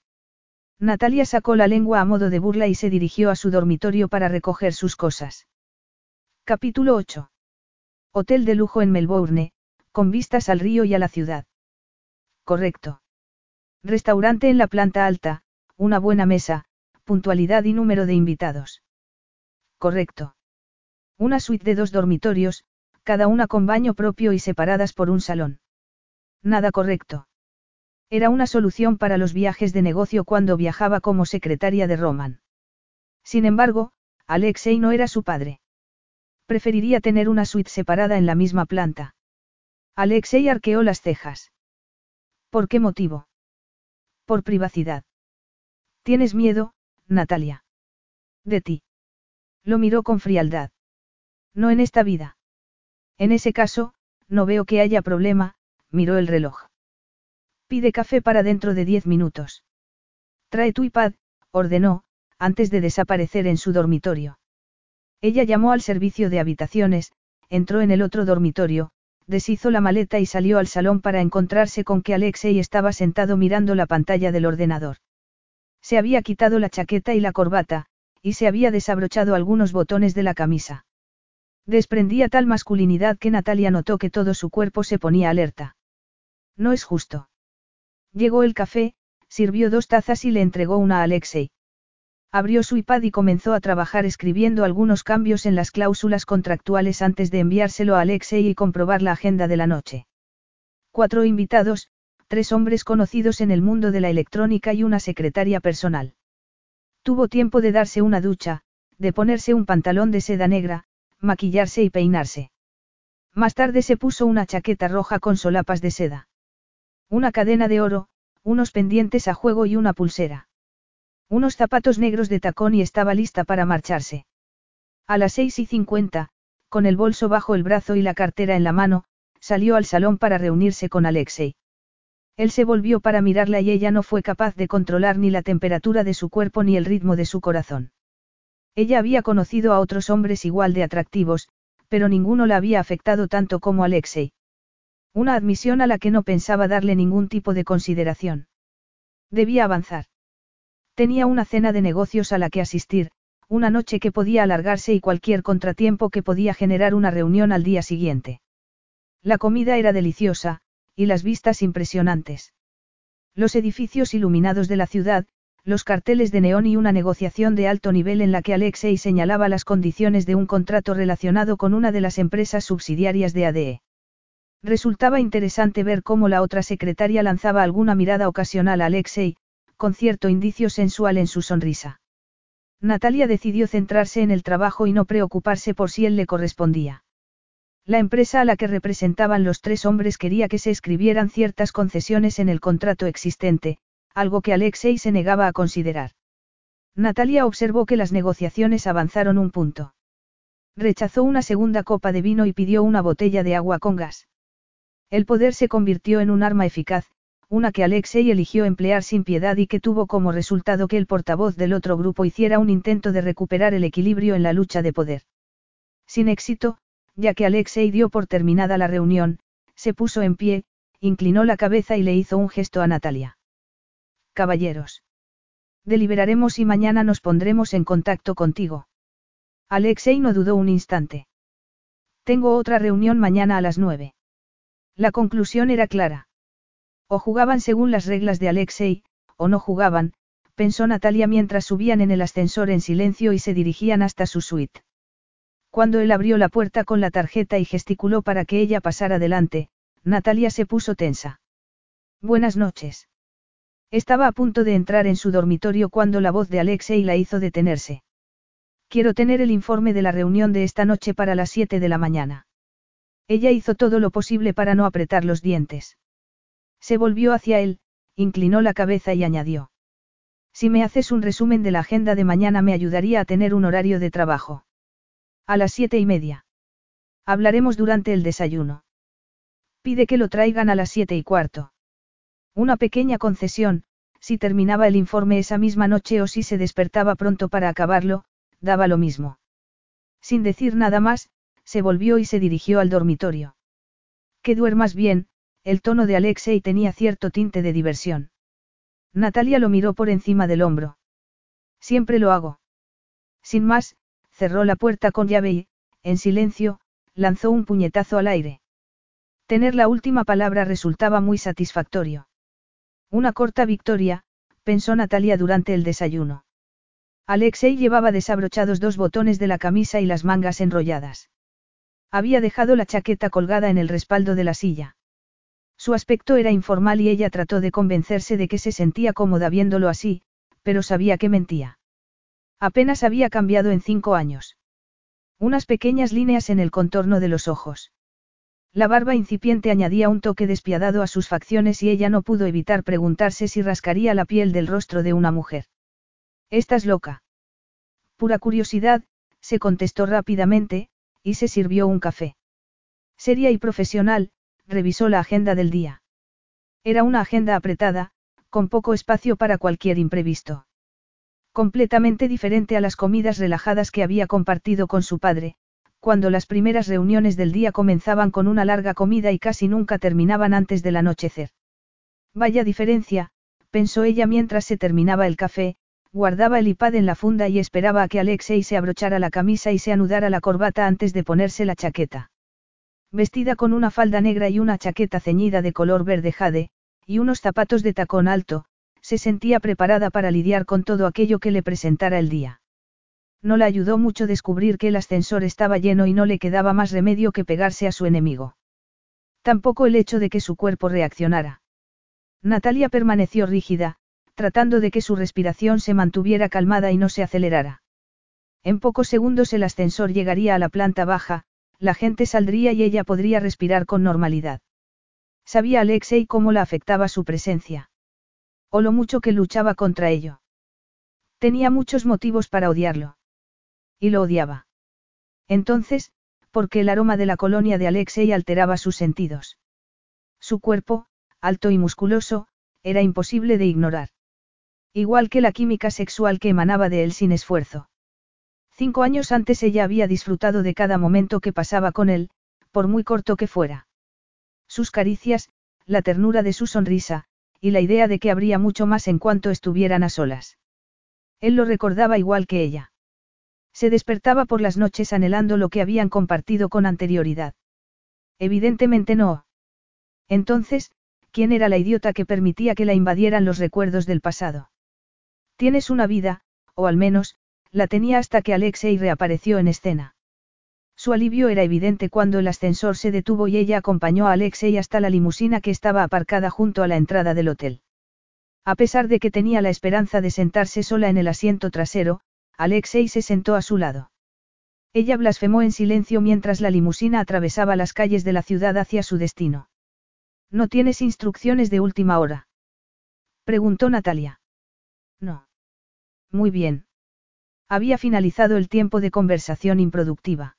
Natalia sacó la lengua a modo de burla y se dirigió a su dormitorio para recoger sus cosas. Capítulo 8. Hotel de lujo en Melbourne, con vistas al río y a la ciudad. Correcto. Restaurante en la planta alta, una buena mesa, puntualidad y número de invitados. Correcto. Una suite de dos dormitorios, cada una con baño propio y separadas por un salón. Nada correcto. Era una solución para los viajes de negocio cuando viajaba como secretaria de Roman. Sin embargo, Alexei no era su padre. Preferiría tener una suite separada en la misma planta. Alexei arqueó las cejas. ¿Por qué motivo? Por privacidad. ¿Tienes miedo, Natalia? De ti. Lo miró con frialdad. No en esta vida. En ese caso, no veo que haya problema, miró el reloj. Pide café para dentro de diez minutos. Trae tu iPad, ordenó, antes de desaparecer en su dormitorio. Ella llamó al servicio de habitaciones, entró en el otro dormitorio, deshizo la maleta y salió al salón para encontrarse con que Alexei estaba sentado mirando la pantalla del ordenador. Se había quitado la chaqueta y la corbata, y se había desabrochado algunos botones de la camisa. Desprendía tal masculinidad que Natalia notó que todo su cuerpo se ponía alerta. No es justo. Llegó el café, sirvió dos tazas y le entregó una a Alexei. Abrió su iPad y comenzó a trabajar escribiendo algunos cambios en las cláusulas contractuales antes de enviárselo a Alexei y comprobar la agenda de la noche. Cuatro invitados, tres hombres conocidos en el mundo de la electrónica y una secretaria personal. Tuvo tiempo de darse una ducha, de ponerse un pantalón de seda negra, maquillarse y peinarse. Más tarde se puso una chaqueta roja con solapas de seda. Una cadena de oro, unos pendientes a juego y una pulsera. Unos zapatos negros de tacón y estaba lista para marcharse. A las seis y cincuenta, con el bolso bajo el brazo y la cartera en la mano, salió al salón para reunirse con Alexei. Él se volvió para mirarla y ella no fue capaz de controlar ni la temperatura de su cuerpo ni el ritmo de su corazón. Ella había conocido a otros hombres igual de atractivos, pero ninguno la había afectado tanto como Alexei. Una admisión a la que no pensaba darle ningún tipo de consideración. Debía avanzar. Tenía una cena de negocios a la que asistir, una noche que podía alargarse y cualquier contratiempo que podía generar una reunión al día siguiente. La comida era deliciosa, y las vistas impresionantes. Los edificios iluminados de la ciudad, los carteles de neón y una negociación de alto nivel en la que Alexei señalaba las condiciones de un contrato relacionado con una de las empresas subsidiarias de ADE. Resultaba interesante ver cómo la otra secretaria lanzaba alguna mirada ocasional a Alexei, con cierto indicio sensual en su sonrisa. Natalia decidió centrarse en el trabajo y no preocuparse por si él le correspondía. La empresa a la que representaban los tres hombres quería que se escribieran ciertas concesiones en el contrato existente, algo que Alexei se negaba a considerar. Natalia observó que las negociaciones avanzaron un punto. Rechazó una segunda copa de vino y pidió una botella de agua con gas. El poder se convirtió en un arma eficaz, una que Alexei eligió emplear sin piedad y que tuvo como resultado que el portavoz del otro grupo hiciera un intento de recuperar el equilibrio en la lucha de poder. Sin éxito, ya que Alexei dio por terminada la reunión, se puso en pie, inclinó la cabeza y le hizo un gesto a Natalia. Caballeros. Deliberaremos y mañana nos pondremos en contacto contigo. Alexei no dudó un instante. Tengo otra reunión mañana a las nueve. La conclusión era clara. O jugaban según las reglas de Alexei, o no jugaban, pensó Natalia mientras subían en el ascensor en silencio y se dirigían hasta su suite. Cuando él abrió la puerta con la tarjeta y gesticuló para que ella pasara adelante, Natalia se puso tensa. Buenas noches. Estaba a punto de entrar en su dormitorio cuando la voz de Alexei la hizo detenerse. Quiero tener el informe de la reunión de esta noche para las 7 de la mañana. Ella hizo todo lo posible para no apretar los dientes. Se volvió hacia él, inclinó la cabeza y añadió. Si me haces un resumen de la agenda de mañana me ayudaría a tener un horario de trabajo. A las siete y media. Hablaremos durante el desayuno. Pide que lo traigan a las siete y cuarto. Una pequeña concesión, si terminaba el informe esa misma noche o si se despertaba pronto para acabarlo, daba lo mismo. Sin decir nada más, se volvió y se dirigió al dormitorio. Que duermas bien, el tono de Alexei tenía cierto tinte de diversión. Natalia lo miró por encima del hombro. Siempre lo hago. Sin más, cerró la puerta con llave y, en silencio, lanzó un puñetazo al aire. Tener la última palabra resultaba muy satisfactorio. Una corta victoria, pensó Natalia durante el desayuno. Alexei llevaba desabrochados dos botones de la camisa y las mangas enrolladas. Había dejado la chaqueta colgada en el respaldo de la silla. Su aspecto era informal y ella trató de convencerse de que se sentía cómoda viéndolo así, pero sabía que mentía. Apenas había cambiado en cinco años. Unas pequeñas líneas en el contorno de los ojos. La barba incipiente añadía un toque despiadado a sus facciones y ella no pudo evitar preguntarse si rascaría la piel del rostro de una mujer. ¿Estás loca? Pura curiosidad, se contestó rápidamente, y se sirvió un café. Seria y profesional, revisó la agenda del día. Era una agenda apretada, con poco espacio para cualquier imprevisto. Completamente diferente a las comidas relajadas que había compartido con su padre, cuando las primeras reuniones del día comenzaban con una larga comida y casi nunca terminaban antes del anochecer. Vaya diferencia, pensó ella mientras se terminaba el café, guardaba el iPad en la funda y esperaba a que Alexei se abrochara la camisa y se anudara la corbata antes de ponerse la chaqueta. Vestida con una falda negra y una chaqueta ceñida de color verde jade, y unos zapatos de tacón alto, se sentía preparada para lidiar con todo aquello que le presentara el día. No le ayudó mucho descubrir que el ascensor estaba lleno y no le quedaba más remedio que pegarse a su enemigo. Tampoco el hecho de que su cuerpo reaccionara. Natalia permaneció rígida, tratando de que su respiración se mantuviera calmada y no se acelerara. En pocos segundos el ascensor llegaría a la planta baja, la gente saldría y ella podría respirar con normalidad. Sabía Alexei cómo la afectaba su presencia. O lo mucho que luchaba contra ello. Tenía muchos motivos para odiarlo. Y lo odiaba. Entonces, porque el aroma de la colonia de Alexei alteraba sus sentidos. Su cuerpo, alto y musculoso, era imposible de ignorar. Igual que la química sexual que emanaba de él sin esfuerzo. Cinco años antes ella había disfrutado de cada momento que pasaba con él, por muy corto que fuera. Sus caricias, la ternura de su sonrisa, y la idea de que habría mucho más en cuanto estuvieran a solas. Él lo recordaba igual que ella. Se despertaba por las noches anhelando lo que habían compartido con anterioridad. Evidentemente no. Entonces, ¿quién era la idiota que permitía que la invadieran los recuerdos del pasado? Tienes una vida, o al menos, la tenía hasta que Alexei reapareció en escena. Su alivio era evidente cuando el ascensor se detuvo y ella acompañó a Alexei hasta la limusina que estaba aparcada junto a la entrada del hotel. A pesar de que tenía la esperanza de sentarse sola en el asiento trasero, Alexei se sentó a su lado. Ella blasfemó en silencio mientras la limusina atravesaba las calles de la ciudad hacia su destino. ¿No tienes instrucciones de última hora? Preguntó Natalia. No. Muy bien. Había finalizado el tiempo de conversación improductiva.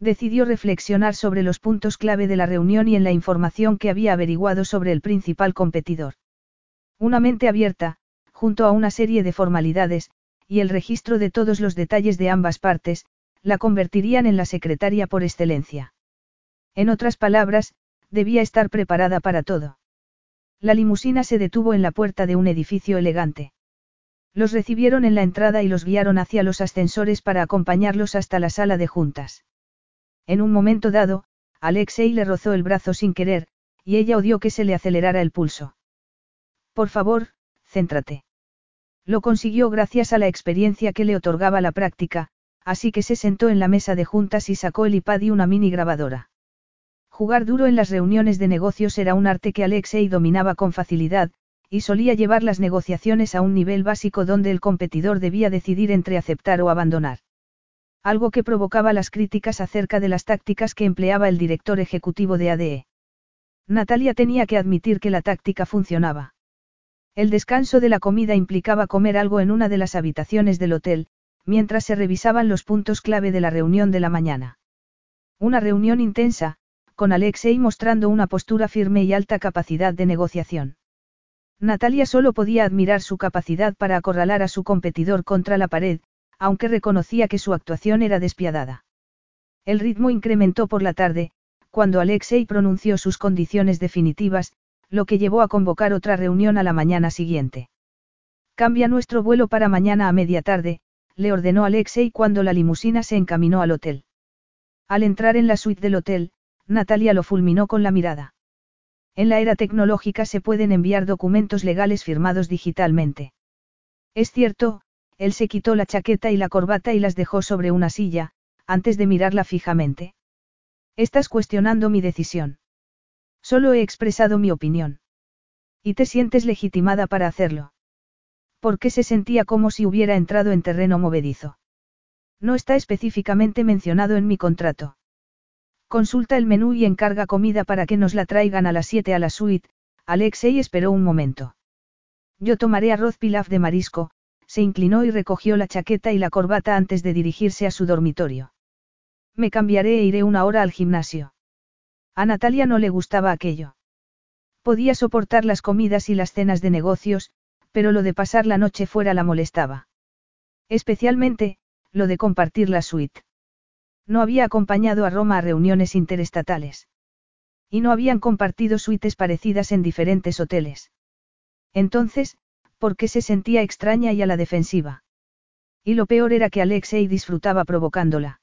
Decidió reflexionar sobre los puntos clave de la reunión y en la información que había averiguado sobre el principal competidor. Una mente abierta, junto a una serie de formalidades, y el registro de todos los detalles de ambas partes, la convertirían en la secretaria por excelencia. En otras palabras, debía estar preparada para todo. La limusina se detuvo en la puerta de un edificio elegante. Los recibieron en la entrada y los guiaron hacia los ascensores para acompañarlos hasta la sala de juntas. En un momento dado, Alexei le rozó el brazo sin querer, y ella odió que se le acelerara el pulso. Por favor, céntrate. Lo consiguió gracias a la experiencia que le otorgaba la práctica, así que se sentó en la mesa de juntas y sacó el iPad y una mini grabadora. Jugar duro en las reuniones de negocios era un arte que Alexei dominaba con facilidad, y solía llevar las negociaciones a un nivel básico donde el competidor debía decidir entre aceptar o abandonar. Algo que provocaba las críticas acerca de las tácticas que empleaba el director ejecutivo de ADE. Natalia tenía que admitir que la táctica funcionaba. El descanso de la comida implicaba comer algo en una de las habitaciones del hotel, mientras se revisaban los puntos clave de la reunión de la mañana. Una reunión intensa, con Alexei mostrando una postura firme y alta capacidad de negociación. Natalia solo podía admirar su capacidad para acorralar a su competidor contra la pared, aunque reconocía que su actuación era despiadada. El ritmo incrementó por la tarde, cuando Alexei pronunció sus condiciones definitivas, lo que llevó a convocar otra reunión a la mañana siguiente. Cambia nuestro vuelo para mañana a media tarde, le ordenó Alexei cuando la limusina se encaminó al hotel. Al entrar en la suite del hotel, Natalia lo fulminó con la mirada. En la era tecnológica se pueden enviar documentos legales firmados digitalmente. Es cierto, él se quitó la chaqueta y la corbata y las dejó sobre una silla, antes de mirarla fijamente. Estás cuestionando mi decisión. Solo he expresado mi opinión. Y te sientes legitimada para hacerlo. Porque se sentía como si hubiera entrado en terreno movedizo. No está específicamente mencionado en mi contrato. Consulta el menú y encarga comida para que nos la traigan a las 7 a la suite. Alexei esperó un momento. Yo tomaré arroz pilaf de marisco, se inclinó y recogió la chaqueta y la corbata antes de dirigirse a su dormitorio. Me cambiaré e iré una hora al gimnasio. A Natalia no le gustaba aquello. Podía soportar las comidas y las cenas de negocios, pero lo de pasar la noche fuera la molestaba. Especialmente, lo de compartir la suite. No había acompañado a Roma a reuniones interestatales. Y no habían compartido suites parecidas en diferentes hoteles. Entonces, ¿por qué se sentía extraña y a la defensiva? Y lo peor era que Alexei disfrutaba provocándola.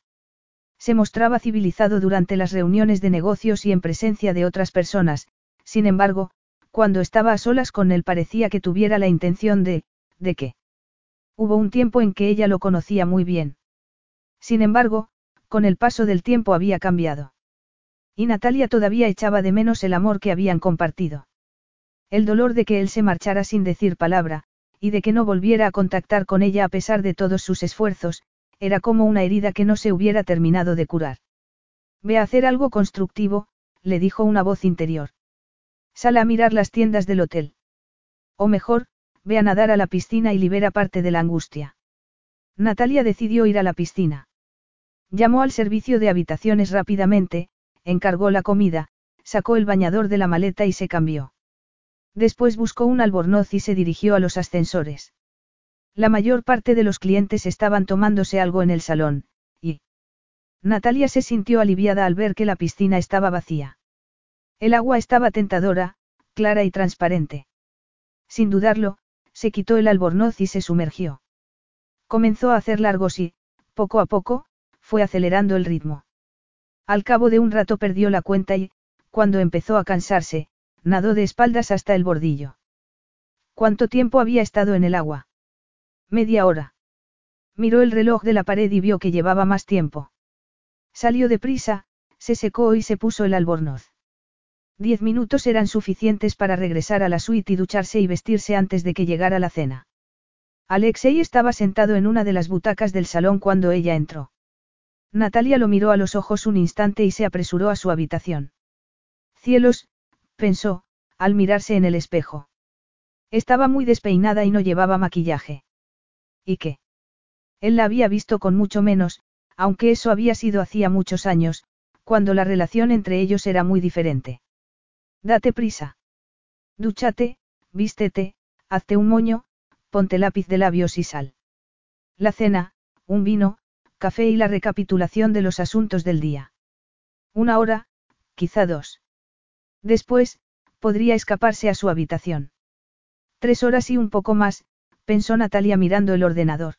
Se mostraba civilizado durante las reuniones de negocios y en presencia de otras personas, sin embargo, cuando estaba a solas con él parecía que tuviera la intención de, ¿de qué? Hubo un tiempo en que ella lo conocía muy bien. Sin embargo, con el paso del tiempo había cambiado. Y Natalia todavía echaba de menos el amor que habían compartido. El dolor de que él se marchara sin decir palabra, y de que no volviera a contactar con ella a pesar de todos sus esfuerzos, era como una herida que no se hubiera terminado de curar. Ve a hacer algo constructivo, le dijo una voz interior. Sale a mirar las tiendas del hotel. O mejor, ve a nadar a la piscina y libera parte de la angustia. Natalia decidió ir a la piscina. Llamó al servicio de habitaciones rápidamente, encargó la comida, sacó el bañador de la maleta y se cambió. Después buscó un albornoz y se dirigió a los ascensores. La mayor parte de los clientes estaban tomándose algo en el salón, y... Natalia se sintió aliviada al ver que la piscina estaba vacía. El agua estaba tentadora, clara y transparente. Sin dudarlo, se quitó el albornoz y se sumergió. Comenzó a hacer largos y, poco a poco, fue acelerando el ritmo. Al cabo de un rato perdió la cuenta y, cuando empezó a cansarse, nadó de espaldas hasta el bordillo. ¿Cuánto tiempo había estado en el agua? Media hora. Miró el reloj de la pared y vio que llevaba más tiempo. Salió deprisa, se secó y se puso el albornoz. Diez minutos eran suficientes para regresar a la suite y ducharse y vestirse antes de que llegara la cena. Alexei estaba sentado en una de las butacas del salón cuando ella entró. Natalia lo miró a los ojos un instante y se apresuró a su habitación. Cielos, pensó, al mirarse en el espejo. Estaba muy despeinada y no llevaba maquillaje. ¿Y qué? Él la había visto con mucho menos, aunque eso había sido hacía muchos años, cuando la relación entre ellos era muy diferente. Date prisa. Dúchate, vístete, hazte un moño, ponte lápiz de labios y sal. La cena, un vino, café y la recapitulación de los asuntos del día. Una hora, quizá dos. Después, podría escaparse a su habitación. Tres horas y un poco más, pensó Natalia mirando el ordenador.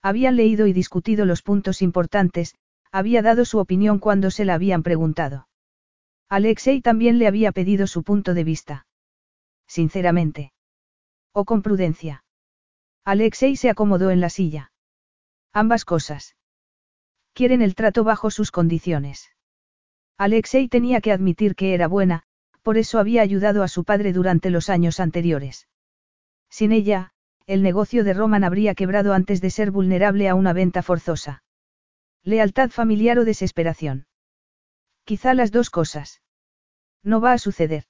Habían leído y discutido los puntos importantes, había dado su opinión cuando se la habían preguntado. Alexei también le había pedido su punto de vista. Sinceramente. O con prudencia. Alexei se acomodó en la silla. Ambas cosas. Quieren el trato bajo sus condiciones. Alexei tenía que admitir que era buena, por eso había ayudado a su padre durante los años anteriores. Sin ella, el negocio de Roman habría quebrado antes de ser vulnerable a una venta forzosa. Lealtad familiar o desesperación. Quizá las dos cosas. No va a suceder.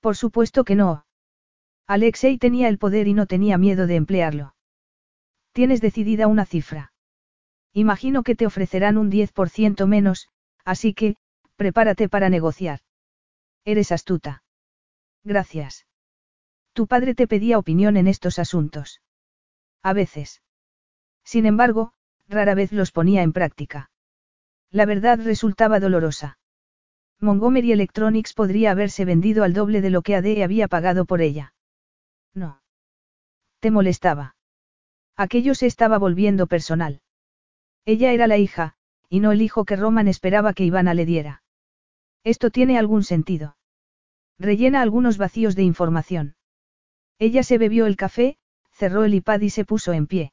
Por supuesto que no. Alexei tenía el poder y no tenía miedo de emplearlo. Tienes decidida una cifra. Imagino que te ofrecerán un 10% menos, así que, prepárate para negociar. Eres astuta. Gracias. Tu padre te pedía opinión en estos asuntos. A veces. Sin embargo, rara vez los ponía en práctica. La verdad resultaba dolorosa. Montgomery Electronics podría haberse vendido al doble de lo que ADE había pagado por ella. No. Te molestaba. Aquello se estaba volviendo personal. Ella era la hija, y no el hijo que Roman esperaba que Ivana le diera. Esto tiene algún sentido. Rellena algunos vacíos de información. Ella se bebió el café, cerró el iPad y se puso en pie.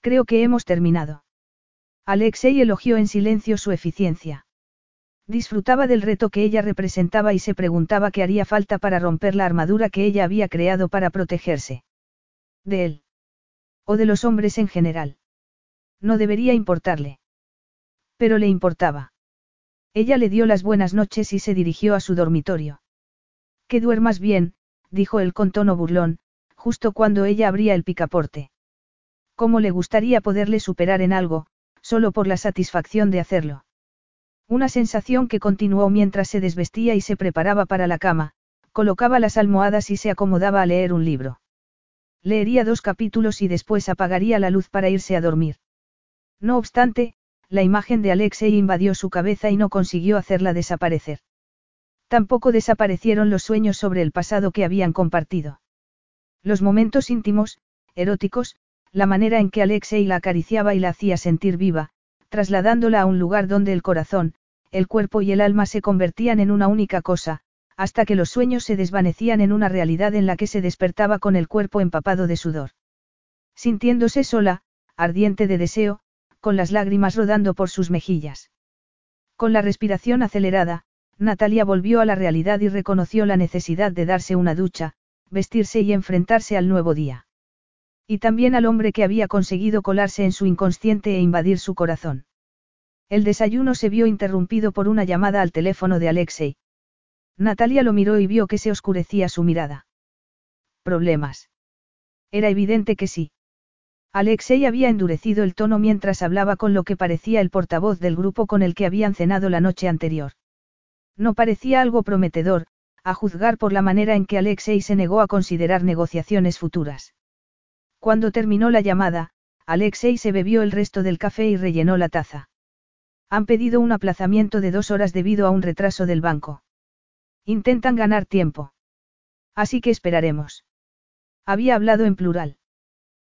Creo que hemos terminado. Alexei elogió en silencio su eficiencia. Disfrutaba del reto que ella representaba y se preguntaba qué haría falta para romper la armadura que ella había creado para protegerse. De él. O de los hombres en general. No debería importarle. Pero le importaba. Ella le dio las buenas noches y se dirigió a su dormitorio. Que duermas bien, dijo él con tono burlón, justo cuando ella abría el picaporte. ¿Cómo le gustaría poderle superar en algo, solo por la satisfacción de hacerlo? Una sensación que continuó mientras se desvestía y se preparaba para la cama, colocaba las almohadas y se acomodaba a leer un libro. Leería dos capítulos y después apagaría la luz para irse a dormir. No obstante, la imagen de Alexei invadió su cabeza y no consiguió hacerla desaparecer. Tampoco desaparecieron los sueños sobre el pasado que habían compartido. Los momentos íntimos, eróticos, la manera en que Alexei la acariciaba y la hacía sentir viva, trasladándola a un lugar donde el corazón, el cuerpo y el alma se convertían en una única cosa, hasta que los sueños se desvanecían en una realidad en la que se despertaba con el cuerpo empapado de sudor. Sintiéndose sola, ardiente de deseo, con las lágrimas rodando por sus mejillas. Con la respiración acelerada, Natalia volvió a la realidad y reconoció la necesidad de darse una ducha, vestirse y enfrentarse al nuevo día. Y también al hombre que había conseguido colarse en su inconsciente e invadir su corazón. El desayuno se vio interrumpido por una llamada al teléfono de Alexei. Natalia lo miró y vio que se oscurecía su mirada. ¿Problemas? Era evidente que sí. Alexei había endurecido el tono mientras hablaba con lo que parecía el portavoz del grupo con el que habían cenado la noche anterior. No parecía algo prometedor, a juzgar por la manera en que Alexei se negó a considerar negociaciones futuras. Cuando terminó la llamada, Alexei se bebió el resto del café y rellenó la taza. Han pedido un aplazamiento de dos horas debido a un retraso del banco. Intentan ganar tiempo. Así que esperaremos. Había hablado en plural.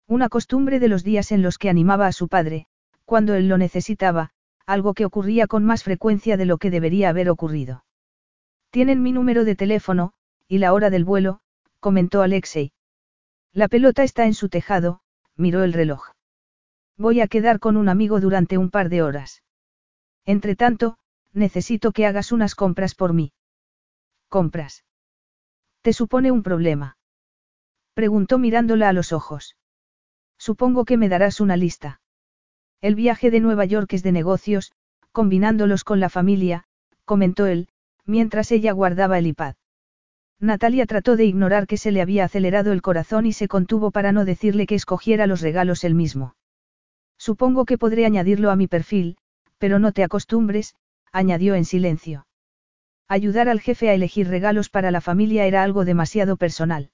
Una costumbre de los días en los que animaba a su padre, cuando él lo necesitaba, algo que ocurría con más frecuencia de lo que debería haber ocurrido. Tienen mi número de teléfono, y la hora del vuelo, comentó Alexei. La pelota está en su tejado, miró el reloj. Voy a quedar con un amigo durante un par de horas. Entre tanto, necesito que hagas unas compras por mí. ¿Compras? ¿Te supone un problema? Preguntó mirándola a los ojos. Supongo que me darás una lista. El viaje de Nueva York es de negocios, combinándolos con la familia, comentó él, mientras ella guardaba el iPad. Natalia trató de ignorar que se le había acelerado el corazón y se contuvo para no decirle que escogiera los regalos él mismo. Supongo que podré añadirlo a mi perfil, pero no te acostumbres, añadió en silencio. Ayudar al jefe a elegir regalos para la familia era algo demasiado personal.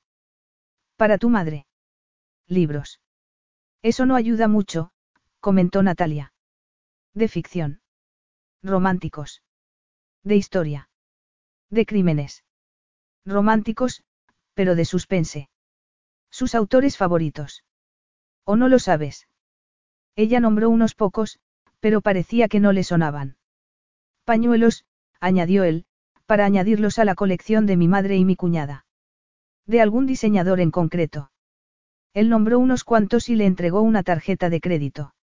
Para tu madre. Libros. Eso no ayuda mucho, comentó Natalia. De ficción. Románticos. De historia. De crímenes. Románticos, pero de suspense. Sus autores favoritos. ¿O no lo sabes? Ella nombró unos pocos, pero parecía que no le sonaban. Pañuelos, añadió él, para añadirlos a la colección de mi madre y mi cuñada. De algún diseñador en concreto. Él nombró unos cuantos y le entregó una tarjeta de crédito.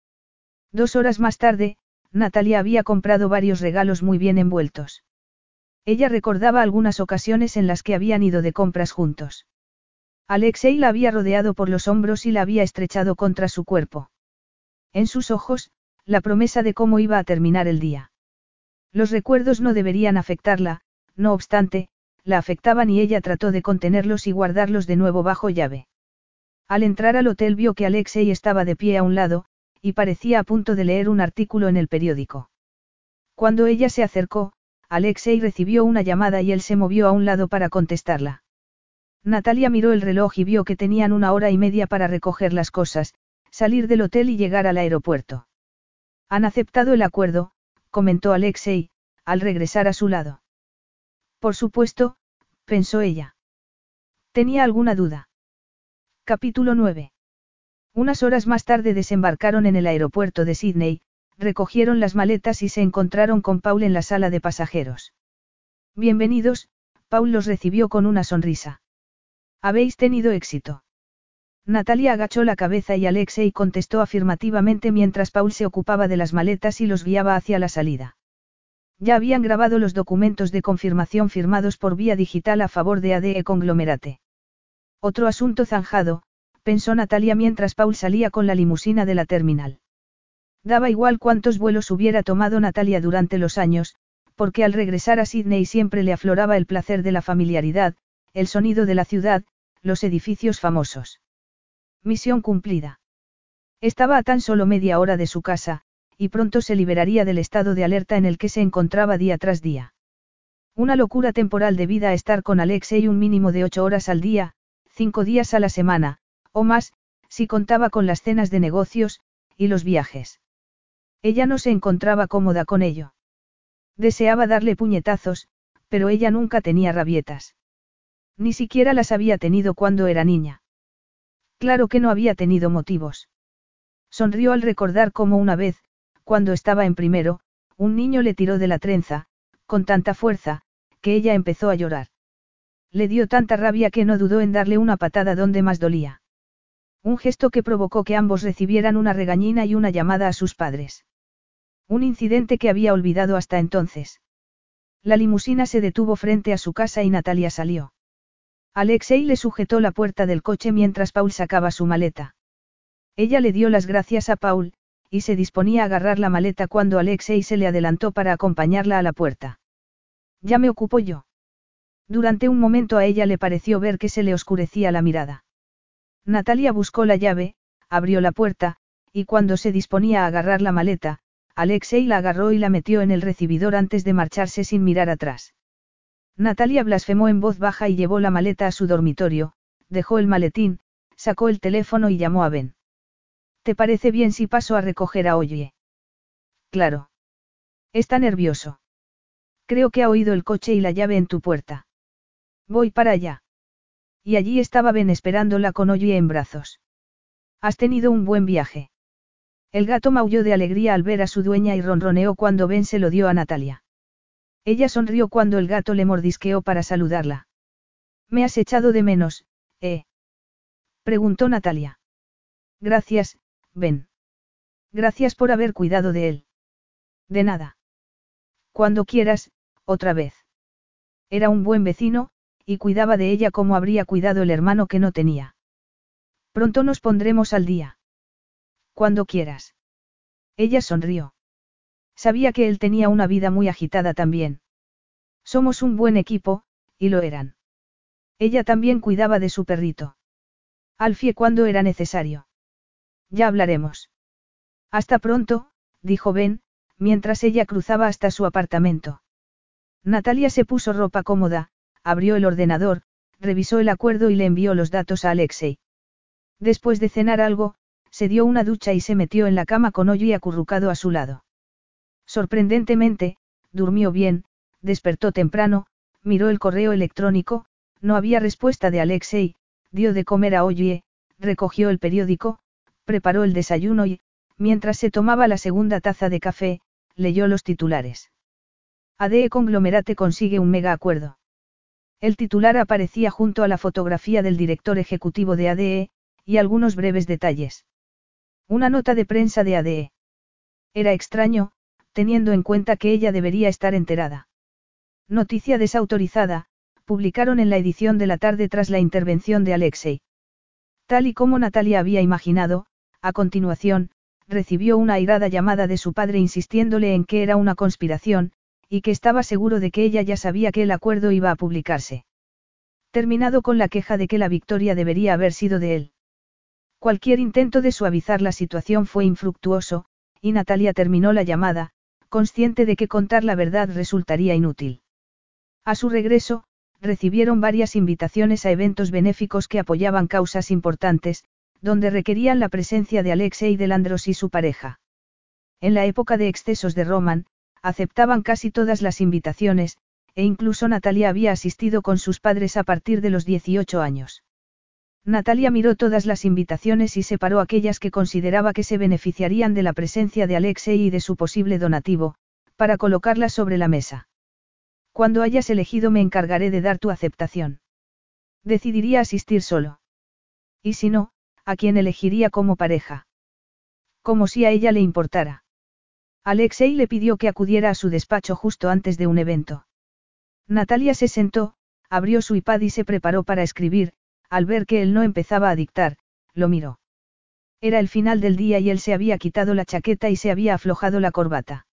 Dos horas más tarde, Natalia había comprado varios regalos muy bien envueltos. Ella recordaba algunas ocasiones en las que habían ido de compras juntos. Alexei la había rodeado por los hombros y la había estrechado contra su cuerpo. En sus ojos, la promesa de cómo iba a terminar el día. Los recuerdos no deberían afectarla, no obstante, la afectaban y ella trató de contenerlos y guardarlos de nuevo bajo llave. Al entrar al hotel vio que Alexei estaba de pie a un lado, y parecía a punto de leer un artículo en el periódico. Cuando ella se acercó, Alexei recibió una llamada y él se movió a un lado para contestarla. Natalia miró el reloj y vio que tenían una hora y media para recoger las cosas, salir del hotel y llegar al aeropuerto. Han aceptado el acuerdo, comentó Alexei, al regresar a su lado. Por supuesto, pensó ella. Tenía alguna duda. Capítulo 9. Unas horas más tarde desembarcaron en el aeropuerto de Sydney, recogieron las maletas y se encontraron con Paul en la sala de pasajeros. Bienvenidos, Paul los recibió con una sonrisa. ¿Habéis tenido éxito? Natalia agachó la cabeza y Alexei contestó afirmativamente mientras Paul se ocupaba de las maletas y los guiaba hacia la salida. Ya habían grabado los documentos de confirmación firmados por vía digital a favor de ADE Conglomerate. Otro asunto zanjado, pensó Natalia mientras Paul salía con la limusina de la terminal. Daba igual cuántos vuelos hubiera tomado Natalia durante los años, porque al regresar a Sydney siempre le afloraba el placer de la familiaridad, el sonido de la ciudad, los edificios famosos. Misión cumplida. Estaba a tan solo media hora de su casa, y pronto se liberaría del estado de alerta en el que se encontraba día tras día. Una locura temporal debida a estar con Alexei un mínimo de ocho horas al día, cinco días a la semana, o más, si contaba con las cenas de negocios, y los viajes. Ella no se encontraba cómoda con ello. Deseaba darle puñetazos, pero ella nunca tenía rabietas. Ni siquiera las había tenido cuando era niña. Claro que no había tenido motivos. Sonrió al recordar cómo una vez, cuando estaba en primero, un niño le tiró de la trenza, con tanta fuerza, que ella empezó a llorar. Le dio tanta rabia que no dudó en darle una patada donde más dolía. Un gesto que provocó que ambos recibieran una regañina y una llamada a sus padres. Un incidente que había olvidado hasta entonces. La limusina se detuvo frente a su casa y Natalia salió. Alexei le sujetó la puerta del coche mientras Paul sacaba su maleta. Ella le dio las gracias a Paul, y se disponía a agarrar la maleta cuando Alexei se le adelantó para acompañarla a la puerta. Ya me ocupo yo. Durante un momento a ella le pareció ver que se le oscurecía la mirada. Natalia buscó la llave, abrió la puerta, y cuando se disponía a agarrar la maleta, Alexei la agarró y la metió en el recibidor antes de marcharse sin mirar atrás. Natalia blasfemó en voz baja y llevó la maleta a su dormitorio, dejó el maletín, sacó el teléfono y llamó a Ben. ¿Te parece bien si paso a recoger a Oye? Claro. Está nervioso. Creo que ha oído el coche y la llave en tu puerta. Voy para allá. Y allí estaba Ben esperándola con Oye en brazos. Has tenido un buen viaje. El gato maulló de alegría al ver a su dueña y ronroneó cuando Ben se lo dio a Natalia. Ella sonrió cuando el gato le mordisqueó para saludarla. Me has echado de menos, ¿eh? Preguntó Natalia. Gracias, Ben. Gracias por haber cuidado de él. De nada. Cuando quieras, otra vez. Era un buen vecino, y cuidaba de ella como habría cuidado el hermano que no tenía. Pronto nos pondremos al día. Cuando quieras. Ella sonrió. Sabía que él tenía una vida muy agitada también. Somos un buen equipo, y lo eran. Ella también cuidaba de su perrito. Alfie cuando era necesario. Ya hablaremos. Hasta pronto, dijo Ben, mientras ella cruzaba hasta su apartamento. Natalia se puso ropa cómoda, abrió el ordenador, revisó el acuerdo y le envió los datos a Alexei. Después de cenar algo, se dio una ducha y se metió en la cama con y acurrucado a su lado. Sorprendentemente, durmió bien, despertó temprano, miró el correo electrónico, no había respuesta de Alexei, dio de comer a Oye, recogió el periódico, preparó el desayuno y, mientras se tomaba la segunda taza de café, leyó los titulares. ADE Conglomerate consigue un mega acuerdo. El titular aparecía junto a la fotografía del director ejecutivo de ADE, y algunos breves detalles. Una nota de prensa de ADE. Era extraño, teniendo en cuenta que ella debería estar enterada. Noticia desautorizada, publicaron en la edición de la tarde tras la intervención de Alexei. Tal y como Natalia había imaginado, a continuación, recibió una airada llamada de su padre insistiéndole en que era una conspiración, y que estaba seguro de que ella ya sabía que el acuerdo iba a publicarse. Terminado con la queja de que la victoria debería haber sido de él. Cualquier intento de suavizar la situación fue infructuoso, y Natalia terminó la llamada, consciente de que contar la verdad resultaría inútil. A su regreso, recibieron varias invitaciones a eventos benéficos que apoyaban causas importantes, donde requerían la presencia de Alexei Delandros y su pareja. En la época de excesos de Roman, aceptaban casi todas las invitaciones, e incluso Natalia había asistido con sus padres a partir de los 18 años. Natalia miró todas las invitaciones y separó aquellas que consideraba que se beneficiarían de la presencia de Alexei y de su posible donativo, para colocarlas sobre la mesa. Cuando hayas elegido me encargaré de dar tu aceptación. Decidiría asistir solo. Y si no, ¿a quién elegiría como pareja? Como si a ella le importara. Alexei le pidió que acudiera a su despacho justo antes de un evento. Natalia se sentó, abrió su iPad y se preparó para escribir, al ver que él no empezaba a dictar, lo miró. Era el final del día y él se había quitado la chaqueta y se había aflojado la corbata.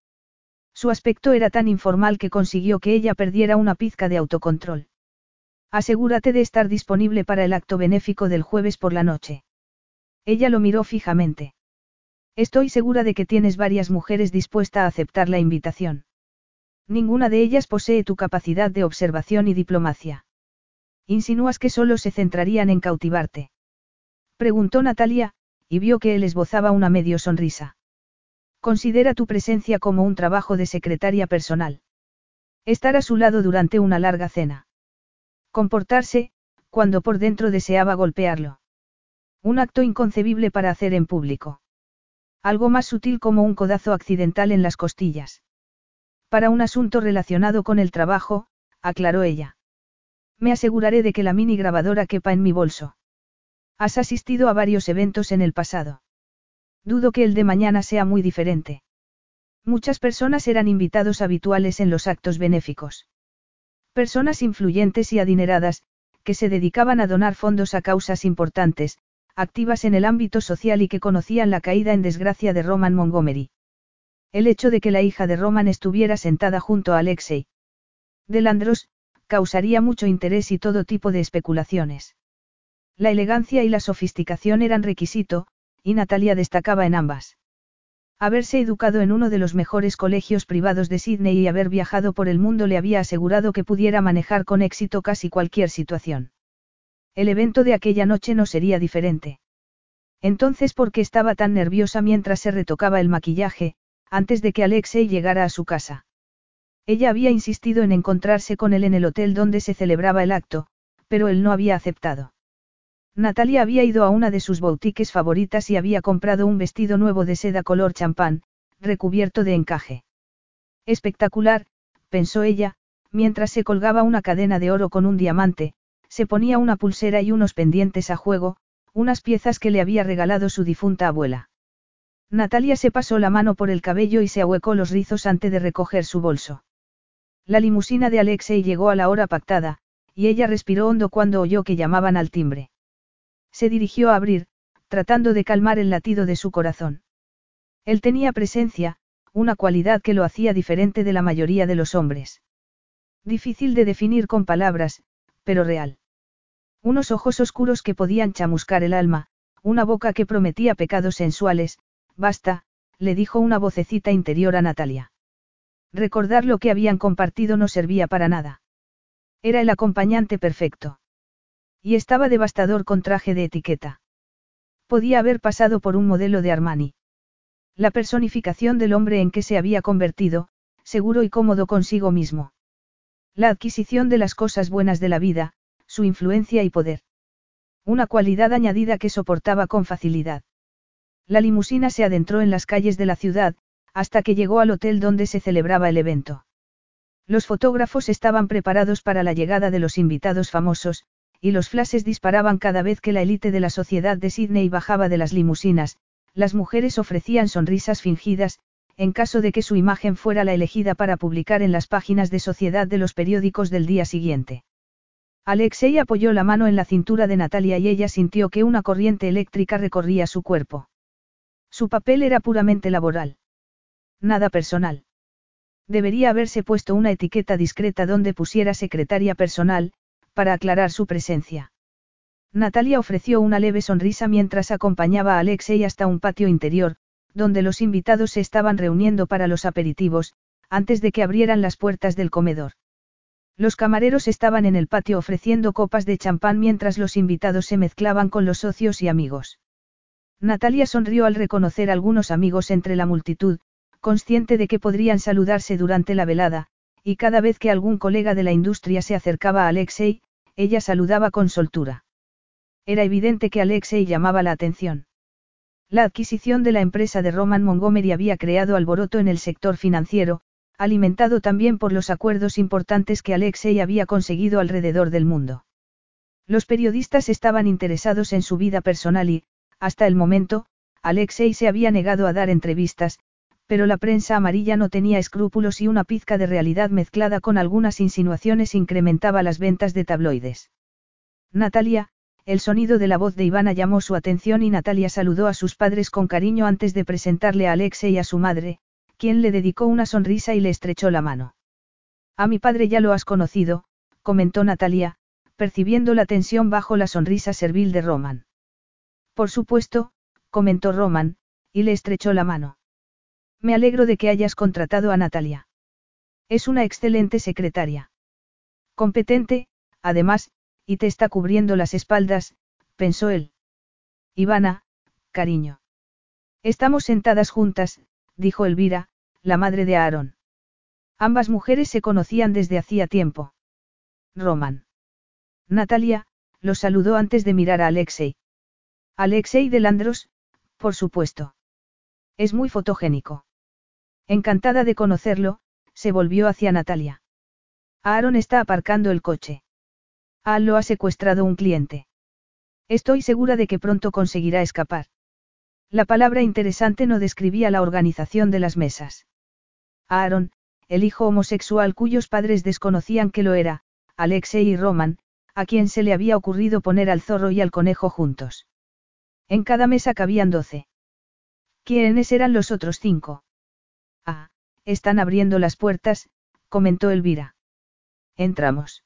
Su aspecto era tan informal que consiguió que ella perdiera una pizca de autocontrol. Asegúrate de estar disponible para el acto benéfico del jueves por la noche. Ella lo miró fijamente. Estoy segura de que tienes varias mujeres dispuestas a aceptar la invitación. Ninguna de ellas posee tu capacidad de observación y diplomacia. Insinúas que solo se centrarían en cautivarte. Preguntó Natalia, y vio que él esbozaba una medio sonrisa. Considera tu presencia como un trabajo de secretaria personal. Estar a su lado durante una larga cena. Comportarse, cuando por dentro deseaba golpearlo. Un acto inconcebible para hacer en público. Algo más sutil como un codazo accidental en las costillas. Para un asunto relacionado con el trabajo, aclaró ella. Me aseguraré de que la mini grabadora quepa en mi bolso. Has asistido a varios eventos en el pasado. Dudo que el de mañana sea muy diferente. Muchas personas eran invitados habituales en los actos benéficos. Personas influyentes y adineradas, que se dedicaban a donar fondos a causas importantes, activas en el ámbito social y que conocían la caída en desgracia de Roman Montgomery. El hecho de que la hija de Roman estuviera sentada junto a Alexei Delandros, causaría mucho interés y todo tipo de especulaciones. La elegancia y la sofisticación eran requisito, y Natalia destacaba en ambas. Haberse educado en uno de los mejores colegios privados de Sydney y haber viajado por el mundo le había asegurado que pudiera manejar con éxito casi cualquier situación. El evento de aquella noche no sería diferente. Entonces, ¿por qué estaba tan nerviosa mientras se retocaba el maquillaje, antes de que Alexei llegara a su casa? Ella había insistido en encontrarse con él en el hotel donde se celebraba el acto, pero él no había aceptado. Natalia había ido a una de sus boutiques favoritas y había comprado un vestido nuevo de seda color champán, recubierto de encaje. Espectacular, pensó ella, mientras se colgaba una cadena de oro con un diamante, se ponía una pulsera y unos pendientes a juego, unas piezas que le había regalado su difunta abuela. Natalia se pasó la mano por el cabello y se ahuecó los rizos antes de recoger su bolso. La limusina de Alexei llegó a la hora pactada, y ella respiró hondo cuando oyó que llamaban al timbre. Se dirigió a abrir, tratando de calmar el latido de su corazón. Él tenía presencia, una cualidad que lo hacía diferente de la mayoría de los hombres. Difícil de definir con palabras, pero real. Unos ojos oscuros que podían chamuscar el alma, una boca que prometía pecados sensuales, basta, le dijo una vocecita interior a Natalia. Recordar lo que habían compartido no servía para nada. Era el acompañante perfecto. Y estaba devastador con traje de etiqueta. Podía haber pasado por un modelo de Armani. La personificación del hombre en que se había convertido, seguro y cómodo consigo mismo. La adquisición de las cosas buenas de la vida, su influencia y poder. Una cualidad añadida que soportaba con facilidad. La limusina se adentró en las calles de la ciudad, hasta que llegó al hotel donde se celebraba el evento. Los fotógrafos estaban preparados para la llegada de los invitados famosos, y los flashes disparaban cada vez que la élite de la sociedad de Sydney bajaba de las limusinas, las mujeres ofrecían sonrisas fingidas, en caso de que su imagen fuera la elegida para publicar en las páginas de sociedad de los periódicos del día siguiente. Alexei apoyó la mano en la cintura de Natalia y ella sintió que una corriente eléctrica recorría su cuerpo. Su papel era puramente laboral. Nada personal. Debería haberse puesto una etiqueta discreta donde pusiera secretaria personal, para aclarar su presencia. Natalia ofreció una leve sonrisa mientras acompañaba a Alexei hasta un patio interior, donde los invitados se estaban reuniendo para los aperitivos, antes de que abrieran las puertas del comedor. Los camareros estaban en el patio ofreciendo copas de champán mientras los invitados se mezclaban con los socios y amigos. Natalia sonrió al reconocer algunos amigos entre la multitud, consciente de que podrían saludarse durante la velada, y cada vez que algún colega de la industria se acercaba a Alexei, ella saludaba con soltura. Era evidente que Alexei llamaba la atención. La adquisición de la empresa de Roman Montgomery había creado alboroto en el sector financiero, alimentado también por los acuerdos importantes que Alexei había conseguido alrededor del mundo. Los periodistas estaban interesados en su vida personal y, hasta el momento, Alexei se había negado a dar entrevistas, pero la prensa amarilla no tenía escrúpulos y una pizca de realidad mezclada con algunas insinuaciones incrementaba las ventas de tabloides. Natalia, el sonido de la voz de Ivana llamó su atención y Natalia saludó a sus padres con cariño antes de presentarle a Alexei y a su madre, quien le dedicó una sonrisa y le estrechó la mano. A mi padre ya lo has conocido, comentó Natalia, percibiendo la tensión bajo la sonrisa servil de Roman. Por supuesto, comentó Roman, y le estrechó la mano. Me alegro de que hayas contratado a Natalia. Es una excelente secretaria. Competente, además, y te está cubriendo las espaldas, pensó él. Ivana, cariño. Estamos sentadas juntas, dijo Elvira, la madre de Aaron. Ambas mujeres se conocían desde hacía tiempo. Roman. Natalia, lo saludó antes de mirar a Alexei. Alexei de Landros, por supuesto. Es muy fotogénico. Encantada de conocerlo, se volvió hacia Natalia. Aaron está aparcando el coche. Al lo ha secuestrado un cliente. Estoy segura de que pronto conseguirá escapar. La palabra interesante no describía la organización de las mesas. Aaron, el hijo homosexual cuyos padres desconocían que lo era, Alexei y Roman, a quien se le había ocurrido poner al zorro y al conejo juntos. En cada mesa cabían doce. ¿Quiénes eran los otros cinco? Ah, están abriendo las puertas, comentó Elvira. Entramos.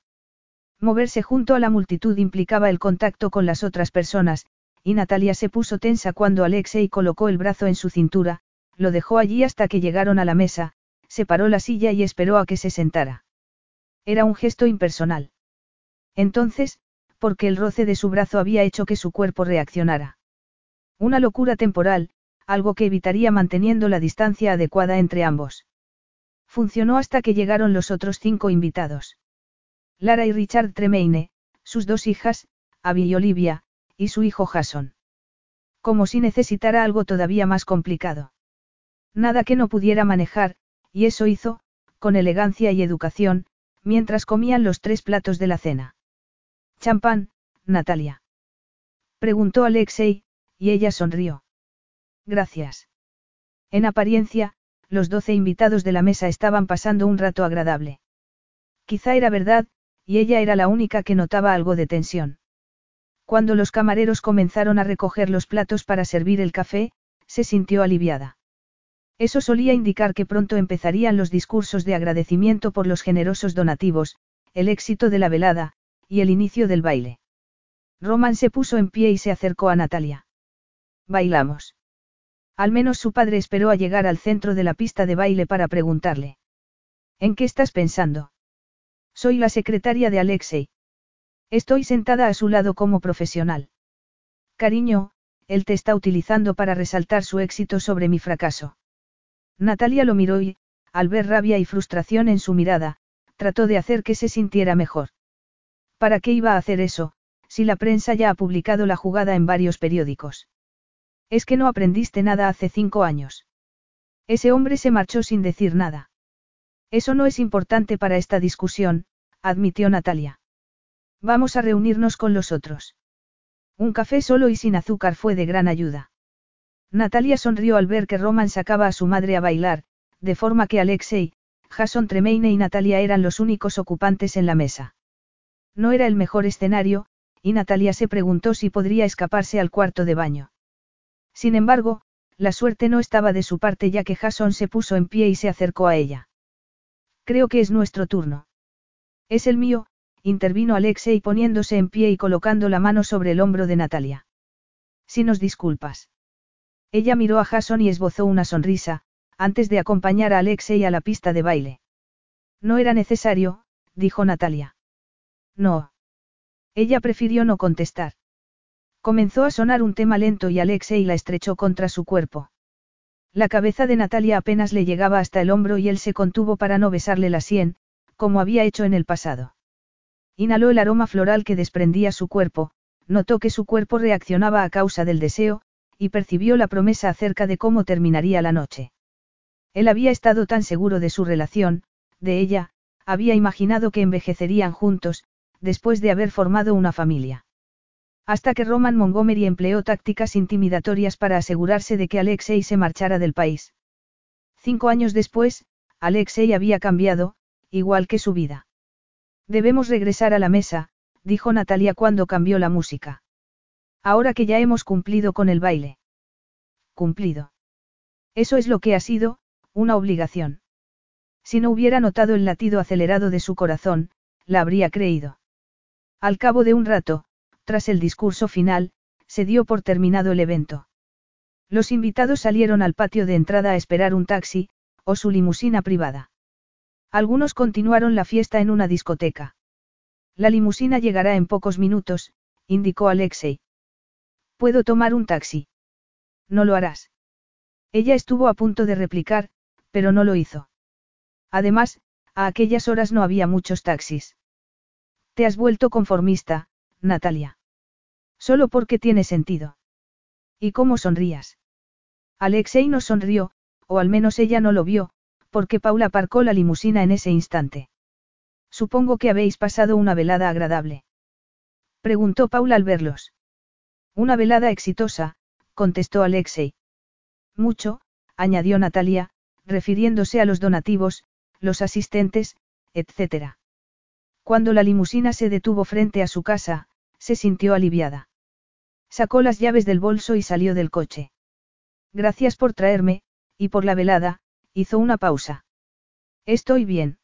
Moverse junto a la multitud implicaba el contacto con las otras personas, y Natalia se puso tensa cuando Alexei colocó el brazo en su cintura, lo dejó allí hasta que llegaron a la mesa, separó la silla y esperó a que se sentara. Era un gesto impersonal. Entonces, porque el roce de su brazo había hecho que su cuerpo reaccionara. Una locura temporal, algo que evitaría manteniendo la distancia adecuada entre ambos. Funcionó hasta que llegaron los otros cinco invitados. Lara y Richard Tremaine, sus dos hijas, Abby y Olivia, y su hijo Jason. Como si necesitara algo todavía más complicado. Nada que no pudiera manejar, y eso hizo, con elegancia y educación, mientras comían los tres platos de la cena. Champán, Natalia. Preguntó Alexei, y ella sonrió. Gracias. En apariencia, los doce invitados de la mesa estaban pasando un rato agradable. Quizá era verdad, y ella era la única que notaba algo de tensión. Cuando los camareros comenzaron a recoger los platos para servir el café, se sintió aliviada. Eso solía indicar que pronto empezarían los discursos de agradecimiento por los generosos donativos, el éxito de la velada, y el inicio del baile. Roman se puso en pie y se acercó a Natalia. Bailamos. Al menos su padre esperó a llegar al centro de la pista de baile para preguntarle. ¿En qué estás pensando? Soy la secretaria de Alexei. Estoy sentada a su lado como profesional. Cariño, él te está utilizando para resaltar su éxito sobre mi fracaso. Natalia lo miró y, al ver rabia y frustración en su mirada, trató de hacer que se sintiera mejor. ¿Para qué iba a hacer eso, si la prensa ya ha publicado la jugada en varios periódicos? Es que no aprendiste nada hace cinco años. Ese hombre se marchó sin decir nada. Eso no es importante para esta discusión, admitió Natalia. Vamos a reunirnos con los otros. Un café solo y sin azúcar fue de gran ayuda. Natalia sonrió al ver que Roman sacaba a su madre a bailar, de forma que Alexei, Jason Tremaine y Natalia eran los únicos ocupantes en la mesa. No era el mejor escenario, y Natalia se preguntó si podría escaparse al cuarto de baño. Sin embargo, la suerte no estaba de su parte ya que Jason se puso en pie y se acercó a ella. Creo que es nuestro turno. Es el mío, intervino Alexei poniéndose en pie y colocando la mano sobre el hombro de Natalia. Si nos disculpas. Ella miró a Jason y esbozó una sonrisa, antes de acompañar a Alexei a la pista de baile. No era necesario, dijo Natalia. No. Ella prefirió no contestar. Comenzó a sonar un tema lento y Alexei la estrechó contra su cuerpo. La cabeza de Natalia apenas le llegaba hasta el hombro y él se contuvo para no besarle la sien, como había hecho en el pasado. Inhaló el aroma floral que desprendía su cuerpo, notó que su cuerpo reaccionaba a causa del deseo, y percibió la promesa acerca de cómo terminaría la noche. Él había estado tan seguro de su relación, de ella, había imaginado que envejecerían juntos, después de haber formado una familia. Hasta que Roman Montgomery empleó tácticas intimidatorias para asegurarse de que Alexei se marchara del país. Cinco años después, Alexei había cambiado, igual que su vida. Debemos regresar a la mesa, dijo Natalia cuando cambió la música. Ahora que ya hemos cumplido con el baile. Cumplido. Eso es lo que ha sido, una obligación. Si no hubiera notado el latido acelerado de su corazón, la habría creído. Al cabo de un rato, tras el discurso final, se dio por terminado el evento. Los invitados salieron al patio de entrada a esperar un taxi, o su limusina privada. Algunos continuaron la fiesta en una discoteca. La limusina llegará en pocos minutos, indicó Alexei. ¿Puedo tomar un taxi? No lo harás. Ella estuvo a punto de replicar, pero no lo hizo. Además, a aquellas horas no había muchos taxis. Te has vuelto conformista, Natalia. Solo porque tiene sentido. ¿Y cómo sonrías? Alexei no sonrió, o al menos ella no lo vio, porque Paula aparcó la limusina en ese instante. Supongo que habéis pasado una velada agradable. Preguntó Paula al verlos. Una velada exitosa, contestó Alexei. Mucho, añadió Natalia, refiriéndose a los donativos, los asistentes, etc. Cuando la limusina se detuvo frente a su casa, se sintió aliviada. Sacó las llaves del bolso y salió del coche. Gracias por traerme, y por la velada, hizo una pausa. Estoy bien.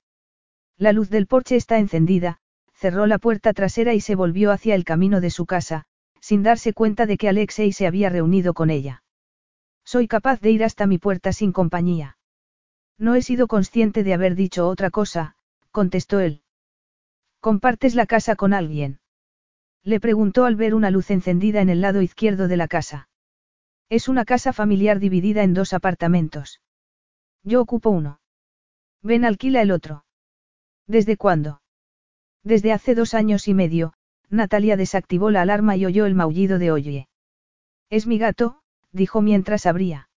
La luz del porche está encendida, cerró la puerta trasera y se volvió hacia el camino de su casa, sin darse cuenta de que Alexei se había reunido con ella. Soy capaz de ir hasta mi puerta sin compañía. No he sido consciente de haber dicho otra cosa, contestó él. ¿Compartes la casa con alguien? Le preguntó al ver una luz encendida en el lado izquierdo de la casa. Es una casa familiar dividida en dos apartamentos. Yo ocupo uno. Ven alquila el otro. ¿Desde cuándo? Desde hace dos años y medio, Natalia desactivó la alarma y oyó el maullido de Oye. Es mi gato, dijo mientras abría.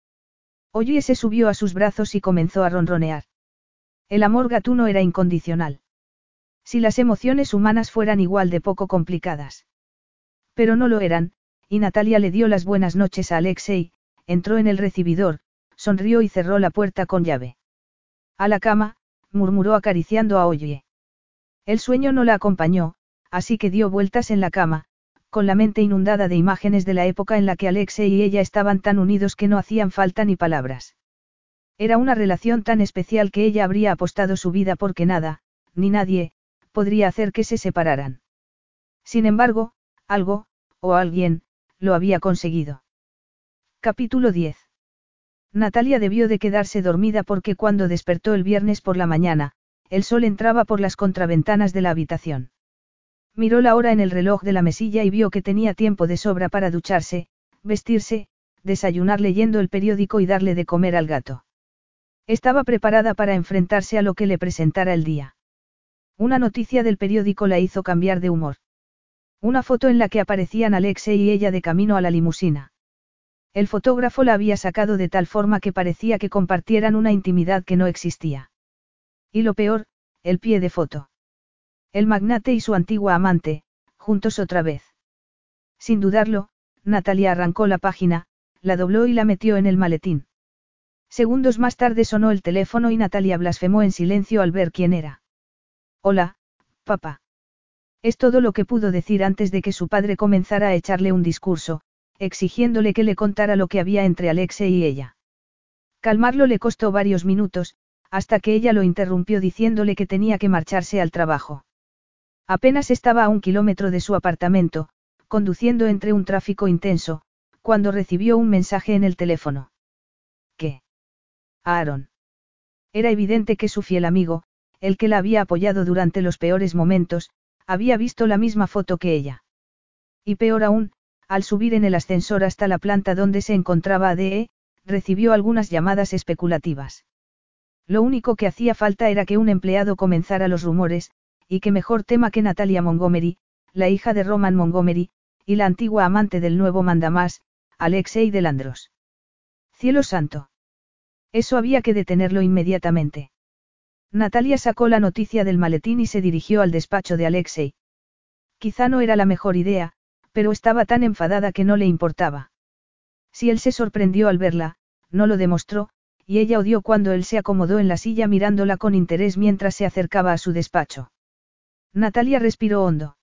Oye se subió a sus brazos y comenzó a ronronear. El amor gatuno era incondicional. Si las emociones humanas fueran igual de poco complicadas. Pero no lo eran, y Natalia le dio las buenas noches a Alexei, entró en el recibidor, sonrió y cerró la puerta con llave. A la cama, murmuró acariciando a Oye. El sueño no la acompañó, así que dio vueltas en la cama, con la mente inundada de imágenes de la época en la que Alexei y ella estaban tan unidos que no hacían falta ni palabras. Era una relación tan especial que ella habría apostado su vida porque nada, ni nadie, podría hacer que se separaran. Sin embargo, algo, o alguien, lo había conseguido. Capítulo 10. Natalia debió de quedarse dormida porque cuando despertó el viernes por la mañana, el sol entraba por las contraventanas de la habitación. Miró la hora en el reloj de la mesilla y vio que tenía tiempo de sobra para ducharse, vestirse, desayunar leyendo el periódico y darle de comer al gato. Estaba preparada para enfrentarse a lo que le presentara el día. Una noticia del periódico la hizo cambiar de humor. Una foto en la que aparecían Alexe y ella de camino a la limusina. El fotógrafo la había sacado de tal forma que parecía que compartieran una intimidad que no existía. Y lo peor, el pie de foto. El magnate y su antigua amante, juntos otra vez. Sin dudarlo, Natalia arrancó la página, la dobló y la metió en el maletín. Segundos más tarde sonó el teléfono y Natalia blasfemó en silencio al ver quién era. Hola, papá. Es todo lo que pudo decir antes de que su padre comenzara a echarle un discurso, exigiéndole que le contara lo que había entre Alexe y ella. Calmarlo le costó varios minutos, hasta que ella lo interrumpió diciéndole que tenía que marcharse al trabajo. Apenas estaba a un kilómetro de su apartamento, conduciendo entre un tráfico intenso, cuando recibió un mensaje en el teléfono. ¿Qué? Aaron. Era evidente que su fiel amigo, el que la había apoyado durante los peores momentos, había visto la misma foto que ella. Y peor aún, al subir en el ascensor hasta la planta donde se encontraba ADE, recibió algunas llamadas especulativas. Lo único que hacía falta era que un empleado comenzara los rumores, y que mejor tema que Natalia Montgomery, la hija de Roman Montgomery, y la antigua amante del nuevo mandamás, Alexei Delandros. Cielo santo. Eso había que detenerlo inmediatamente. Natalia sacó la noticia del maletín y se dirigió al despacho de Alexei. Quizá no era la mejor idea, pero estaba tan enfadada que no le importaba. Si él se sorprendió al verla, no lo demostró, y ella odió cuando él se acomodó en la silla mirándola con interés mientras se acercaba a su despacho. Natalia respiró hondo.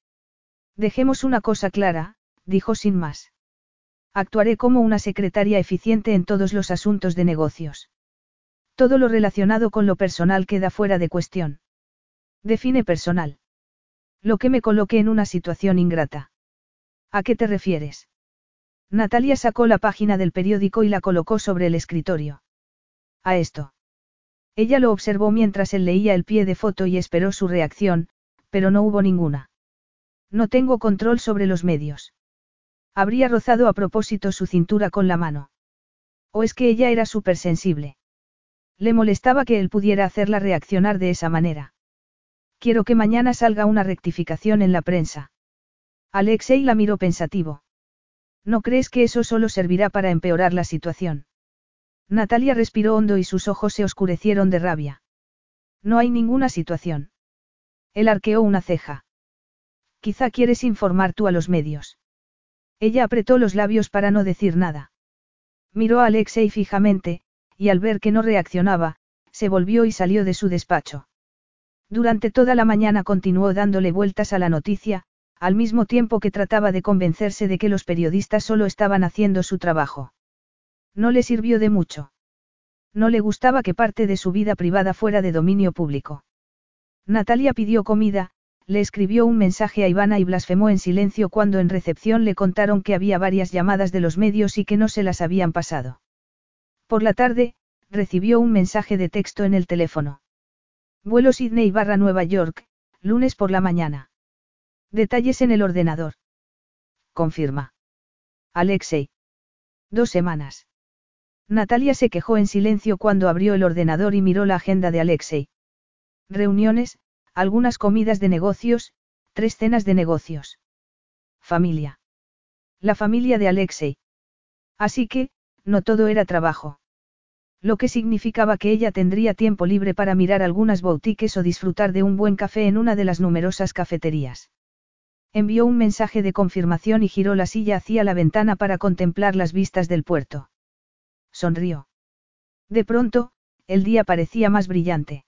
Dejemos una cosa clara, dijo sin más. Actuaré como una secretaria eficiente en todos los asuntos de negocios. Todo lo relacionado con lo personal queda fuera de cuestión. Define personal. Lo que me coloque en una situación ingrata. ¿A qué te refieres? Natalia sacó la página del periódico y la colocó sobre el escritorio. A esto. Ella lo observó mientras él leía el pie de foto y esperó su reacción, pero no hubo ninguna. No tengo control sobre los medios. Habría rozado a propósito su cintura con la mano. ¿O es que ella era súper sensible? Le molestaba que él pudiera hacerla reaccionar de esa manera. Quiero que mañana salga una rectificación en la prensa. Alexei la miró pensativo. ¿No crees que eso solo servirá para empeorar la situación? Natalia respiró hondo y sus ojos se oscurecieron de rabia. No hay ninguna situación. Él arqueó una ceja. Quizá quieres informar tú a los medios. Ella apretó los labios para no decir nada. Miró a Alexei fijamente, y al ver que no reaccionaba, se volvió y salió de su despacho. Durante toda la mañana continuó dándole vueltas a la noticia, al mismo tiempo que trataba de convencerse de que los periodistas solo estaban haciendo su trabajo. No le sirvió de mucho. No le gustaba que parte de su vida privada fuera de dominio público. Natalia pidió comida, le escribió un mensaje a Ivana y blasfemó en silencio cuando en recepción le contaron que había varias llamadas de los medios y que no se las habían pasado. Por la tarde, recibió un mensaje de texto en el teléfono. Vuelo Sydney barra Nueva York, lunes por la mañana. Detalles en el ordenador. Confirma. Alexei. Dos semanas. Natalia se quejó en silencio cuando abrió el ordenador y miró la agenda de Alexei. Reuniones, algunas comidas de negocios, tres cenas de negocios. Familia. La familia de Alexei. Así que, no todo era trabajo lo que significaba que ella tendría tiempo libre para mirar algunas boutiques o disfrutar de un buen café en una de las numerosas cafeterías. Envió un mensaje de confirmación y giró la silla hacia la ventana para contemplar las vistas del puerto. Sonrió. De pronto, el día parecía más brillante.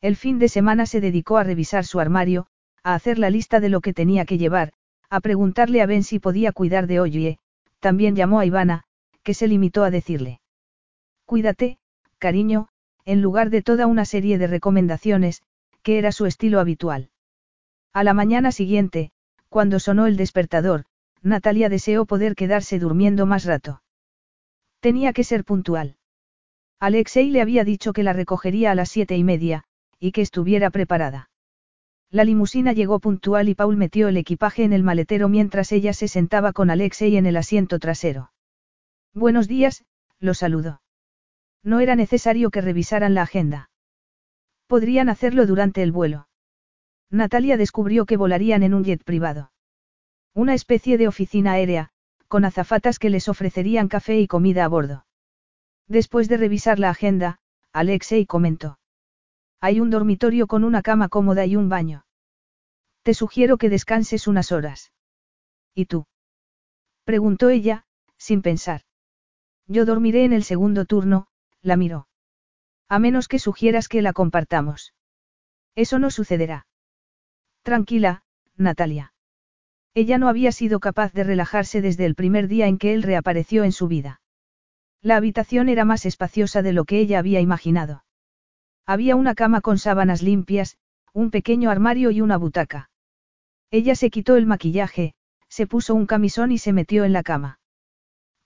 El fin de semana se dedicó a revisar su armario, a hacer la lista de lo que tenía que llevar, a preguntarle a Ben si podía cuidar de Oye, también llamó a Ivana, que se limitó a decirle. Cuídate, cariño, en lugar de toda una serie de recomendaciones, que era su estilo habitual. A la mañana siguiente, cuando sonó el despertador, Natalia deseó poder quedarse durmiendo más rato. Tenía que ser puntual. Alexei le había dicho que la recogería a las siete y media, y que estuviera preparada. La limusina llegó puntual y Paul metió el equipaje en el maletero mientras ella se sentaba con Alexei en el asiento trasero. Buenos días, lo saludó. No era necesario que revisaran la agenda. Podrían hacerlo durante el vuelo. Natalia descubrió que volarían en un jet privado. Una especie de oficina aérea, con azafatas que les ofrecerían café y comida a bordo. Después de revisar la agenda, Alexei comentó. Hay un dormitorio con una cama cómoda y un baño. Te sugiero que descanses unas horas. ¿Y tú? Preguntó ella, sin pensar. Yo dormiré en el segundo turno, la miró. A menos que sugieras que la compartamos. Eso no sucederá. Tranquila, Natalia. Ella no había sido capaz de relajarse desde el primer día en que él reapareció en su vida. La habitación era más espaciosa de lo que ella había imaginado. Había una cama con sábanas limpias, un pequeño armario y una butaca. Ella se quitó el maquillaje, se puso un camisón y se metió en la cama.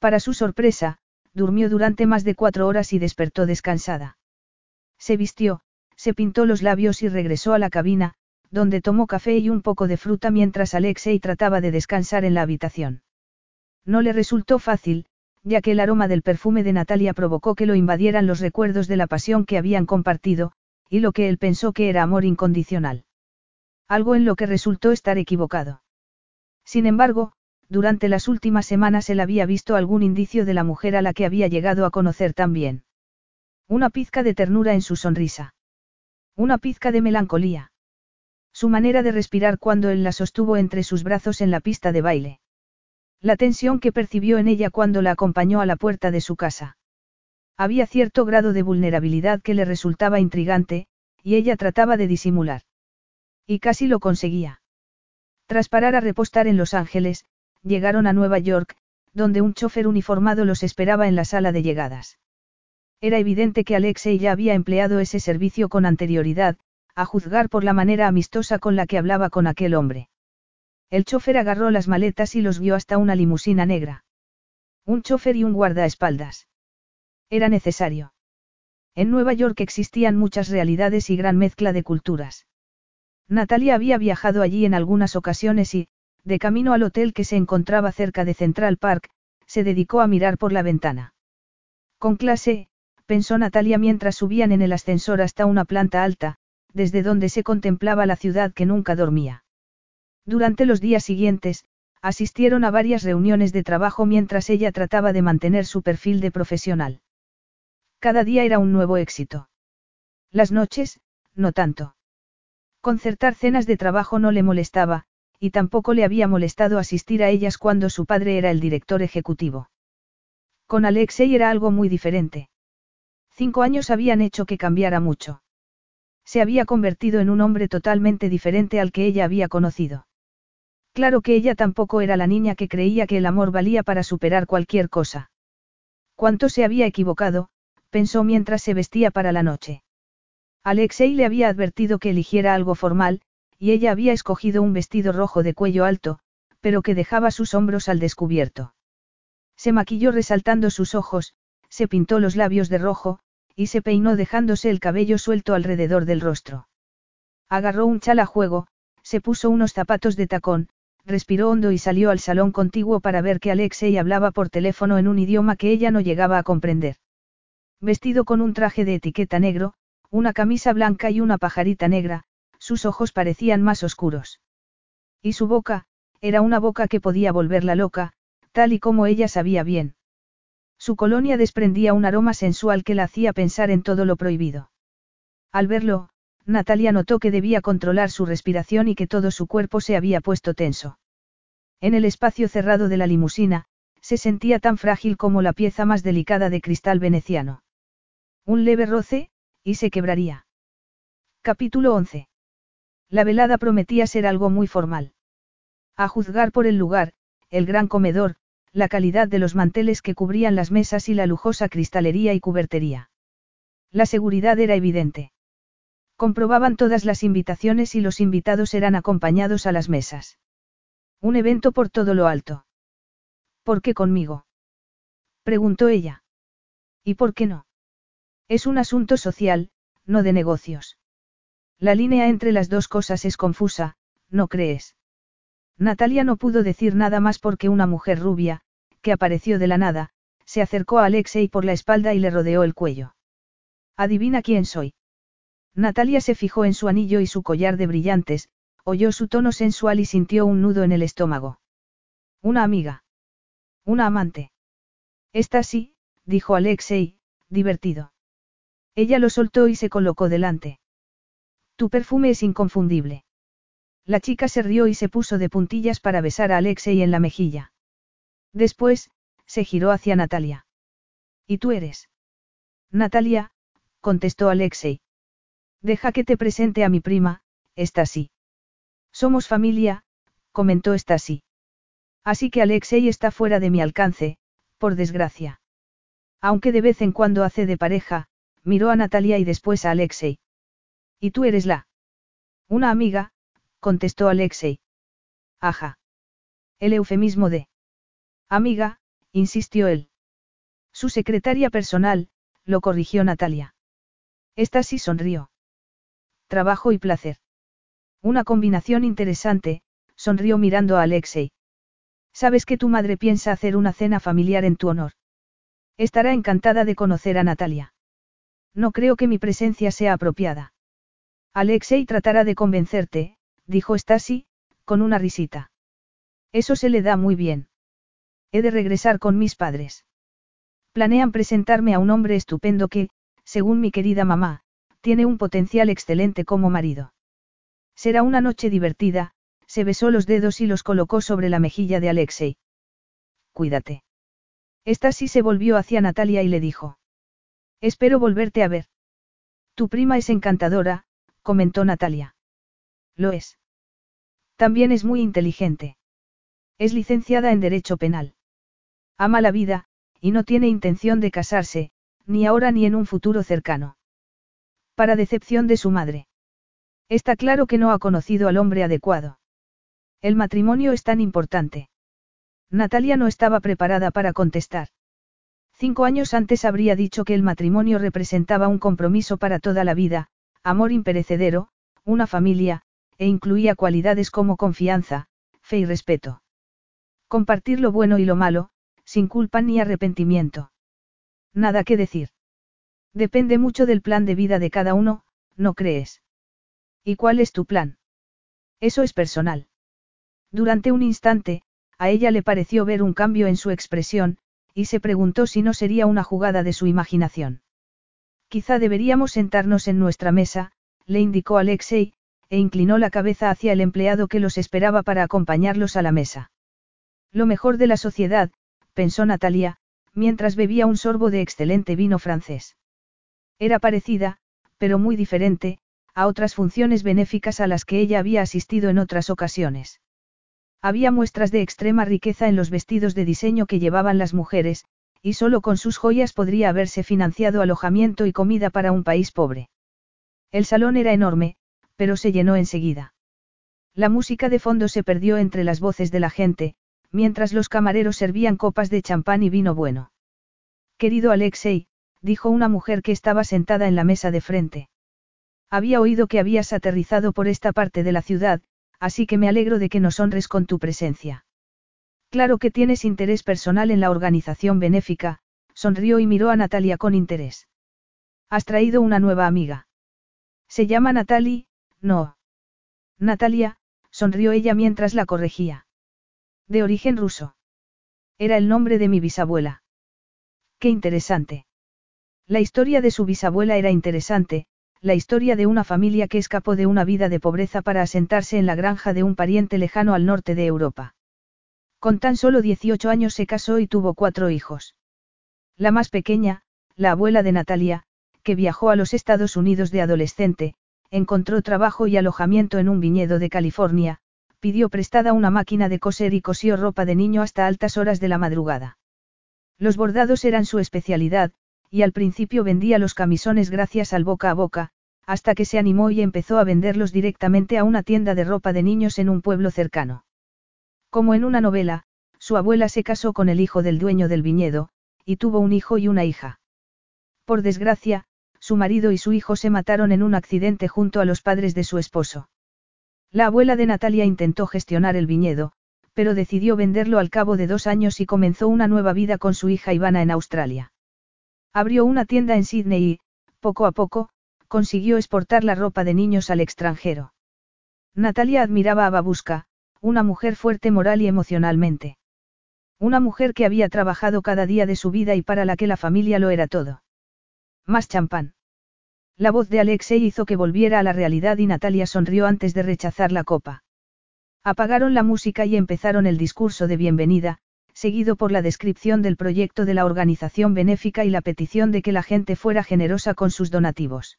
Para su sorpresa, durmió durante más de cuatro horas y despertó descansada. Se vistió, se pintó los labios y regresó a la cabina, donde tomó café y un poco de fruta mientras Alexei trataba de descansar en la habitación. No le resultó fácil, ya que el aroma del perfume de Natalia provocó que lo invadieran los recuerdos de la pasión que habían compartido, y lo que él pensó que era amor incondicional. Algo en lo que resultó estar equivocado. Sin embargo, durante las últimas semanas él había visto algún indicio de la mujer a la que había llegado a conocer también. Una pizca de ternura en su sonrisa. Una pizca de melancolía. Su manera de respirar cuando él la sostuvo entre sus brazos en la pista de baile. La tensión que percibió en ella cuando la acompañó a la puerta de su casa. Había cierto grado de vulnerabilidad que le resultaba intrigante, y ella trataba de disimular. Y casi lo conseguía. Tras parar a repostar en Los Ángeles, llegaron a Nueva York, donde un chofer uniformado los esperaba en la sala de llegadas. Era evidente que Alexei ya había empleado ese servicio con anterioridad, a juzgar por la manera amistosa con la que hablaba con aquel hombre. El chofer agarró las maletas y los guió hasta una limusina negra. Un chofer y un guardaespaldas. Era necesario. En Nueva York existían muchas realidades y gran mezcla de culturas. Natalia había viajado allí en algunas ocasiones y, de camino al hotel que se encontraba cerca de Central Park, se dedicó a mirar por la ventana. Con clase, pensó Natalia mientras subían en el ascensor hasta una planta alta, desde donde se contemplaba la ciudad que nunca dormía. Durante los días siguientes, asistieron a varias reuniones de trabajo mientras ella trataba de mantener su perfil de profesional. Cada día era un nuevo éxito. Las noches, no tanto. Concertar cenas de trabajo no le molestaba, y tampoco le había molestado asistir a ellas cuando su padre era el director ejecutivo. Con Alexei era algo muy diferente. Cinco años habían hecho que cambiara mucho. Se había convertido en un hombre totalmente diferente al que ella había conocido. Claro que ella tampoco era la niña que creía que el amor valía para superar cualquier cosa. ¿Cuánto se había equivocado? pensó mientras se vestía para la noche. Alexei le había advertido que eligiera algo formal, y ella había escogido un vestido rojo de cuello alto, pero que dejaba sus hombros al descubierto. Se maquilló resaltando sus ojos, se pintó los labios de rojo, y se peinó dejándose el cabello suelto alrededor del rostro. Agarró un chal a juego, se puso unos zapatos de tacón, respiró hondo y salió al salón contiguo para ver que Alexei hablaba por teléfono en un idioma que ella no llegaba a comprender. Vestido con un traje de etiqueta negro, una camisa blanca y una pajarita negra, sus ojos parecían más oscuros. Y su boca, era una boca que podía volverla loca, tal y como ella sabía bien. Su colonia desprendía un aroma sensual que la hacía pensar en todo lo prohibido. Al verlo, Natalia notó que debía controlar su respiración y que todo su cuerpo se había puesto tenso. En el espacio cerrado de la limusina, se sentía tan frágil como la pieza más delicada de cristal veneciano. Un leve roce, y se quebraría. Capítulo 11. La velada prometía ser algo muy formal. A juzgar por el lugar, el gran comedor, la calidad de los manteles que cubrían las mesas y la lujosa cristalería y cubertería. La seguridad era evidente. Comprobaban todas las invitaciones y los invitados eran acompañados a las mesas. Un evento por todo lo alto. ¿Por qué conmigo? preguntó ella. ¿Y por qué no? Es un asunto social, no de negocios. La línea entre las dos cosas es confusa, ¿no crees? Natalia no pudo decir nada más porque una mujer rubia, que apareció de la nada, se acercó a Alexei por la espalda y le rodeó el cuello. Adivina quién soy. Natalia se fijó en su anillo y su collar de brillantes, oyó su tono sensual y sintió un nudo en el estómago. Una amiga. Una amante. Está sí, dijo Alexei, divertido. Ella lo soltó y se colocó delante. Tu perfume es inconfundible. La chica se rió y se puso de puntillas para besar a Alexei en la mejilla. Después, se giró hacia Natalia. ¿Y tú eres? Natalia, contestó Alexei. Deja que te presente a mi prima, Stasi. Somos familia, comentó Stasi. Así que Alexei está fuera de mi alcance, por desgracia. Aunque de vez en cuando hace de pareja, miró a Natalia y después a Alexei. ¿Y tú eres la? Una amiga, contestó Alexei. Ajá. El eufemismo de. Amiga, insistió él. Su secretaria personal, lo corrigió Natalia. Esta sí sonrió. Trabajo y placer. Una combinación interesante, sonrió mirando a Alexei. Sabes que tu madre piensa hacer una cena familiar en tu honor. Estará encantada de conocer a Natalia. No creo que mi presencia sea apropiada. Alexei tratará de convencerte, dijo Stasi, con una risita. Eso se le da muy bien. He de regresar con mis padres. Planean presentarme a un hombre estupendo que, según mi querida mamá, tiene un potencial excelente como marido. Será una noche divertida, se besó los dedos y los colocó sobre la mejilla de Alexei. Cuídate. Stasi se volvió hacia Natalia y le dijo. Espero volverte a ver. Tu prima es encantadora, comentó Natalia. Lo es. También es muy inteligente. Es licenciada en Derecho Penal. Ama la vida, y no tiene intención de casarse, ni ahora ni en un futuro cercano. Para decepción de su madre. Está claro que no ha conocido al hombre adecuado. El matrimonio es tan importante. Natalia no estaba preparada para contestar. Cinco años antes habría dicho que el matrimonio representaba un compromiso para toda la vida, amor imperecedero, una familia, e incluía cualidades como confianza, fe y respeto. Compartir lo bueno y lo malo, sin culpa ni arrepentimiento. Nada que decir. Depende mucho del plan de vida de cada uno, ¿no crees? ¿Y cuál es tu plan? Eso es personal. Durante un instante, a ella le pareció ver un cambio en su expresión, y se preguntó si no sería una jugada de su imaginación. Quizá deberíamos sentarnos en nuestra mesa, le indicó Alexei, e inclinó la cabeza hacia el empleado que los esperaba para acompañarlos a la mesa. Lo mejor de la sociedad, pensó Natalia, mientras bebía un sorbo de excelente vino francés. Era parecida, pero muy diferente, a otras funciones benéficas a las que ella había asistido en otras ocasiones. Había muestras de extrema riqueza en los vestidos de diseño que llevaban las mujeres, y solo con sus joyas podría haberse financiado alojamiento y comida para un país pobre. El salón era enorme, pero se llenó enseguida. La música de fondo se perdió entre las voces de la gente, mientras los camareros servían copas de champán y vino bueno. Querido Alexei, dijo una mujer que estaba sentada en la mesa de frente. Había oído que habías aterrizado por esta parte de la ciudad, así que me alegro de que nos honres con tu presencia. Claro que tienes interés personal en la organización benéfica, sonrió y miró a Natalia con interés. Has traído una nueva amiga. Se llama Natalie, no. Natalia, sonrió ella mientras la corregía. De origen ruso. Era el nombre de mi bisabuela. Qué interesante. La historia de su bisabuela era interesante, la historia de una familia que escapó de una vida de pobreza para asentarse en la granja de un pariente lejano al norte de Europa. Con tan solo 18 años se casó y tuvo cuatro hijos. La más pequeña, la abuela de Natalia, que viajó a los Estados Unidos de adolescente, encontró trabajo y alojamiento en un viñedo de California, pidió prestada una máquina de coser y cosió ropa de niño hasta altas horas de la madrugada. Los bordados eran su especialidad, y al principio vendía los camisones gracias al boca a boca, hasta que se animó y empezó a venderlos directamente a una tienda de ropa de niños en un pueblo cercano. Como en una novela, su abuela se casó con el hijo del dueño del viñedo, y tuvo un hijo y una hija. Por desgracia, su marido y su hijo se mataron en un accidente junto a los padres de su esposo. La abuela de Natalia intentó gestionar el viñedo, pero decidió venderlo al cabo de dos años y comenzó una nueva vida con su hija Ivana en Australia. Abrió una tienda en Sydney y, poco a poco, consiguió exportar la ropa de niños al extranjero. Natalia admiraba a Babuska, una mujer fuerte moral y emocionalmente. Una mujer que había trabajado cada día de su vida y para la que la familia lo era todo. Más champán. La voz de Alexei hizo que volviera a la realidad y Natalia sonrió antes de rechazar la copa. Apagaron la música y empezaron el discurso de bienvenida, seguido por la descripción del proyecto de la organización benéfica y la petición de que la gente fuera generosa con sus donativos.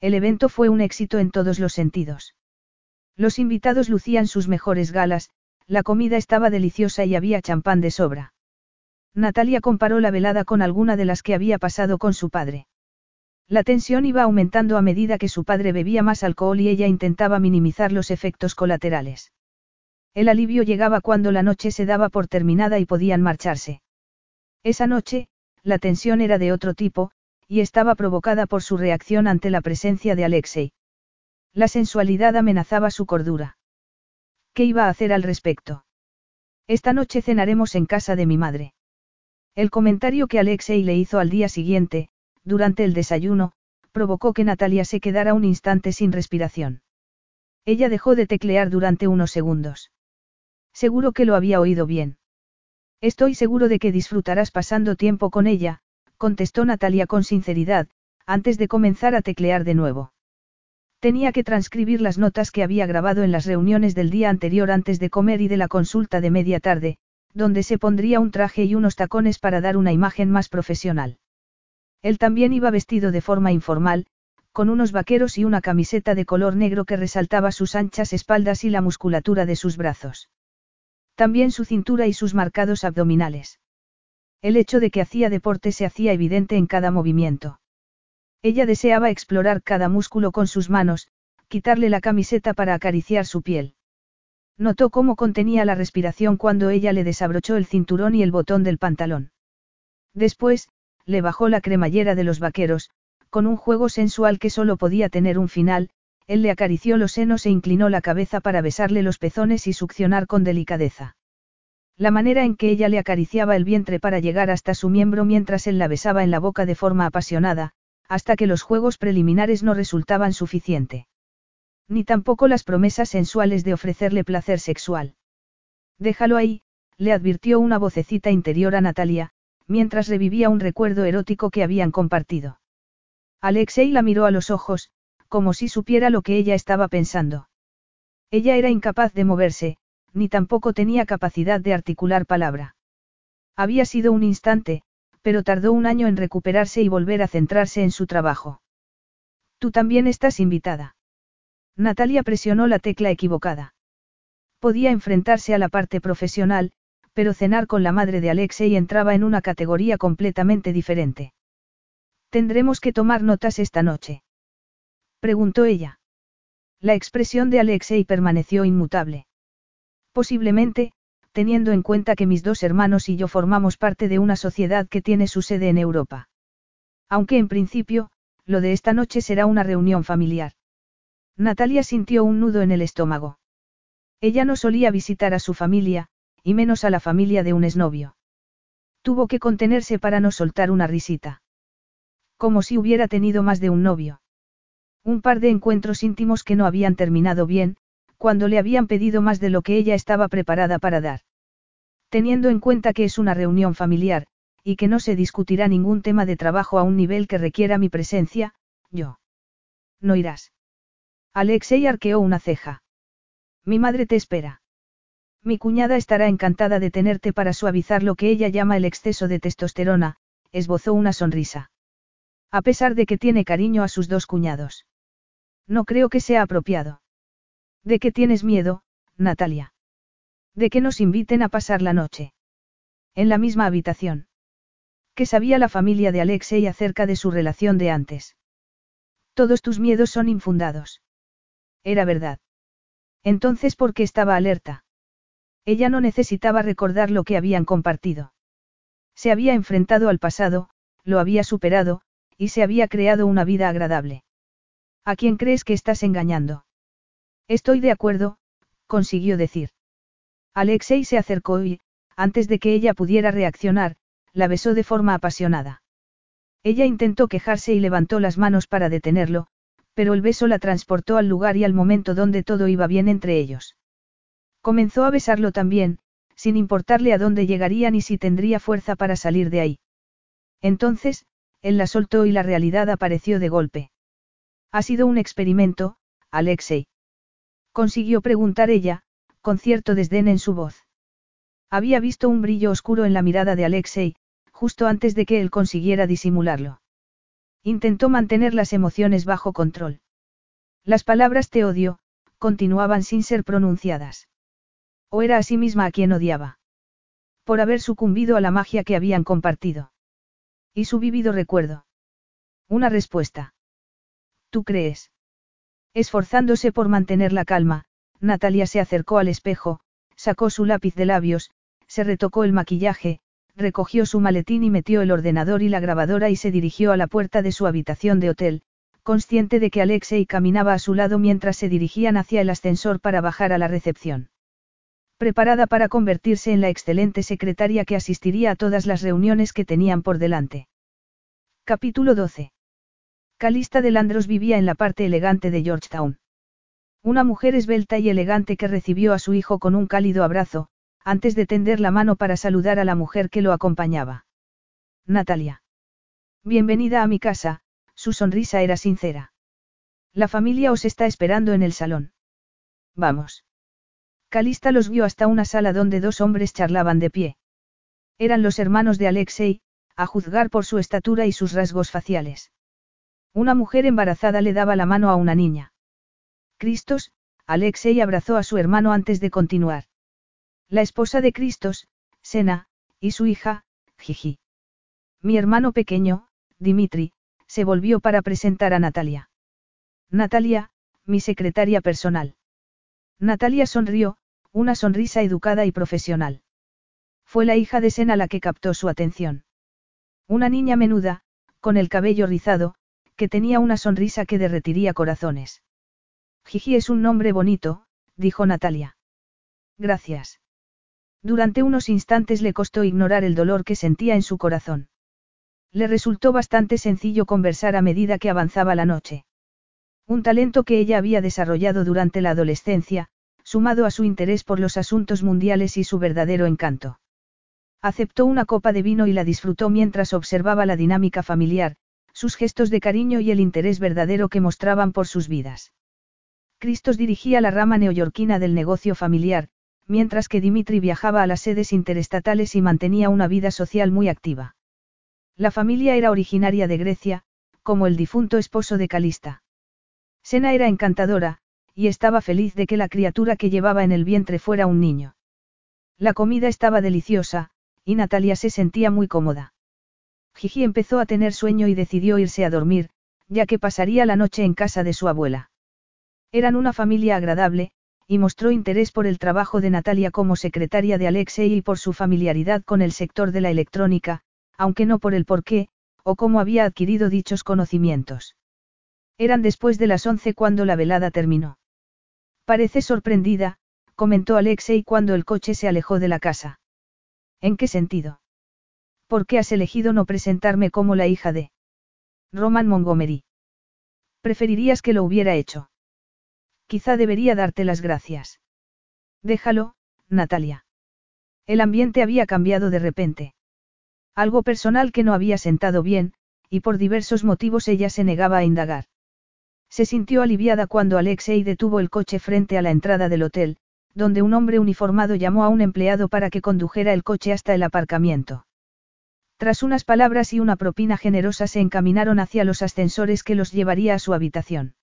El evento fue un éxito en todos los sentidos. Los invitados lucían sus mejores galas, la comida estaba deliciosa y había champán de sobra. Natalia comparó la velada con alguna de las que había pasado con su padre. La tensión iba aumentando a medida que su padre bebía más alcohol y ella intentaba minimizar los efectos colaterales. El alivio llegaba cuando la noche se daba por terminada y podían marcharse. Esa noche, la tensión era de otro tipo, y estaba provocada por su reacción ante la presencia de Alexei. La sensualidad amenazaba su cordura. ¿Qué iba a hacer al respecto? Esta noche cenaremos en casa de mi madre. El comentario que Alexei le hizo al día siguiente, durante el desayuno, provocó que Natalia se quedara un instante sin respiración. Ella dejó de teclear durante unos segundos. Seguro que lo había oído bien. Estoy seguro de que disfrutarás pasando tiempo con ella, contestó Natalia con sinceridad, antes de comenzar a teclear de nuevo. Tenía que transcribir las notas que había grabado en las reuniones del día anterior antes de comer y de la consulta de media tarde, donde se pondría un traje y unos tacones para dar una imagen más profesional. Él también iba vestido de forma informal, con unos vaqueros y una camiseta de color negro que resaltaba sus anchas espaldas y la musculatura de sus brazos. También su cintura y sus marcados abdominales. El hecho de que hacía deporte se hacía evidente en cada movimiento. Ella deseaba explorar cada músculo con sus manos, quitarle la camiseta para acariciar su piel. Notó cómo contenía la respiración cuando ella le desabrochó el cinturón y el botón del pantalón. Después, le bajó la cremallera de los vaqueros, con un juego sensual que solo podía tener un final, él le acarició los senos e inclinó la cabeza para besarle los pezones y succionar con delicadeza. La manera en que ella le acariciaba el vientre para llegar hasta su miembro mientras él la besaba en la boca de forma apasionada, hasta que los juegos preliminares no resultaban suficiente. Ni tampoco las promesas sensuales de ofrecerle placer sexual. Déjalo ahí, le advirtió una vocecita interior a Natalia, mientras revivía un recuerdo erótico que habían compartido. Alexei la miró a los ojos, como si supiera lo que ella estaba pensando. Ella era incapaz de moverse, ni tampoco tenía capacidad de articular palabra. Había sido un instante, pero tardó un año en recuperarse y volver a centrarse en su trabajo. Tú también estás invitada. Natalia presionó la tecla equivocada. Podía enfrentarse a la parte profesional, pero cenar con la madre de Alexei entraba en una categoría completamente diferente. Tendremos que tomar notas esta noche. Preguntó ella. La expresión de Alexei permaneció inmutable. Posiblemente, teniendo en cuenta que mis dos hermanos y yo formamos parte de una sociedad que tiene su sede en Europa. Aunque en principio, lo de esta noche será una reunión familiar. Natalia sintió un nudo en el estómago. Ella no solía visitar a su familia, y menos a la familia de un exnovio. Tuvo que contenerse para no soltar una risita. Como si hubiera tenido más de un novio. Un par de encuentros íntimos que no habían terminado bien, cuando le habían pedido más de lo que ella estaba preparada para dar. Teniendo en cuenta que es una reunión familiar, y que no se discutirá ningún tema de trabajo a un nivel que requiera mi presencia, yo. no irás. Alexei arqueó una ceja. Mi madre te espera. Mi cuñada estará encantada de tenerte para suavizar lo que ella llama el exceso de testosterona, esbozó una sonrisa. A pesar de que tiene cariño a sus dos cuñados. No creo que sea apropiado. ¿De qué tienes miedo, Natalia? De que nos inviten a pasar la noche. En la misma habitación. ¿Qué sabía la familia de Alexei acerca de su relación de antes? Todos tus miedos son infundados. Era verdad. Entonces, ¿por qué estaba alerta? Ella no necesitaba recordar lo que habían compartido. Se había enfrentado al pasado, lo había superado, y se había creado una vida agradable. ¿A quién crees que estás engañando? Estoy de acuerdo, consiguió decir. Alexei se acercó y, antes de que ella pudiera reaccionar, la besó de forma apasionada. Ella intentó quejarse y levantó las manos para detenerlo, pero el beso la transportó al lugar y al momento donde todo iba bien entre ellos. Comenzó a besarlo también, sin importarle a dónde llegaría ni si tendría fuerza para salir de ahí. Entonces, él la soltó y la realidad apareció de golpe. Ha sido un experimento, Alexei. Consiguió preguntar ella, con cierto desdén en su voz. Había visto un brillo oscuro en la mirada de Alexei, justo antes de que él consiguiera disimularlo. Intentó mantener las emociones bajo control. Las palabras te odio, continuaban sin ser pronunciadas. O era a sí misma a quien odiaba. Por haber sucumbido a la magia que habían compartido. Y su vivido recuerdo. Una respuesta. ¿Tú crees? Esforzándose por mantener la calma, Natalia se acercó al espejo, sacó su lápiz de labios, se retocó el maquillaje, recogió su maletín y metió el ordenador y la grabadora y se dirigió a la puerta de su habitación de hotel, consciente de que Alexei caminaba a su lado mientras se dirigían hacia el ascensor para bajar a la recepción. Preparada para convertirse en la excelente secretaria que asistiría a todas las reuniones que tenían por delante. Capítulo 12. Calista de Landros vivía en la parte elegante de Georgetown. Una mujer esbelta y elegante que recibió a su hijo con un cálido abrazo, antes de tender la mano para saludar a la mujer que lo acompañaba. Natalia. Bienvenida a mi casa, su sonrisa era sincera. La familia os está esperando en el salón. Vamos. Calista los vio hasta una sala donde dos hombres charlaban de pie. Eran los hermanos de Alexei, a juzgar por su estatura y sus rasgos faciales. Una mujer embarazada le daba la mano a una niña. Cristos, Alexei abrazó a su hermano antes de continuar. La esposa de Cristos, Sena, y su hija, Gigi. Mi hermano pequeño, Dimitri, se volvió para presentar a Natalia. Natalia, mi secretaria personal. Natalia sonrió, una sonrisa educada y profesional. Fue la hija de Sena la que captó su atención. Una niña menuda, con el cabello rizado, que tenía una sonrisa que derretiría corazones. Gigi es un nombre bonito, dijo Natalia. Gracias. Durante unos instantes le costó ignorar el dolor que sentía en su corazón. Le resultó bastante sencillo conversar a medida que avanzaba la noche. Un talento que ella había desarrollado durante la adolescencia, sumado a su interés por los asuntos mundiales y su verdadero encanto. Aceptó una copa de vino y la disfrutó mientras observaba la dinámica familiar, sus gestos de cariño y el interés verdadero que mostraban por sus vidas. Cristos dirigía la rama neoyorquina del negocio familiar, mientras que Dimitri viajaba a las sedes interestatales y mantenía una vida social muy activa. La familia era originaria de Grecia, como el difunto esposo de Calista. Sena era encantadora, y estaba feliz de que la criatura que llevaba en el vientre fuera un niño. La comida estaba deliciosa, y Natalia se sentía muy cómoda. Gigi empezó a tener sueño y decidió irse a dormir, ya que pasaría la noche en casa de su abuela. Eran una familia agradable, y mostró interés por el trabajo de Natalia como secretaria de Alexei y por su familiaridad con el sector de la electrónica, aunque no por el por qué, o cómo había adquirido dichos conocimientos. Eran después de las once cuando la velada terminó. Parece sorprendida, comentó Alexei cuando el coche se alejó de la casa. ¿En qué sentido? ¿Por qué has elegido no presentarme como la hija de Roman Montgomery? Preferirías que lo hubiera hecho. Quizá debería darte las gracias. Déjalo, Natalia. El ambiente había cambiado de repente. Algo personal que no había sentado bien, y por diversos motivos ella se negaba a indagar. Se sintió aliviada cuando Alexei detuvo el coche frente a la entrada del hotel, donde un hombre uniformado llamó a un empleado para que condujera el coche hasta el aparcamiento. Tras unas palabras y una propina generosa se encaminaron hacia los ascensores que los llevaría a su habitación.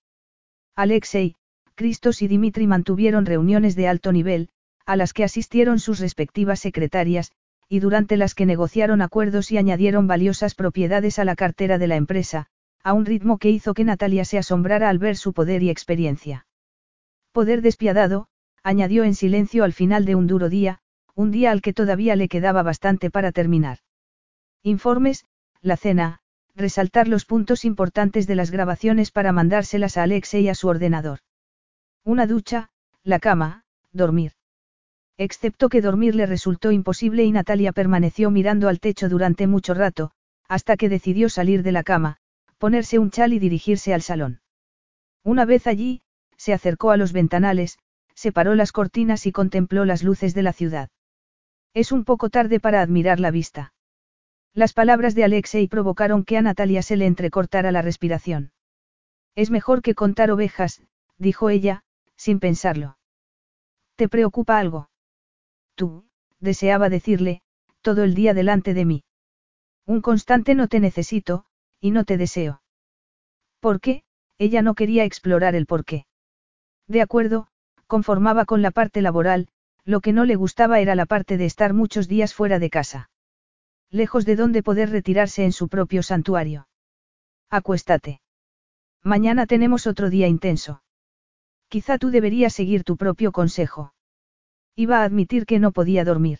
Alexei, Cristos y Dimitri mantuvieron reuniones de alto nivel, a las que asistieron sus respectivas secretarias, y durante las que negociaron acuerdos y añadieron valiosas propiedades a la cartera de la empresa, a un ritmo que hizo que Natalia se asombrara al ver su poder y experiencia. Poder despiadado, añadió en silencio al final de un duro día, un día al que todavía le quedaba bastante para terminar. Informes, la cena, resaltar los puntos importantes de las grabaciones para mandárselas a Alexe y a su ordenador. Una ducha, la cama, dormir. Excepto que dormir le resultó imposible y Natalia permaneció mirando al techo durante mucho rato, hasta que decidió salir de la cama, ponerse un chal y dirigirse al salón. Una vez allí, se acercó a los ventanales, separó las cortinas y contempló las luces de la ciudad. Es un poco tarde para admirar la vista. Las palabras de Alexei provocaron que a Natalia se le entrecortara la respiración. Es mejor que contar ovejas, dijo ella, sin pensarlo. ¿Te preocupa algo? Tú, deseaba decirle, todo el día delante de mí. Un constante no te necesito, y no te deseo. ¿Por qué? Ella no quería explorar el por qué. De acuerdo, conformaba con la parte laboral, lo que no le gustaba era la parte de estar muchos días fuera de casa lejos de donde poder retirarse en su propio santuario. Acuéstate. Mañana tenemos otro día intenso. Quizá tú deberías seguir tu propio consejo. Iba a admitir que no podía dormir.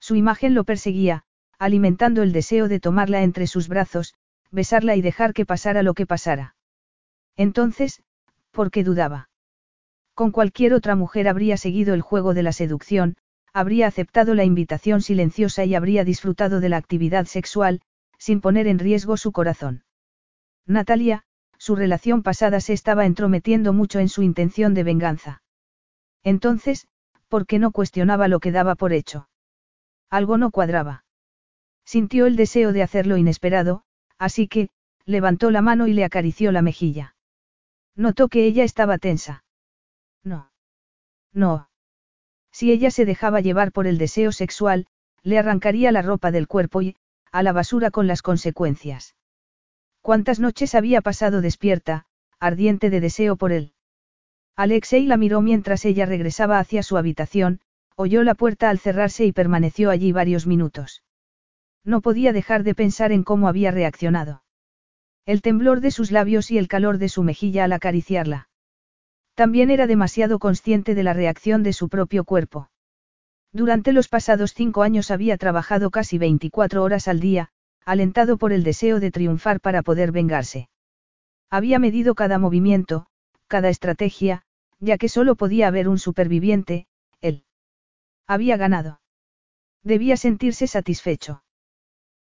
Su imagen lo perseguía, alimentando el deseo de tomarla entre sus brazos, besarla y dejar que pasara lo que pasara. Entonces, ¿por qué dudaba? Con cualquier otra mujer habría seguido el juego de la seducción, habría aceptado la invitación silenciosa y habría disfrutado de la actividad sexual, sin poner en riesgo su corazón. Natalia, su relación pasada se estaba entrometiendo mucho en su intención de venganza. Entonces, ¿por qué no cuestionaba lo que daba por hecho? Algo no cuadraba. Sintió el deseo de hacerlo inesperado, así que, levantó la mano y le acarició la mejilla. Notó que ella estaba tensa. No. No. Si ella se dejaba llevar por el deseo sexual, le arrancaría la ropa del cuerpo y, a la basura con las consecuencias. ¿Cuántas noches había pasado despierta, ardiente de deseo por él? Alexei la miró mientras ella regresaba hacia su habitación, oyó la puerta al cerrarse y permaneció allí varios minutos. No podía dejar de pensar en cómo había reaccionado. El temblor de sus labios y el calor de su mejilla al acariciarla. También era demasiado consciente de la reacción de su propio cuerpo. Durante los pasados cinco años había trabajado casi 24 horas al día, alentado por el deseo de triunfar para poder vengarse. Había medido cada movimiento, cada estrategia, ya que solo podía haber un superviviente, él. Había ganado. Debía sentirse satisfecho.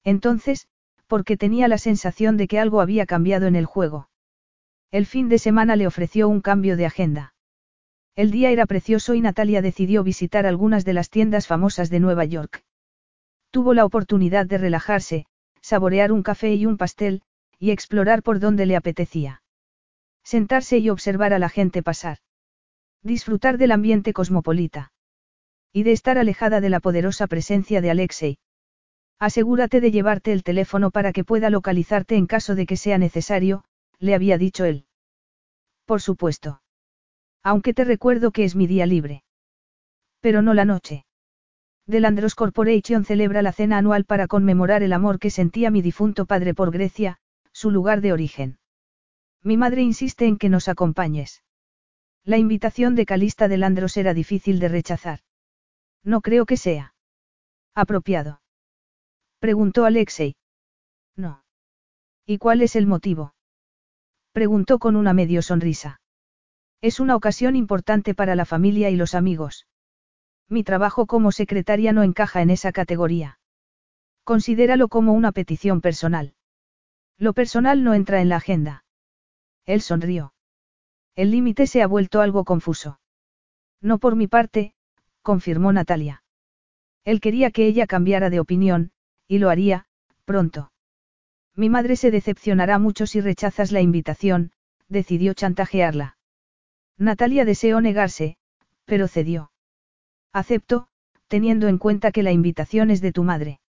Entonces, porque tenía la sensación de que algo había cambiado en el juego. El fin de semana le ofreció un cambio de agenda. El día era precioso y Natalia decidió visitar algunas de las tiendas famosas de Nueva York. Tuvo la oportunidad de relajarse, saborear un café y un pastel, y explorar por donde le apetecía. Sentarse y observar a la gente pasar. Disfrutar del ambiente cosmopolita. Y de estar alejada de la poderosa presencia de Alexei. Asegúrate de llevarte el teléfono para que pueda localizarte en caso de que sea necesario, le había dicho él. Por supuesto. Aunque te recuerdo que es mi día libre. Pero no la noche. Delandros Corporation celebra la cena anual para conmemorar el amor que sentía mi difunto padre por Grecia, su lugar de origen. Mi madre insiste en que nos acompañes. La invitación de Calista de Landros era difícil de rechazar. No creo que sea. Apropiado. Preguntó Alexei. No. ¿Y cuál es el motivo? Preguntó con una medio sonrisa. Es una ocasión importante para la familia y los amigos. Mi trabajo como secretaria no encaja en esa categoría. Considéralo como una petición personal. Lo personal no entra en la agenda. Él sonrió. El límite se ha vuelto algo confuso. No por mi parte, confirmó Natalia. Él quería que ella cambiara de opinión, y lo haría, pronto. Mi madre se decepcionará mucho si rechazas la invitación, decidió chantajearla. Natalia deseó negarse, pero cedió. Acepto, teniendo en cuenta que la invitación es de tu madre.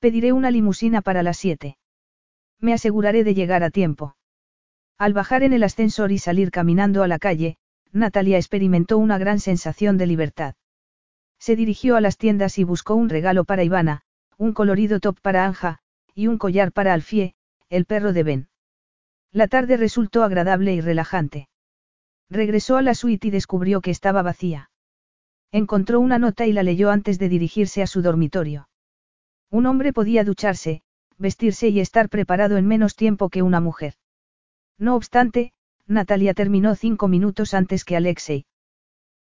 Pediré una limusina para las siete. Me aseguraré de llegar a tiempo. Al bajar en el ascensor y salir caminando a la calle, Natalia experimentó una gran sensación de libertad. Se dirigió a las tiendas y buscó un regalo para Ivana, un colorido top para Anja, y un collar para Alfie, el perro de Ben. La tarde resultó agradable y relajante. Regresó a la suite y descubrió que estaba vacía. Encontró una nota y la leyó antes de dirigirse a su dormitorio. Un hombre podía ducharse, vestirse y estar preparado en menos tiempo que una mujer. No obstante, Natalia terminó cinco minutos antes que Alexei.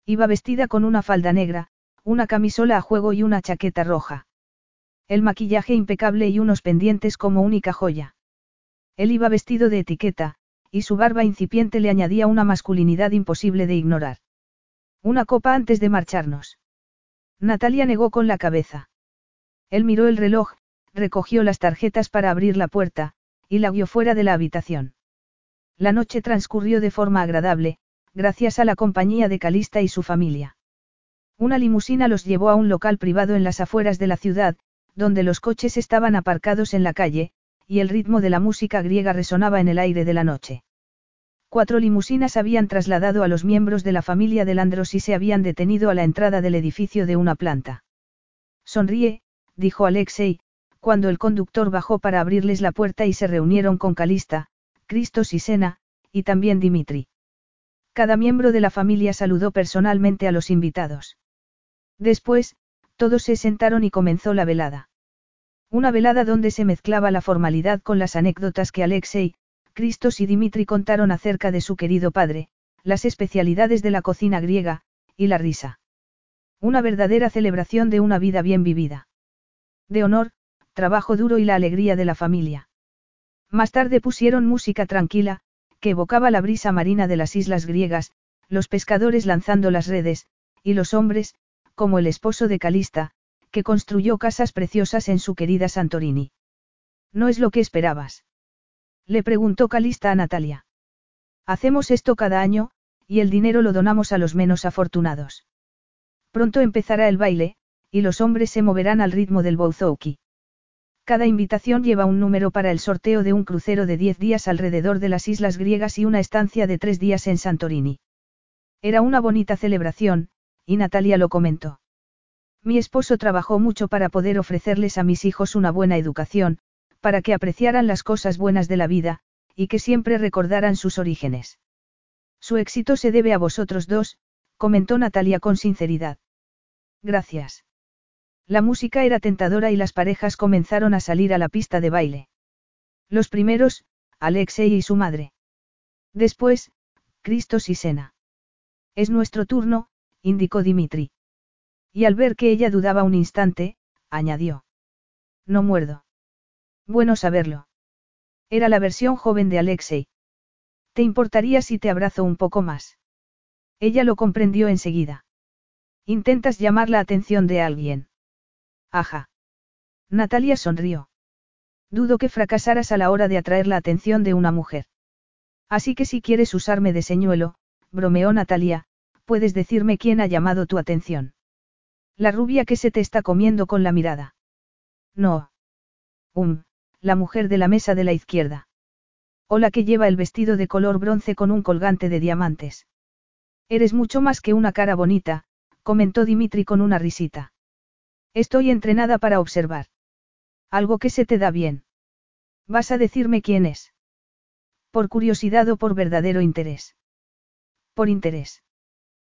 Iba vestida con una falda negra, una camisola a juego y una chaqueta roja. El maquillaje impecable y unos pendientes como única joya. Él iba vestido de etiqueta, y su barba incipiente le añadía una masculinidad imposible de ignorar. Una copa antes de marcharnos. Natalia negó con la cabeza. Él miró el reloj, recogió las tarjetas para abrir la puerta, y la guió fuera de la habitación. La noche transcurrió de forma agradable, gracias a la compañía de Calista y su familia. Una limusina los llevó a un local privado en las afueras de la ciudad, donde los coches estaban aparcados en la calle, y el ritmo de la música griega resonaba en el aire de la noche. Cuatro limusinas habían trasladado a los miembros de la familia de Landros y se habían detenido a la entrada del edificio de una planta. Sonríe, dijo Alexei, cuando el conductor bajó para abrirles la puerta y se reunieron con Calista, Cristos y Sena, y también Dimitri. Cada miembro de la familia saludó personalmente a los invitados. Después, todos se sentaron y comenzó la velada. Una velada donde se mezclaba la formalidad con las anécdotas que Alexei, Cristos y Dimitri contaron acerca de su querido padre, las especialidades de la cocina griega, y la risa. Una verdadera celebración de una vida bien vivida. De honor, trabajo duro y la alegría de la familia. Más tarde pusieron música tranquila, que evocaba la brisa marina de las islas griegas, los pescadores lanzando las redes, y los hombres, como el esposo de Calista, que construyó casas preciosas en su querida Santorini. ¿No es lo que esperabas? Le preguntó Calista a Natalia. Hacemos esto cada año, y el dinero lo donamos a los menos afortunados. Pronto empezará el baile, y los hombres se moverán al ritmo del bouzouki. Cada invitación lleva un número para el sorteo de un crucero de 10 días alrededor de las islas griegas y una estancia de 3 días en Santorini. Era una bonita celebración, y Natalia lo comentó. Mi esposo trabajó mucho para poder ofrecerles a mis hijos una buena educación, para que apreciaran las cosas buenas de la vida, y que siempre recordaran sus orígenes. Su éxito se debe a vosotros dos, comentó Natalia con sinceridad. Gracias. La música era tentadora y las parejas comenzaron a salir a la pista de baile. Los primeros, Alexei y su madre. Después, Cristos y Sena. Es nuestro turno, indicó Dimitri. Y al ver que ella dudaba un instante, añadió. No muerdo. Bueno saberlo. Era la versión joven de Alexei. ¿Te importaría si te abrazo un poco más? Ella lo comprendió enseguida. Intentas llamar la atención de alguien. Ajá. Natalia sonrió. Dudo que fracasaras a la hora de atraer la atención de una mujer. Así que si quieres usarme de señuelo, bromeó Natalia, puedes decirme quién ha llamado tu atención. La rubia que se te está comiendo con la mirada. No. Um, la mujer de la mesa de la izquierda. O la que lleva el vestido de color bronce con un colgante de diamantes. Eres mucho más que una cara bonita, comentó Dimitri con una risita. Estoy entrenada para observar. Algo que se te da bien. ¿Vas a decirme quién es? Por curiosidad o por verdadero interés. Por interés.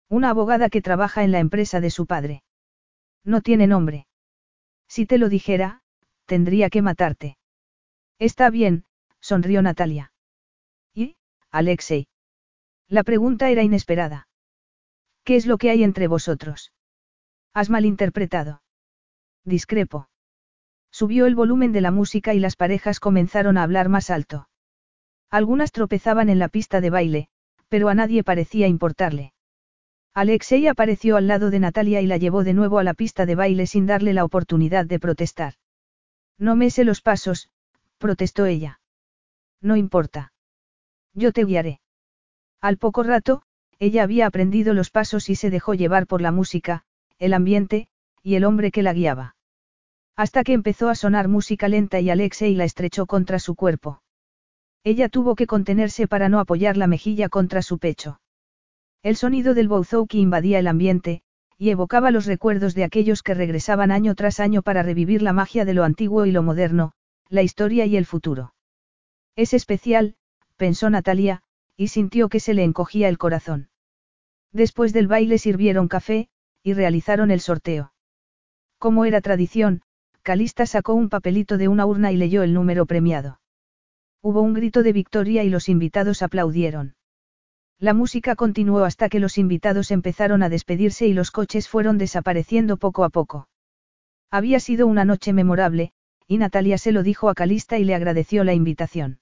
Una abogada que trabaja en la empresa de su padre. No tiene nombre. Si te lo dijera, tendría que matarte. Está bien, sonrió Natalia. ¿Y, Alexei? La pregunta era inesperada. ¿Qué es lo que hay entre vosotros? Has malinterpretado. Discrepo. Subió el volumen de la música y las parejas comenzaron a hablar más alto. Algunas tropezaban en la pista de baile, pero a nadie parecía importarle. Alexei apareció al lado de Natalia y la llevó de nuevo a la pista de baile sin darle la oportunidad de protestar. No me los pasos, protestó ella. No importa. Yo te guiaré. Al poco rato, ella había aprendido los pasos y se dejó llevar por la música, el ambiente, y el hombre que la guiaba. Hasta que empezó a sonar música lenta y Alexei la estrechó contra su cuerpo. Ella tuvo que contenerse para no apoyar la mejilla contra su pecho. El sonido del bouzouki invadía el ambiente, y evocaba los recuerdos de aquellos que regresaban año tras año para revivir la magia de lo antiguo y lo moderno, la historia y el futuro. Es especial, pensó Natalia, y sintió que se le encogía el corazón. Después del baile sirvieron café, y realizaron el sorteo. Como era tradición, Calista sacó un papelito de una urna y leyó el número premiado. Hubo un grito de victoria y los invitados aplaudieron. La música continuó hasta que los invitados empezaron a despedirse y los coches fueron desapareciendo poco a poco. Había sido una noche memorable, y Natalia se lo dijo a Calista y le agradeció la invitación.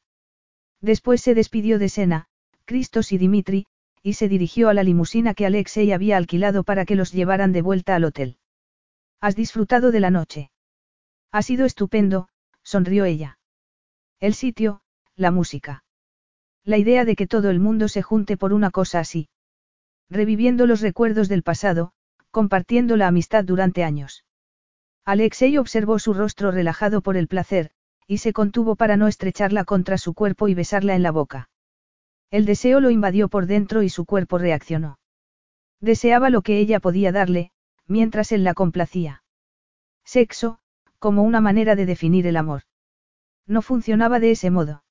Después se despidió de Sena, Cristos y Dimitri, y se dirigió a la limusina que Alexei había alquilado para que los llevaran de vuelta al hotel. ¿Has disfrutado de la noche? Ha sido estupendo, sonrió ella. El sitio, la música. La idea de que todo el mundo se junte por una cosa así. Reviviendo los recuerdos del pasado, compartiendo la amistad durante años. Alexei observó su rostro relajado por el placer, y se contuvo para no estrecharla contra su cuerpo y besarla en la boca. El deseo lo invadió por dentro y su cuerpo reaccionó. Deseaba lo que ella podía darle, mientras él la complacía. Sexo, como una manera de definir el amor. No funcionaba de ese modo.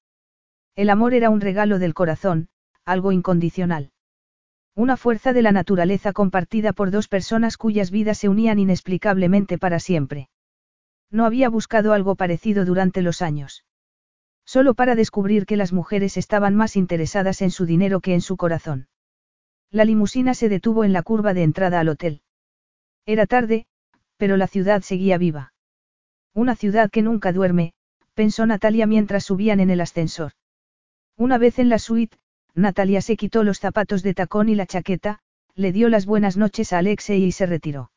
El amor era un regalo del corazón, algo incondicional. Una fuerza de la naturaleza compartida por dos personas cuyas vidas se unían inexplicablemente para siempre. No había buscado algo parecido durante los años. Solo para descubrir que las mujeres estaban más interesadas en su dinero que en su corazón. La limusina se detuvo en la curva de entrada al hotel. Era tarde, pero la ciudad seguía viva. Una ciudad que nunca duerme, pensó Natalia mientras subían en el ascensor. Una vez en la suite, Natalia se quitó los zapatos de tacón y la chaqueta, le dio las buenas noches a Alexei y se retiró.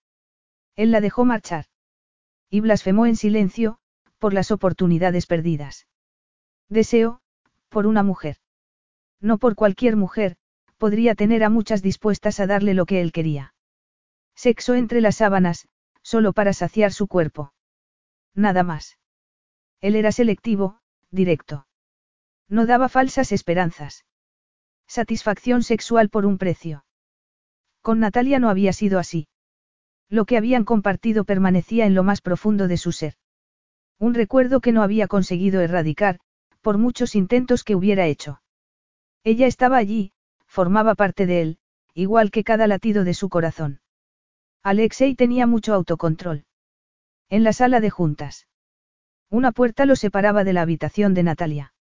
Él la dejó marchar. Y blasfemó en silencio, por las oportunidades perdidas. Deseo, por una mujer. No por cualquier mujer, podría tener a muchas dispuestas a darle lo que él quería. Sexo entre las sábanas, solo para saciar su cuerpo. Nada más. Él era selectivo, directo. No daba falsas esperanzas. Satisfacción sexual por un precio. Con Natalia no había sido así. Lo que habían compartido permanecía en lo más profundo de su ser. Un recuerdo que no había conseguido erradicar, por muchos intentos que hubiera hecho. Ella estaba allí, formaba parte de él, igual que cada latido de su corazón. Alexei tenía mucho autocontrol. En la sala de juntas. Una puerta lo separaba de la habitación de Natalia.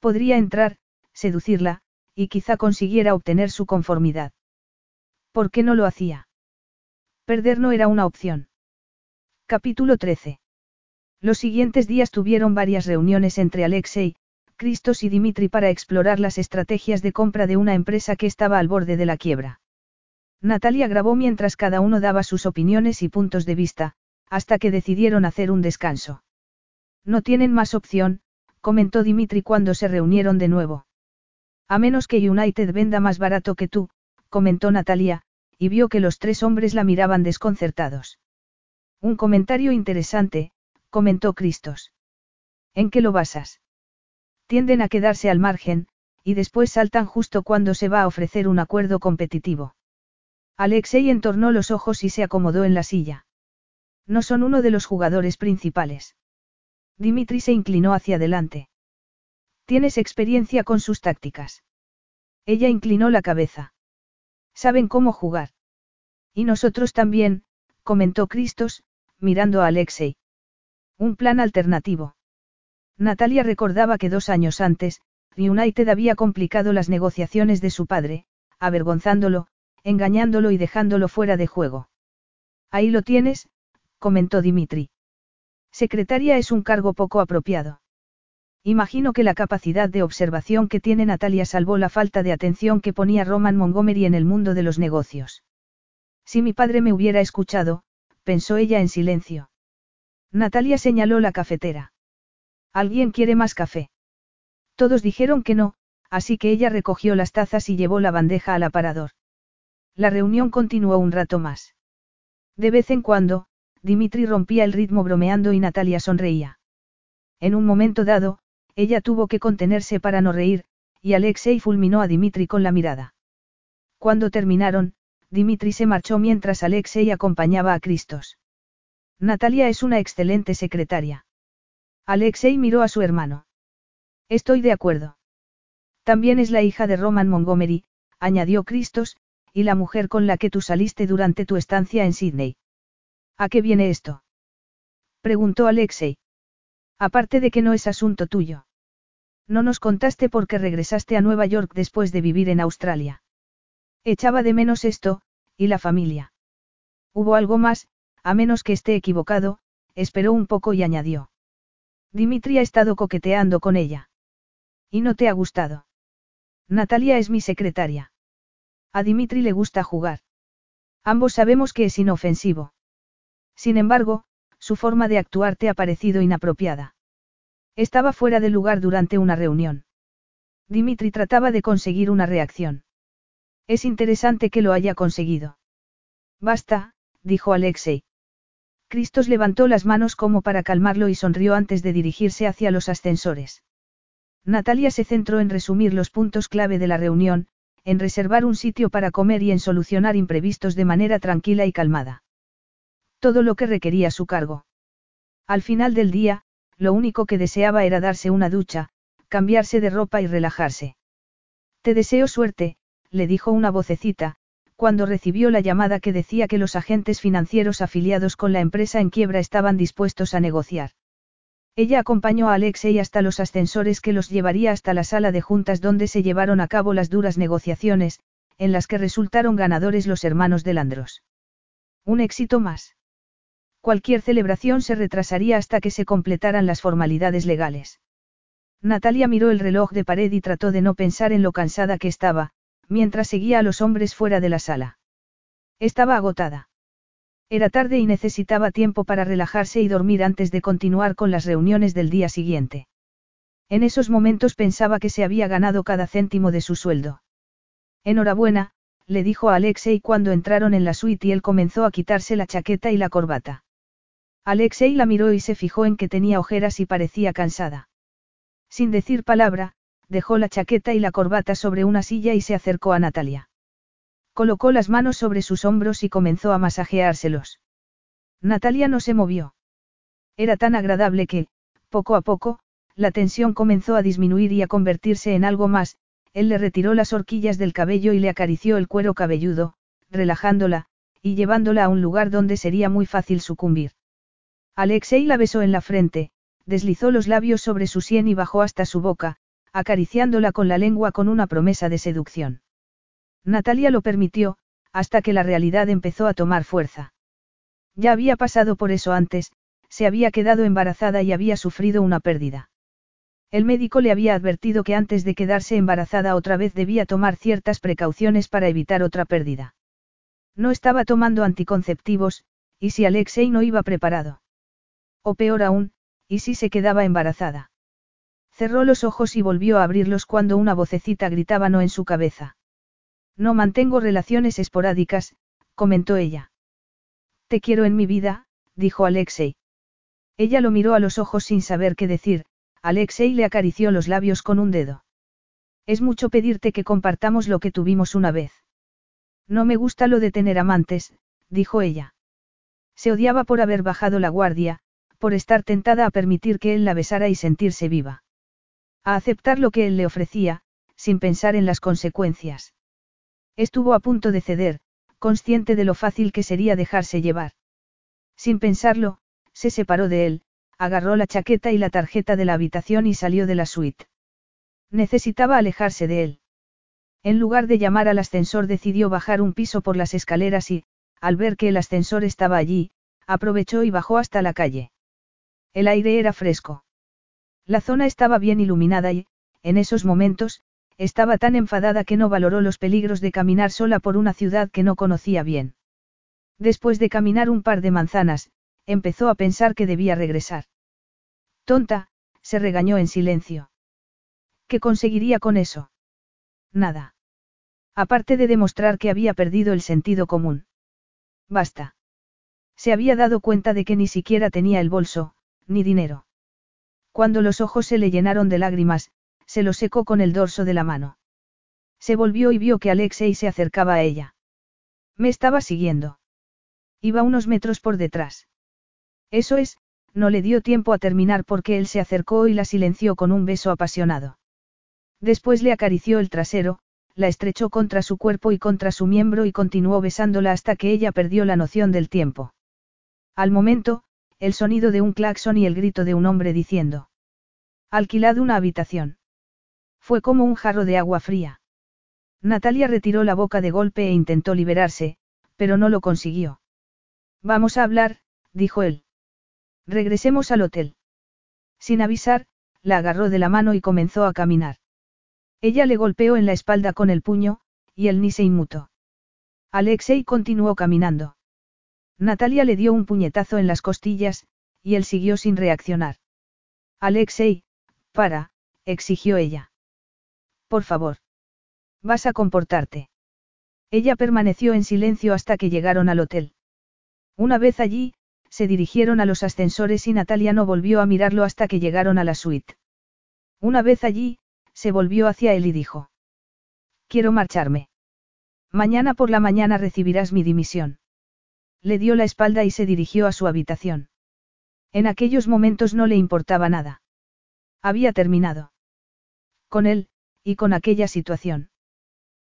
Podría entrar, seducirla, y quizá consiguiera obtener su conformidad. ¿Por qué no lo hacía? Perder no era una opción. Capítulo 13. Los siguientes días tuvieron varias reuniones entre Alexei, Cristos y Dimitri para explorar las estrategias de compra de una empresa que estaba al borde de la quiebra. Natalia grabó mientras cada uno daba sus opiniones y puntos de vista, hasta que decidieron hacer un descanso. No tienen más opción, comentó Dimitri cuando se reunieron de nuevo. A menos que United venda más barato que tú, comentó Natalia, y vio que los tres hombres la miraban desconcertados. Un comentario interesante, comentó Cristos. ¿En qué lo basas? Tienden a quedarse al margen, y después saltan justo cuando se va a ofrecer un acuerdo competitivo. Alexei entornó los ojos y se acomodó en la silla. No son uno de los jugadores principales. Dimitri se inclinó hacia adelante. Tienes experiencia con sus tácticas. Ella inclinó la cabeza. Saben cómo jugar. Y nosotros también, comentó Cristos, mirando a Alexei. Un plan alternativo. Natalia recordaba que dos años antes, United había complicado las negociaciones de su padre, avergonzándolo, engañándolo y dejándolo fuera de juego. Ahí lo tienes, comentó Dimitri. Secretaria es un cargo poco apropiado. Imagino que la capacidad de observación que tiene Natalia salvó la falta de atención que ponía Roman Montgomery en el mundo de los negocios. Si mi padre me hubiera escuchado, pensó ella en silencio. Natalia señaló la cafetera. ¿Alguien quiere más café? Todos dijeron que no, así que ella recogió las tazas y llevó la bandeja al aparador. La reunión continuó un rato más. De vez en cuando, Dimitri rompía el ritmo bromeando y Natalia sonreía. En un momento dado, ella tuvo que contenerse para no reír, y Alexei fulminó a Dimitri con la mirada. Cuando terminaron, Dimitri se marchó mientras Alexei acompañaba a Cristos. Natalia es una excelente secretaria. Alexei miró a su hermano. Estoy de acuerdo. También es la hija de Roman Montgomery, añadió Cristos, y la mujer con la que tú saliste durante tu estancia en Sydney. ¿A qué viene esto? preguntó Alexei. Aparte de que no es asunto tuyo. No nos contaste por qué regresaste a Nueva York después de vivir en Australia. Echaba de menos esto, y la familia. Hubo algo más, a menos que esté equivocado, esperó un poco y añadió. Dimitri ha estado coqueteando con ella. ¿Y no te ha gustado? Natalia es mi secretaria. A Dimitri le gusta jugar. Ambos sabemos que es inofensivo. Sin embargo, su forma de actuar te ha parecido inapropiada. Estaba fuera de lugar durante una reunión. Dimitri trataba de conseguir una reacción. Es interesante que lo haya conseguido. Basta, dijo Alexei. Cristos levantó las manos como para calmarlo y sonrió antes de dirigirse hacia los ascensores. Natalia se centró en resumir los puntos clave de la reunión, en reservar un sitio para comer y en solucionar imprevistos de manera tranquila y calmada. Todo lo que requería su cargo. Al final del día, lo único que deseaba era darse una ducha, cambiarse de ropa y relajarse. Te deseo suerte, le dijo una vocecita, cuando recibió la llamada que decía que los agentes financieros afiliados con la empresa en quiebra estaban dispuestos a negociar. Ella acompañó a Alexei hasta los ascensores que los llevaría hasta la sala de juntas donde se llevaron a cabo las duras negociaciones, en las que resultaron ganadores los hermanos de Landros. Un éxito más. Cualquier celebración se retrasaría hasta que se completaran las formalidades legales. Natalia miró el reloj de pared y trató de no pensar en lo cansada que estaba, mientras seguía a los hombres fuera de la sala. Estaba agotada. Era tarde y necesitaba tiempo para relajarse y dormir antes de continuar con las reuniones del día siguiente. En esos momentos pensaba que se había ganado cada céntimo de su sueldo. Enhorabuena, le dijo a Alexei cuando entraron en la suite y él comenzó a quitarse la chaqueta y la corbata. Alexei la miró y se fijó en que tenía ojeras y parecía cansada. Sin decir palabra, dejó la chaqueta y la corbata sobre una silla y se acercó a Natalia. Colocó las manos sobre sus hombros y comenzó a masajeárselos. Natalia no se movió. Era tan agradable que, poco a poco, la tensión comenzó a disminuir y a convertirse en algo más, él le retiró las horquillas del cabello y le acarició el cuero cabelludo, relajándola, y llevándola a un lugar donde sería muy fácil sucumbir. Alexei la besó en la frente, deslizó los labios sobre su sien y bajó hasta su boca, acariciándola con la lengua con una promesa de seducción. Natalia lo permitió, hasta que la realidad empezó a tomar fuerza. Ya había pasado por eso antes, se había quedado embarazada y había sufrido una pérdida. El médico le había advertido que antes de quedarse embarazada otra vez debía tomar ciertas precauciones para evitar otra pérdida. No estaba tomando anticonceptivos, y si Alexei no iba preparado. O peor aún, y si se quedaba embarazada. Cerró los ojos y volvió a abrirlos cuando una vocecita gritaba no en su cabeza. No mantengo relaciones esporádicas, comentó ella. Te quiero en mi vida, dijo Alexei. Ella lo miró a los ojos sin saber qué decir, Alexei le acarició los labios con un dedo. Es mucho pedirte que compartamos lo que tuvimos una vez. No me gusta lo de tener amantes, dijo ella. Se odiaba por haber bajado la guardia, por estar tentada a permitir que él la besara y sentirse viva. A aceptar lo que él le ofrecía, sin pensar en las consecuencias. Estuvo a punto de ceder, consciente de lo fácil que sería dejarse llevar. Sin pensarlo, se separó de él, agarró la chaqueta y la tarjeta de la habitación y salió de la suite. Necesitaba alejarse de él. En lugar de llamar al ascensor decidió bajar un piso por las escaleras y, al ver que el ascensor estaba allí, aprovechó y bajó hasta la calle. El aire era fresco. La zona estaba bien iluminada y, en esos momentos, estaba tan enfadada que no valoró los peligros de caminar sola por una ciudad que no conocía bien. Después de caminar un par de manzanas, empezó a pensar que debía regresar. Tonta, se regañó en silencio. ¿Qué conseguiría con eso? Nada. Aparte de demostrar que había perdido el sentido común. Basta. Se había dado cuenta de que ni siquiera tenía el bolso, ni dinero. Cuando los ojos se le llenaron de lágrimas, se los secó con el dorso de la mano. Se volvió y vio que Alexei se acercaba a ella. Me estaba siguiendo. Iba unos metros por detrás. Eso es, no le dio tiempo a terminar porque él se acercó y la silenció con un beso apasionado. Después le acarició el trasero, la estrechó contra su cuerpo y contra su miembro y continuó besándola hasta que ella perdió la noción del tiempo. Al momento, el sonido de un claxon y el grito de un hombre diciendo. Alquilad una habitación. Fue como un jarro de agua fría. Natalia retiró la boca de golpe e intentó liberarse, pero no lo consiguió. Vamos a hablar, dijo él. Regresemos al hotel. Sin avisar, la agarró de la mano y comenzó a caminar. Ella le golpeó en la espalda con el puño, y él ni se inmutó. Alexei continuó caminando. Natalia le dio un puñetazo en las costillas, y él siguió sin reaccionar. Alexei, para, exigió ella. Por favor. Vas a comportarte. Ella permaneció en silencio hasta que llegaron al hotel. Una vez allí, se dirigieron a los ascensores y Natalia no volvió a mirarlo hasta que llegaron a la suite. Una vez allí, se volvió hacia él y dijo. Quiero marcharme. Mañana por la mañana recibirás mi dimisión. Le dio la espalda y se dirigió a su habitación. En aquellos momentos no le importaba nada. Había terminado. Con él, y con aquella situación.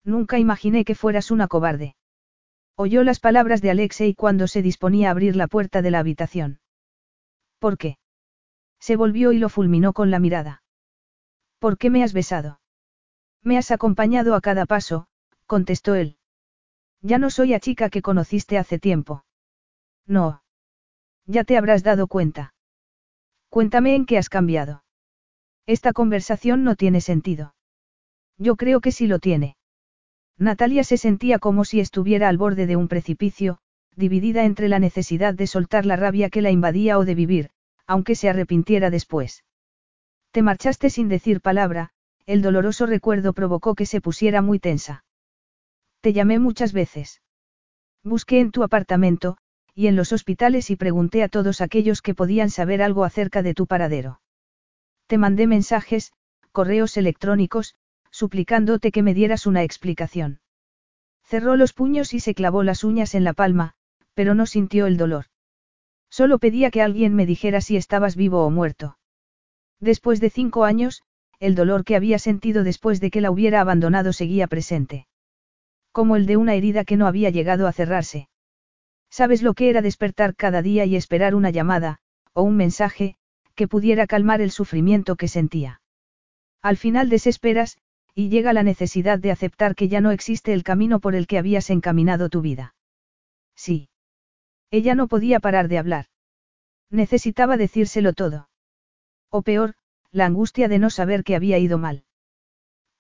Nunca imaginé que fueras una cobarde. Oyó las palabras de Alexei cuando se disponía a abrir la puerta de la habitación. ¿Por qué? Se volvió y lo fulminó con la mirada. ¿Por qué me has besado? Me has acompañado a cada paso, contestó él. Ya no soy a chica que conociste hace tiempo. No. Ya te habrás dado cuenta. Cuéntame en qué has cambiado. Esta conversación no tiene sentido. Yo creo que sí lo tiene. Natalia se sentía como si estuviera al borde de un precipicio, dividida entre la necesidad de soltar la rabia que la invadía o de vivir, aunque se arrepintiera después. Te marchaste sin decir palabra, el doloroso recuerdo provocó que se pusiera muy tensa. Te llamé muchas veces. Busqué en tu apartamento, y en los hospitales y pregunté a todos aquellos que podían saber algo acerca de tu paradero. Te mandé mensajes, correos electrónicos, suplicándote que me dieras una explicación. Cerró los puños y se clavó las uñas en la palma, pero no sintió el dolor. Solo pedía que alguien me dijera si estabas vivo o muerto. Después de cinco años, el dolor que había sentido después de que la hubiera abandonado seguía presente. Como el de una herida que no había llegado a cerrarse. ¿Sabes lo que era despertar cada día y esperar una llamada, o un mensaje, que pudiera calmar el sufrimiento que sentía? Al final desesperas, y llega la necesidad de aceptar que ya no existe el camino por el que habías encaminado tu vida. Sí. Ella no podía parar de hablar. Necesitaba decírselo todo. O peor, la angustia de no saber que había ido mal.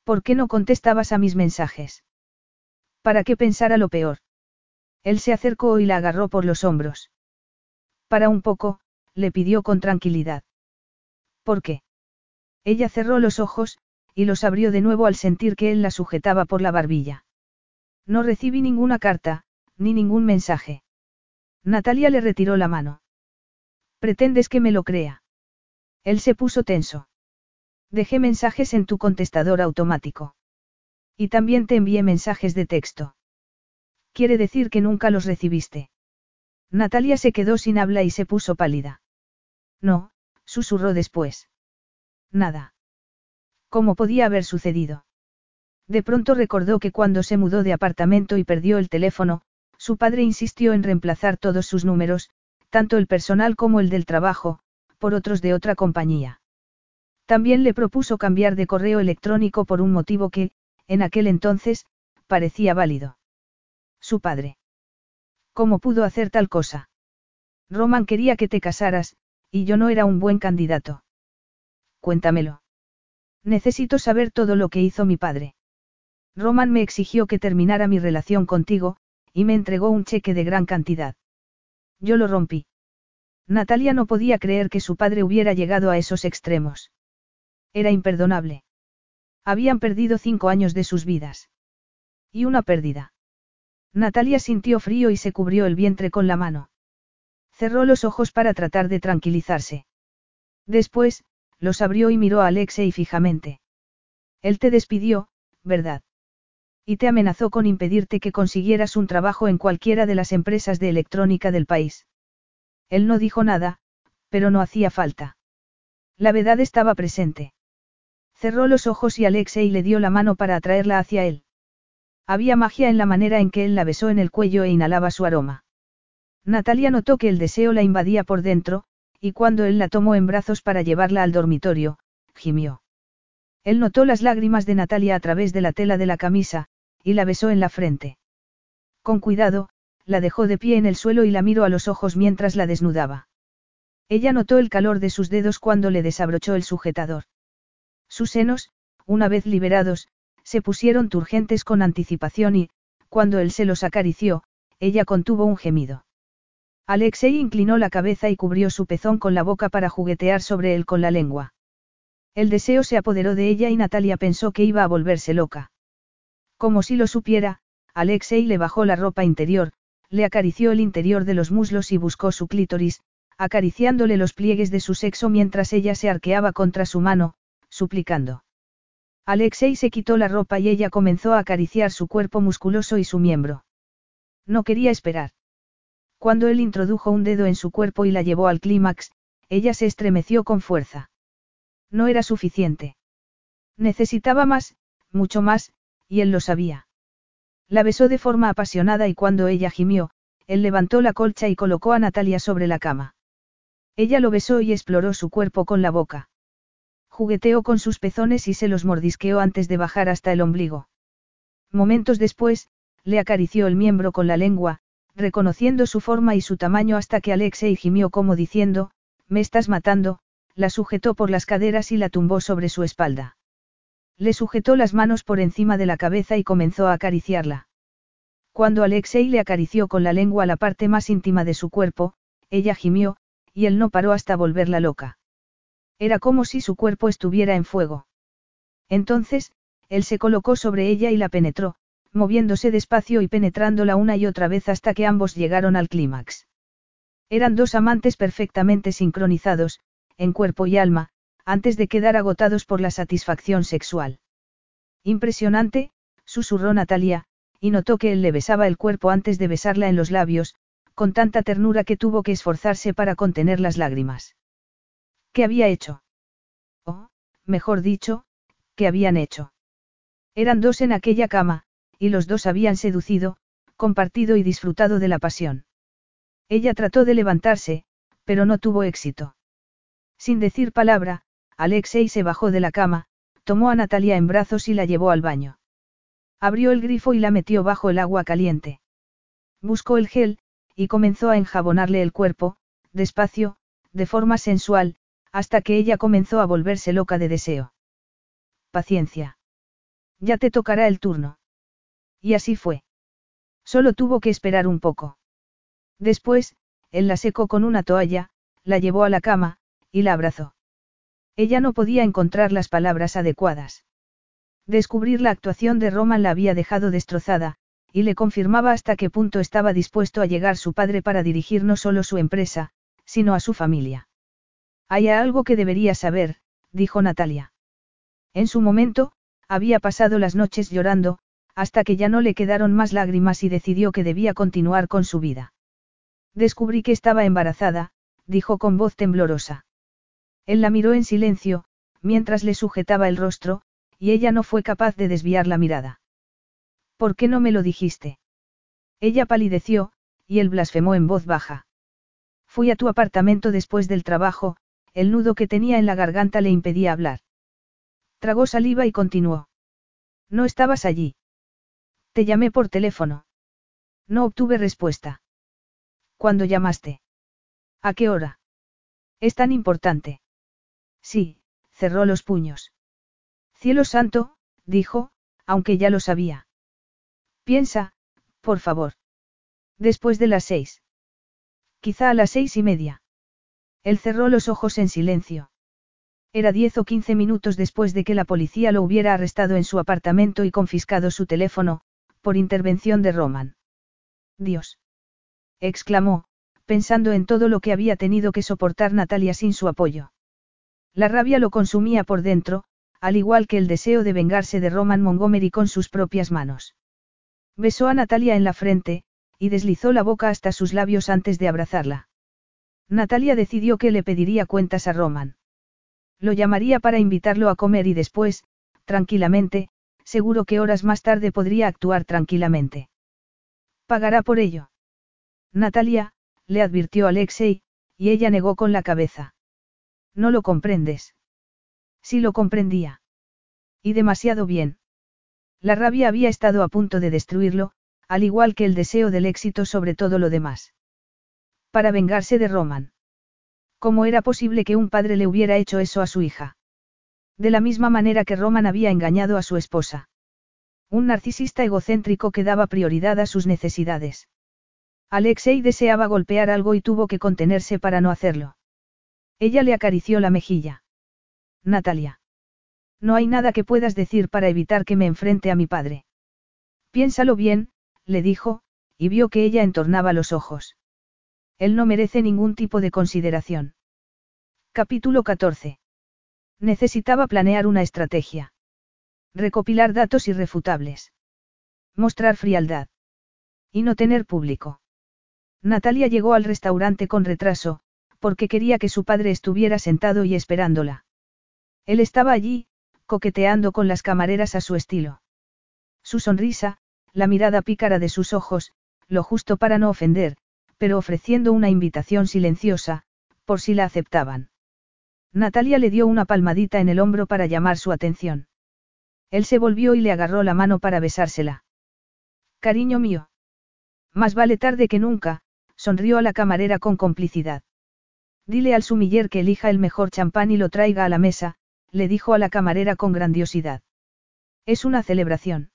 ¿Por qué no contestabas a mis mensajes? ¿Para qué pensara lo peor? Él se acercó y la agarró por los hombros. Para un poco, le pidió con tranquilidad. ¿Por qué? Ella cerró los ojos, y los abrió de nuevo al sentir que él la sujetaba por la barbilla. No recibí ninguna carta, ni ningún mensaje. Natalia le retiró la mano. ¿Pretendes que me lo crea? Él se puso tenso. Dejé mensajes en tu contestador automático. Y también te envié mensajes de texto. Quiere decir que nunca los recibiste. Natalia se quedó sin habla y se puso pálida. No, susurró después. Nada. ¿Cómo podía haber sucedido? De pronto recordó que cuando se mudó de apartamento y perdió el teléfono, su padre insistió en reemplazar todos sus números, tanto el personal como el del trabajo, por otros de otra compañía. También le propuso cambiar de correo electrónico por un motivo que, en aquel entonces, parecía válido. Su padre. ¿Cómo pudo hacer tal cosa? Roman quería que te casaras, y yo no era un buen candidato. Cuéntamelo. Necesito saber todo lo que hizo mi padre. Roman me exigió que terminara mi relación contigo, y me entregó un cheque de gran cantidad. Yo lo rompí. Natalia no podía creer que su padre hubiera llegado a esos extremos. Era imperdonable. Habían perdido cinco años de sus vidas. Y una pérdida. Natalia sintió frío y se cubrió el vientre con la mano. Cerró los ojos para tratar de tranquilizarse. Después, los abrió y miró a Alexei fijamente. Él te despidió, ¿verdad? Y te amenazó con impedirte que consiguieras un trabajo en cualquiera de las empresas de electrónica del país. Él no dijo nada, pero no hacía falta. La verdad estaba presente. Cerró los ojos y Alexei le dio la mano para atraerla hacia él. Había magia en la manera en que él la besó en el cuello e inhalaba su aroma. Natalia notó que el deseo la invadía por dentro, y cuando él la tomó en brazos para llevarla al dormitorio, gimió. Él notó las lágrimas de Natalia a través de la tela de la camisa, y la besó en la frente. Con cuidado, la dejó de pie en el suelo y la miró a los ojos mientras la desnudaba. Ella notó el calor de sus dedos cuando le desabrochó el sujetador. Sus senos, una vez liberados, se pusieron turgentes con anticipación y, cuando él se los acarició, ella contuvo un gemido. Alexei inclinó la cabeza y cubrió su pezón con la boca para juguetear sobre él con la lengua. El deseo se apoderó de ella y Natalia pensó que iba a volverse loca. Como si lo supiera, Alexei le bajó la ropa interior, le acarició el interior de los muslos y buscó su clítoris, acariciándole los pliegues de su sexo mientras ella se arqueaba contra su mano, suplicando. Alexei se quitó la ropa y ella comenzó a acariciar su cuerpo musculoso y su miembro. No quería esperar. Cuando él introdujo un dedo en su cuerpo y la llevó al clímax, ella se estremeció con fuerza. No era suficiente. Necesitaba más, mucho más, y él lo sabía. La besó de forma apasionada y cuando ella gimió, él levantó la colcha y colocó a Natalia sobre la cama. Ella lo besó y exploró su cuerpo con la boca. Jugueteó con sus pezones y se los mordisqueó antes de bajar hasta el ombligo. Momentos después, le acarició el miembro con la lengua, reconociendo su forma y su tamaño hasta que Alexei gimió como diciendo, me estás matando, la sujetó por las caderas y la tumbó sobre su espalda. Le sujetó las manos por encima de la cabeza y comenzó a acariciarla. Cuando Alexei le acarició con la lengua la parte más íntima de su cuerpo, ella gimió, y él no paró hasta volverla loca. Era como si su cuerpo estuviera en fuego. Entonces, él se colocó sobre ella y la penetró, moviéndose despacio y penetrándola una y otra vez hasta que ambos llegaron al clímax. Eran dos amantes perfectamente sincronizados, en cuerpo y alma, antes de quedar agotados por la satisfacción sexual. Impresionante, susurró Natalia, y notó que él le besaba el cuerpo antes de besarla en los labios, con tanta ternura que tuvo que esforzarse para contener las lágrimas. ¿Qué había hecho? O, mejor dicho, ¿qué habían hecho? Eran dos en aquella cama, y los dos habían seducido, compartido y disfrutado de la pasión. Ella trató de levantarse, pero no tuvo éxito. Sin decir palabra, Alexei se bajó de la cama, tomó a Natalia en brazos y la llevó al baño. Abrió el grifo y la metió bajo el agua caliente. Buscó el gel, y comenzó a enjabonarle el cuerpo, despacio, de forma sensual, hasta que ella comenzó a volverse loca de deseo. Paciencia. Ya te tocará el turno. Y así fue. Solo tuvo que esperar un poco. Después, él la secó con una toalla, la llevó a la cama, y la abrazó. Ella no podía encontrar las palabras adecuadas. Descubrir la actuación de Roman la había dejado destrozada, y le confirmaba hasta qué punto estaba dispuesto a llegar su padre para dirigir no solo su empresa, sino a su familia. Hay algo que debería saber, dijo Natalia. En su momento, había pasado las noches llorando, hasta que ya no le quedaron más lágrimas y decidió que debía continuar con su vida. Descubrí que estaba embarazada, dijo con voz temblorosa. Él la miró en silencio, mientras le sujetaba el rostro, y ella no fue capaz de desviar la mirada. ¿Por qué no me lo dijiste? Ella palideció, y él blasfemó en voz baja. Fui a tu apartamento después del trabajo, el nudo que tenía en la garganta le impedía hablar. Tragó saliva y continuó. No estabas allí. Te llamé por teléfono. No obtuve respuesta. ¿Cuándo llamaste? ¿A qué hora? Es tan importante. Sí, cerró los puños. Cielo santo, dijo, aunque ya lo sabía. Piensa, por favor. Después de las seis. Quizá a las seis y media. Él cerró los ojos en silencio. Era diez o quince minutos después de que la policía lo hubiera arrestado en su apartamento y confiscado su teléfono, por intervención de Roman. Dios. exclamó, pensando en todo lo que había tenido que soportar Natalia sin su apoyo. La rabia lo consumía por dentro, al igual que el deseo de vengarse de Roman Montgomery con sus propias manos. Besó a Natalia en la frente, y deslizó la boca hasta sus labios antes de abrazarla. Natalia decidió que le pediría cuentas a Roman. Lo llamaría para invitarlo a comer y después, tranquilamente, seguro que horas más tarde podría actuar tranquilamente. ¿Pagará por ello? Natalia, le advirtió Alexei, y ella negó con la cabeza. No lo comprendes. Sí lo comprendía. Y demasiado bien. La rabia había estado a punto de destruirlo, al igual que el deseo del éxito sobre todo lo demás. Para vengarse de Roman. ¿Cómo era posible que un padre le hubiera hecho eso a su hija? De la misma manera que Roman había engañado a su esposa. Un narcisista egocéntrico que daba prioridad a sus necesidades. Alexei deseaba golpear algo y tuvo que contenerse para no hacerlo. Ella le acarició la mejilla. Natalia. No hay nada que puedas decir para evitar que me enfrente a mi padre. Piénsalo bien, le dijo, y vio que ella entornaba los ojos. Él no merece ningún tipo de consideración. Capítulo 14. Necesitaba planear una estrategia. Recopilar datos irrefutables. Mostrar frialdad. Y no tener público. Natalia llegó al restaurante con retraso, porque quería que su padre estuviera sentado y esperándola. Él estaba allí, coqueteando con las camareras a su estilo. Su sonrisa, la mirada pícara de sus ojos, lo justo para no ofender, pero ofreciendo una invitación silenciosa, por si la aceptaban. Natalia le dio una palmadita en el hombro para llamar su atención. Él se volvió y le agarró la mano para besársela. Cariño mío. Más vale tarde que nunca, sonrió a la camarera con complicidad. Dile al sumiller que elija el mejor champán y lo traiga a la mesa, le dijo a la camarera con grandiosidad. Es una celebración.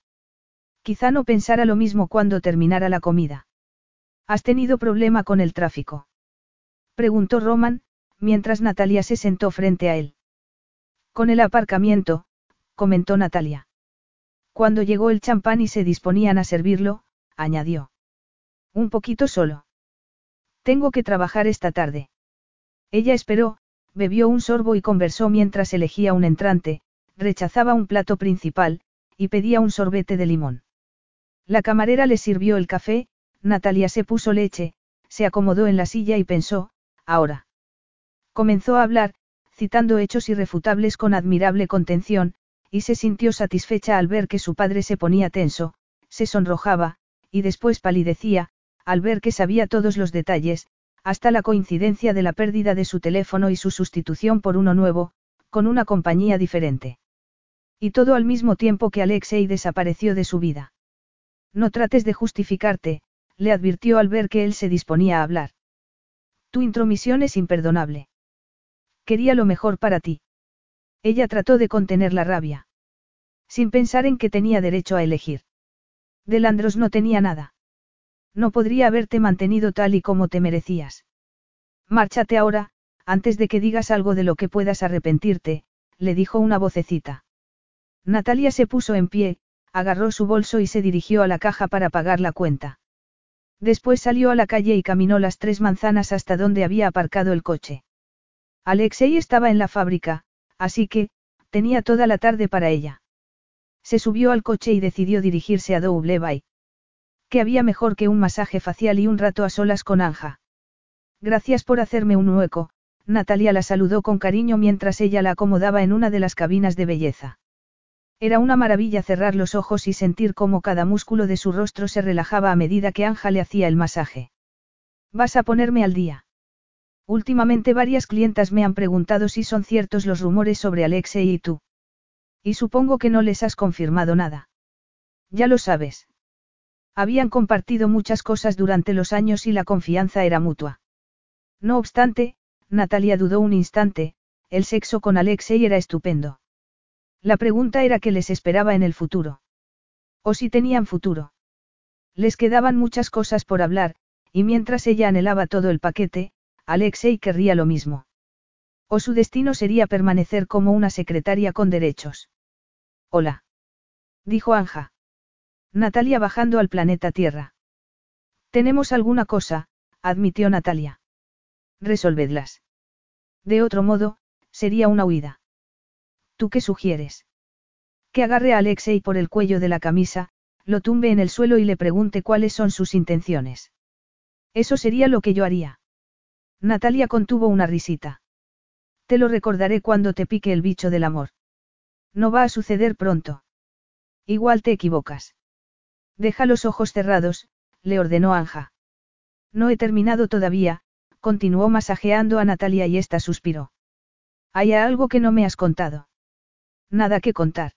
Quizá no pensara lo mismo cuando terminara la comida. ¿Has tenido problema con el tráfico? Preguntó Roman, mientras Natalia se sentó frente a él. Con el aparcamiento, comentó Natalia. Cuando llegó el champán y se disponían a servirlo, añadió. Un poquito solo. Tengo que trabajar esta tarde. Ella esperó, bebió un sorbo y conversó mientras elegía un entrante, rechazaba un plato principal, y pedía un sorbete de limón. La camarera le sirvió el café, Natalia se puso leche, se acomodó en la silla y pensó, ahora. Comenzó a hablar, citando hechos irrefutables con admirable contención, y se sintió satisfecha al ver que su padre se ponía tenso, se sonrojaba, y después palidecía, al ver que sabía todos los detalles, hasta la coincidencia de la pérdida de su teléfono y su sustitución por uno nuevo, con una compañía diferente. Y todo al mismo tiempo que Alexei desapareció de su vida. No trates de justificarte, le advirtió al ver que él se disponía a hablar. Tu intromisión es imperdonable. Quería lo mejor para ti. Ella trató de contener la rabia. Sin pensar en que tenía derecho a elegir. Delandros no tenía nada. No podría haberte mantenido tal y como te merecías. Márchate ahora, antes de que digas algo de lo que puedas arrepentirte, le dijo una vocecita. Natalia se puso en pie, agarró su bolso y se dirigió a la caja para pagar la cuenta. Después salió a la calle y caminó las tres manzanas hasta donde había aparcado el coche. Alexei estaba en la fábrica, así que, tenía toda la tarde para ella. Se subió al coche y decidió dirigirse a Double Bay. ¿Qué había mejor que un masaje facial y un rato a solas con Anja? Gracias por hacerme un hueco, Natalia la saludó con cariño mientras ella la acomodaba en una de las cabinas de belleza. Era una maravilla cerrar los ojos y sentir cómo cada músculo de su rostro se relajaba a medida que Anja le hacía el masaje. ¿Vas a ponerme al día? Últimamente varias clientas me han preguntado si son ciertos los rumores sobre Alexei y tú. Y supongo que no les has confirmado nada. Ya lo sabes. Habían compartido muchas cosas durante los años y la confianza era mutua. No obstante, Natalia dudó un instante, el sexo con Alexei era estupendo. La pregunta era qué les esperaba en el futuro. O si tenían futuro. Les quedaban muchas cosas por hablar, y mientras ella anhelaba todo el paquete, Alexei querría lo mismo. O su destino sería permanecer como una secretaria con derechos. Hola. Dijo Anja. Natalia bajando al planeta Tierra. Tenemos alguna cosa, admitió Natalia. Resolvedlas. De otro modo, sería una huida. ¿Tú qué sugieres? Que agarre a Alexei por el cuello de la camisa, lo tumbe en el suelo y le pregunte cuáles son sus intenciones. Eso sería lo que yo haría. Natalia contuvo una risita. Te lo recordaré cuando te pique el bicho del amor. No va a suceder pronto. Igual te equivocas. Deja los ojos cerrados, le ordenó Anja. No he terminado todavía, continuó masajeando a Natalia y ésta suspiró. Hay algo que no me has contado. Nada que contar.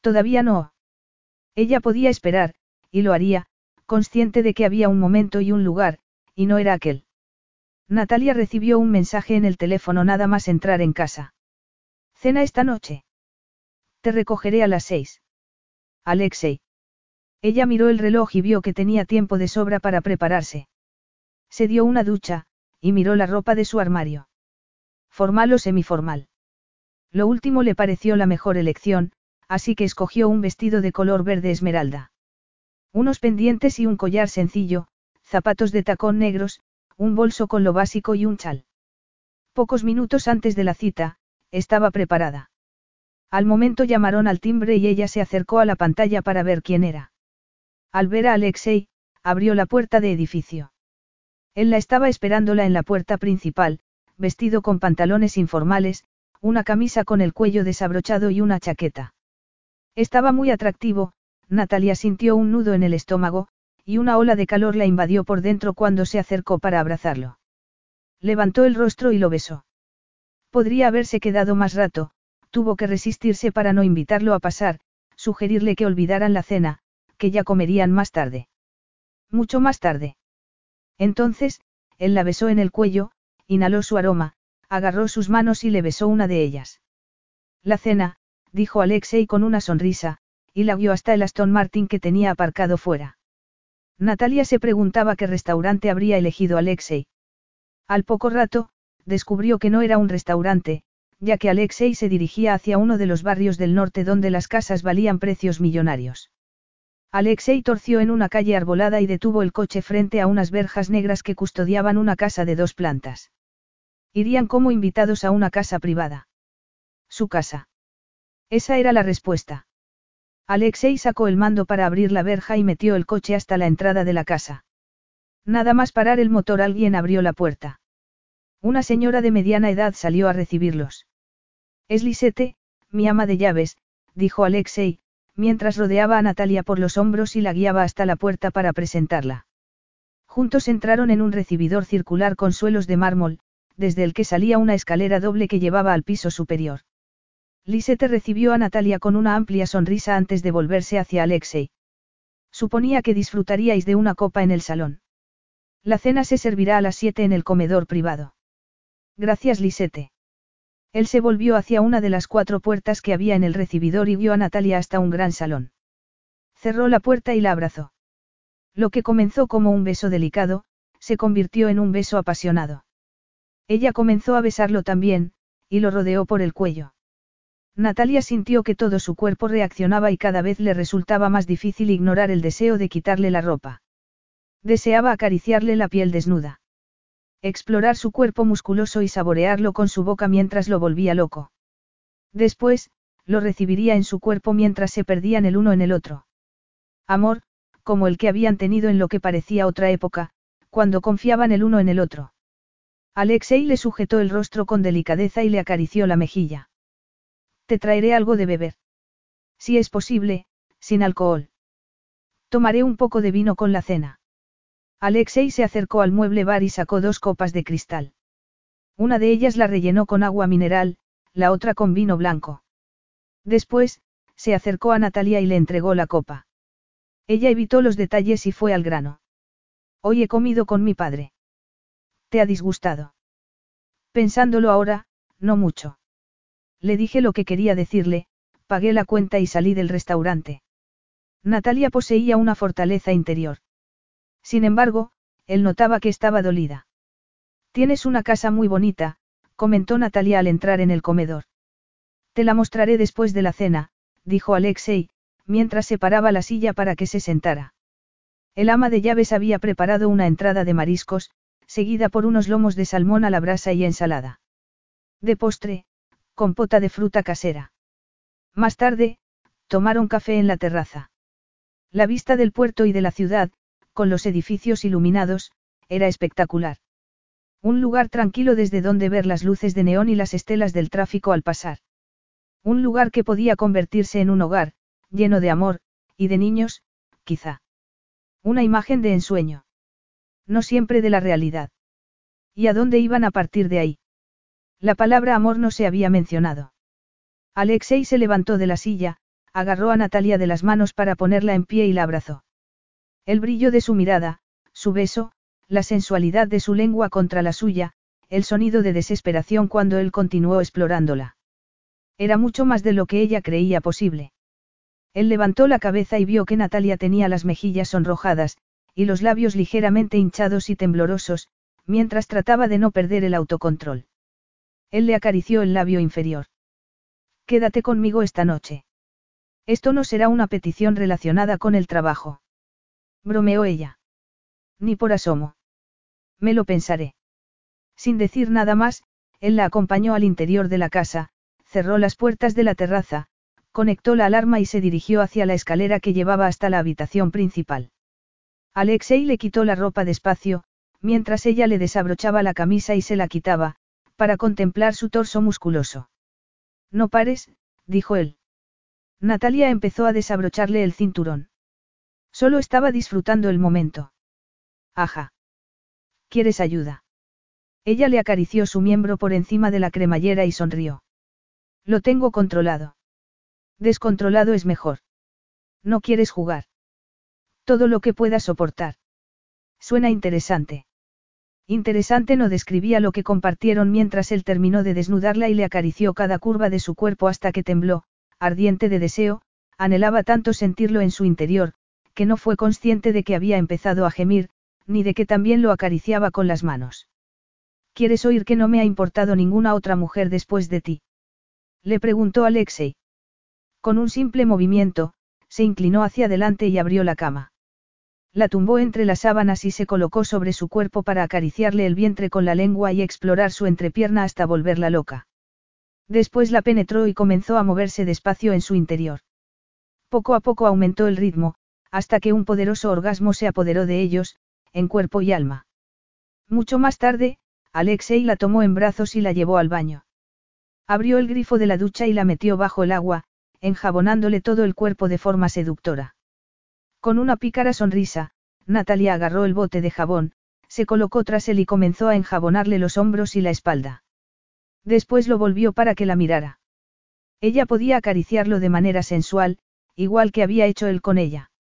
Todavía no. Ella podía esperar, y lo haría, consciente de que había un momento y un lugar, y no era aquel. Natalia recibió un mensaje en el teléfono nada más entrar en casa. Cena esta noche. Te recogeré a las seis. Alexei. Ella miró el reloj y vio que tenía tiempo de sobra para prepararse. Se dio una ducha, y miró la ropa de su armario. Formal o semiformal. Lo último le pareció la mejor elección, así que escogió un vestido de color verde esmeralda. Unos pendientes y un collar sencillo, zapatos de tacón negros, un bolso con lo básico y un chal. Pocos minutos antes de la cita, estaba preparada. Al momento llamaron al timbre y ella se acercó a la pantalla para ver quién era. Al ver a Alexei, abrió la puerta de edificio. Él la estaba esperándola en la puerta principal, vestido con pantalones informales, una camisa con el cuello desabrochado y una chaqueta. Estaba muy atractivo, Natalia sintió un nudo en el estómago, y una ola de calor la invadió por dentro cuando se acercó para abrazarlo. Levantó el rostro y lo besó. Podría haberse quedado más rato, tuvo que resistirse para no invitarlo a pasar, sugerirle que olvidaran la cena, que ya comerían más tarde. Mucho más tarde. Entonces, él la besó en el cuello, inhaló su aroma, agarró sus manos y le besó una de ellas. La cena, dijo Alexei con una sonrisa, y la guió hasta el Aston Martin que tenía aparcado fuera. Natalia se preguntaba qué restaurante habría elegido Alexei. Al poco rato, descubrió que no era un restaurante, ya que Alexei se dirigía hacia uno de los barrios del norte donde las casas valían precios millonarios. Alexei torció en una calle arbolada y detuvo el coche frente a unas verjas negras que custodiaban una casa de dos plantas. Irían como invitados a una casa privada. Su casa. Esa era la respuesta. Alexei sacó el mando para abrir la verja y metió el coche hasta la entrada de la casa. Nada más parar el motor alguien abrió la puerta. Una señora de mediana edad salió a recibirlos. Es Lisette, mi ama de llaves, dijo Alexei, mientras rodeaba a Natalia por los hombros y la guiaba hasta la puerta para presentarla. Juntos entraron en un recibidor circular con suelos de mármol, desde el que salía una escalera doble que llevaba al piso superior. Lisette recibió a Natalia con una amplia sonrisa antes de volverse hacia Alexei. Suponía que disfrutaríais de una copa en el salón. La cena se servirá a las siete en el comedor privado. Gracias, Lisette. Él se volvió hacia una de las cuatro puertas que había en el recibidor y vio a Natalia hasta un gran salón. Cerró la puerta y la abrazó. Lo que comenzó como un beso delicado, se convirtió en un beso apasionado. Ella comenzó a besarlo también, y lo rodeó por el cuello. Natalia sintió que todo su cuerpo reaccionaba y cada vez le resultaba más difícil ignorar el deseo de quitarle la ropa. Deseaba acariciarle la piel desnuda. Explorar su cuerpo musculoso y saborearlo con su boca mientras lo volvía loco. Después, lo recibiría en su cuerpo mientras se perdían el uno en el otro. Amor, como el que habían tenido en lo que parecía otra época, cuando confiaban el uno en el otro. Alexei le sujetó el rostro con delicadeza y le acarició la mejilla. Te traeré algo de beber. Si es posible, sin alcohol. Tomaré un poco de vino con la cena. Alexei se acercó al mueble bar y sacó dos copas de cristal. Una de ellas la rellenó con agua mineral, la otra con vino blanco. Después, se acercó a Natalia y le entregó la copa. Ella evitó los detalles y fue al grano. Hoy he comido con mi padre. ¿Te ha disgustado? Pensándolo ahora, no mucho. Le dije lo que quería decirle, pagué la cuenta y salí del restaurante. Natalia poseía una fortaleza interior. Sin embargo, él notaba que estaba dolida. Tienes una casa muy bonita, comentó Natalia al entrar en el comedor. Te la mostraré después de la cena, dijo Alexei, mientras separaba la silla para que se sentara. El ama de llaves había preparado una entrada de mariscos, seguida por unos lomos de salmón a la brasa y ensalada. De postre, compota de fruta casera. Más tarde, tomaron café en la terraza. La vista del puerto y de la ciudad, con los edificios iluminados, era espectacular. Un lugar tranquilo desde donde ver las luces de neón y las estelas del tráfico al pasar. Un lugar que podía convertirse en un hogar, lleno de amor, y de niños, quizá. Una imagen de ensueño. No siempre de la realidad. ¿Y a dónde iban a partir de ahí? La palabra amor no se había mencionado. Alexei se levantó de la silla, agarró a Natalia de las manos para ponerla en pie y la abrazó. El brillo de su mirada, su beso, la sensualidad de su lengua contra la suya, el sonido de desesperación cuando él continuó explorándola. Era mucho más de lo que ella creía posible. Él levantó la cabeza y vio que Natalia tenía las mejillas sonrojadas, y los labios ligeramente hinchados y temblorosos, mientras trataba de no perder el autocontrol. Él le acarició el labio inferior. Quédate conmigo esta noche. Esto no será una petición relacionada con el trabajo. Bromeó ella. Ni por asomo. Me lo pensaré. Sin decir nada más, él la acompañó al interior de la casa, cerró las puertas de la terraza, conectó la alarma y se dirigió hacia la escalera que llevaba hasta la habitación principal. Alexei le quitó la ropa despacio, mientras ella le desabrochaba la camisa y se la quitaba, para contemplar su torso musculoso. No pares, dijo él. Natalia empezó a desabrocharle el cinturón. Solo estaba disfrutando el momento. Aja. ¿Quieres ayuda? Ella le acarició su miembro por encima de la cremallera y sonrió. Lo tengo controlado. Descontrolado es mejor. No quieres jugar. Todo lo que puedas soportar. Suena interesante. Interesante no describía lo que compartieron mientras él terminó de desnudarla y le acarició cada curva de su cuerpo hasta que tembló, ardiente de deseo, anhelaba tanto sentirlo en su interior, que no fue consciente de que había empezado a gemir, ni de que también lo acariciaba con las manos. ¿Quieres oír que no me ha importado ninguna otra mujer después de ti? Le preguntó Alexei. Con un simple movimiento, se inclinó hacia adelante y abrió la cama. La tumbó entre las sábanas y se colocó sobre su cuerpo para acariciarle el vientre con la lengua y explorar su entrepierna hasta volverla loca. Después la penetró y comenzó a moverse despacio en su interior. Poco a poco aumentó el ritmo, hasta que un poderoso orgasmo se apoderó de ellos, en cuerpo y alma. Mucho más tarde, Alexei la tomó en brazos y la llevó al baño. Abrió el grifo de la ducha y la metió bajo el agua, enjabonándole todo el cuerpo de forma seductora. Con una pícara sonrisa, Natalia agarró el bote de jabón, se colocó tras él y comenzó a enjabonarle los hombros y la espalda. Después lo volvió para que la mirara. Ella podía acariciarlo de manera sensual, igual que había hecho él con ella.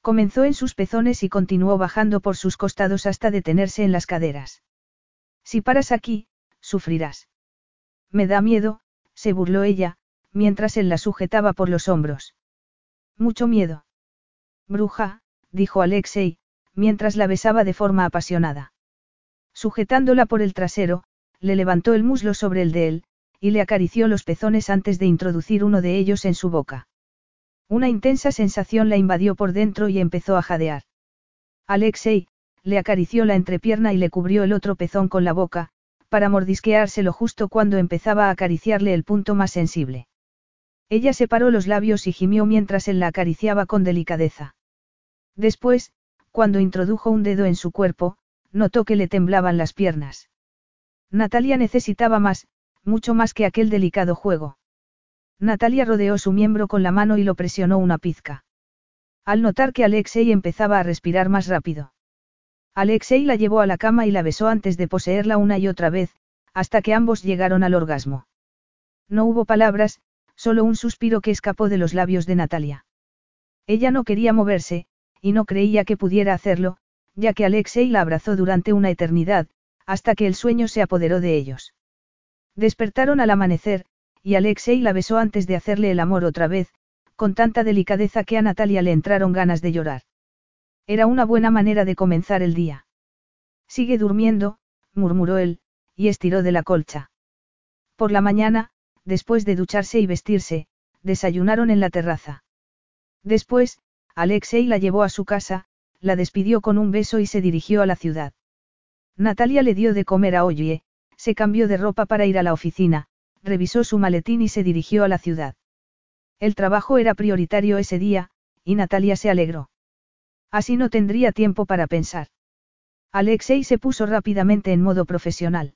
Comenzó en sus pezones y continuó bajando por sus costados hasta detenerse en las caderas. Si paras aquí, sufrirás. Me da miedo, se burló ella, mientras él la sujetaba por los hombros. Mucho miedo. Bruja, dijo Alexei, mientras la besaba de forma apasionada. Sujetándola por el trasero, le levantó el muslo sobre el de él, y le acarició los pezones antes de introducir uno de ellos en su boca. Una intensa sensación la invadió por dentro y empezó a jadear. Alexei, le acarició la entrepierna y le cubrió el otro pezón con la boca, para mordisqueárselo justo cuando empezaba a acariciarle el punto más sensible. Ella separó los labios y gimió mientras él la acariciaba con delicadeza. Después, cuando introdujo un dedo en su cuerpo, notó que le temblaban las piernas. Natalia necesitaba más, mucho más que aquel delicado juego. Natalia rodeó su miembro con la mano y lo presionó una pizca. Al notar que Alexei empezaba a respirar más rápido. Alexei la llevó a la cama y la besó antes de poseerla una y otra vez, hasta que ambos llegaron al orgasmo. No hubo palabras, solo un suspiro que escapó de los labios de Natalia. Ella no quería moverse, y no creía que pudiera hacerlo, ya que Alexei la abrazó durante una eternidad, hasta que el sueño se apoderó de ellos. Despertaron al amanecer, y Alexei la besó antes de hacerle el amor otra vez, con tanta delicadeza que a Natalia le entraron ganas de llorar. Era una buena manera de comenzar el día. Sigue durmiendo, murmuró él, y estiró de la colcha. Por la mañana, después de ducharse y vestirse, desayunaron en la terraza. Después, Alexei la llevó a su casa, la despidió con un beso y se dirigió a la ciudad. Natalia le dio de comer a Oye, se cambió de ropa para ir a la oficina, revisó su maletín y se dirigió a la ciudad. El trabajo era prioritario ese día, y Natalia se alegró. Así no tendría tiempo para pensar. Alexei se puso rápidamente en modo profesional.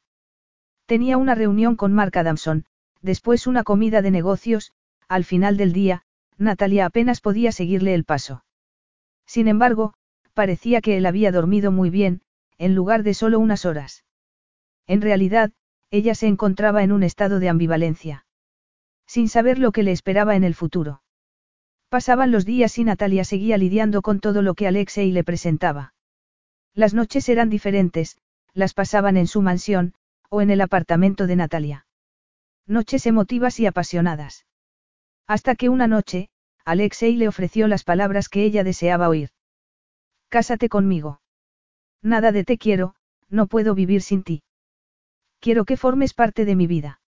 Tenía una reunión con Mark Adamson, después una comida de negocios, al final del día, Natalia apenas podía seguirle el paso. Sin embargo, parecía que él había dormido muy bien, en lugar de solo unas horas. En realidad, ella se encontraba en un estado de ambivalencia. Sin saber lo que le esperaba en el futuro. Pasaban los días y Natalia seguía lidiando con todo lo que Alexei le presentaba. Las noches eran diferentes, las pasaban en su mansión, o en el apartamento de Natalia. Noches emotivas y apasionadas. Hasta que una noche, Alexei le ofreció las palabras que ella deseaba oír. Cásate conmigo. Nada de te quiero, no puedo vivir sin ti. Quiero que formes parte de mi vida.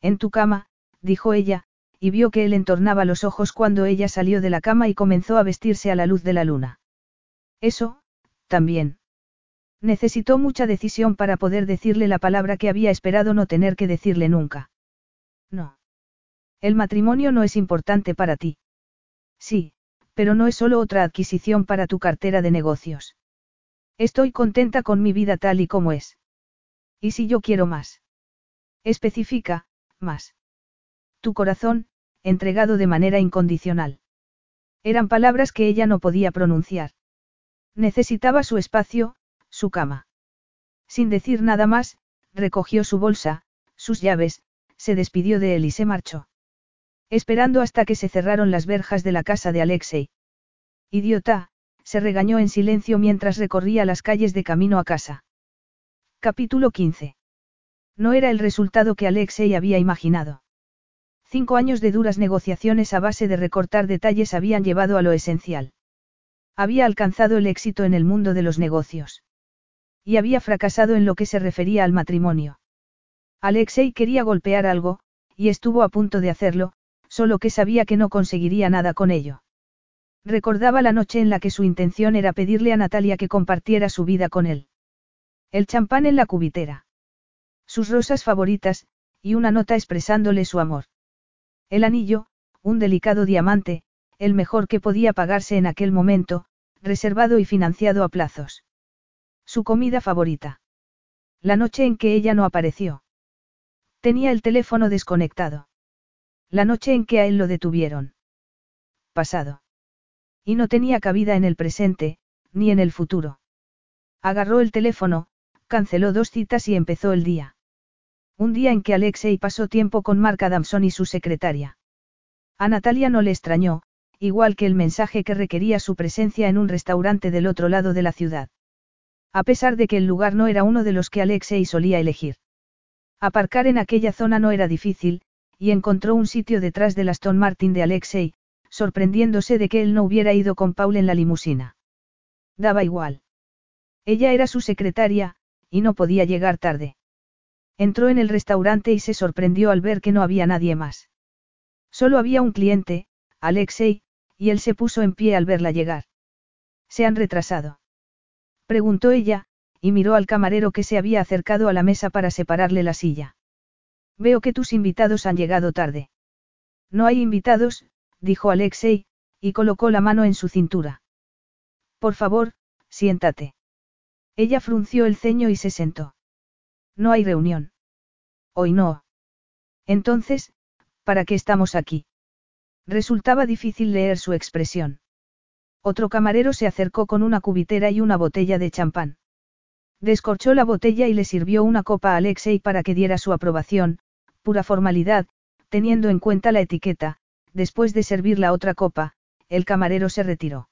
En tu cama, dijo ella, y vio que él entornaba los ojos cuando ella salió de la cama y comenzó a vestirse a la luz de la luna. Eso, también. Necesitó mucha decisión para poder decirle la palabra que había esperado no tener que decirle nunca. No. El matrimonio no es importante para ti. Sí, pero no es solo otra adquisición para tu cartera de negocios. Estoy contenta con mi vida tal y como es. ¿Y si yo quiero más? Especifica, más. Tu corazón, entregado de manera incondicional. Eran palabras que ella no podía pronunciar. Necesitaba su espacio, su cama. Sin decir nada más, recogió su bolsa, sus llaves, se despidió de él y se marchó. Esperando hasta que se cerraron las verjas de la casa de Alexei. Idiota, se regañó en silencio mientras recorría las calles de camino a casa. Capítulo 15. No era el resultado que Alexei había imaginado. Cinco años de duras negociaciones a base de recortar detalles habían llevado a lo esencial. Había alcanzado el éxito en el mundo de los negocios. Y había fracasado en lo que se refería al matrimonio. Alexei quería golpear algo, y estuvo a punto de hacerlo, solo que sabía que no conseguiría nada con ello. Recordaba la noche en la que su intención era pedirle a Natalia que compartiera su vida con él. El champán en la cubitera. Sus rosas favoritas, y una nota expresándole su amor. El anillo, un delicado diamante, el mejor que podía pagarse en aquel momento, reservado y financiado a plazos. Su comida favorita. La noche en que ella no apareció. Tenía el teléfono desconectado. La noche en que a él lo detuvieron. Pasado. Y no tenía cabida en el presente, ni en el futuro. Agarró el teléfono, canceló dos citas y empezó el día. Un día en que Alexei pasó tiempo con Mark Adamson y su secretaria. A Natalia no le extrañó, igual que el mensaje que requería su presencia en un restaurante del otro lado de la ciudad. A pesar de que el lugar no era uno de los que Alexei solía elegir. Aparcar en aquella zona no era difícil, y encontró un sitio detrás del Aston Martin de Alexei, sorprendiéndose de que él no hubiera ido con Paul en la limusina. Daba igual. Ella era su secretaria, y no podía llegar tarde. Entró en el restaurante y se sorprendió al ver que no había nadie más. Solo había un cliente, Alexei, y él se puso en pie al verla llegar. ¿Se han retrasado? Preguntó ella, y miró al camarero que se había acercado a la mesa para separarle la silla. Veo que tus invitados han llegado tarde. No hay invitados, dijo Alexei, y colocó la mano en su cintura. Por favor, siéntate. Ella frunció el ceño y se sentó. No hay reunión. Hoy no. Entonces, ¿para qué estamos aquí? Resultaba difícil leer su expresión. Otro camarero se acercó con una cubitera y una botella de champán. Descorchó la botella y le sirvió una copa a Alexei para que diera su aprobación, pura formalidad, teniendo en cuenta la etiqueta, después de servir la otra copa, el camarero se retiró.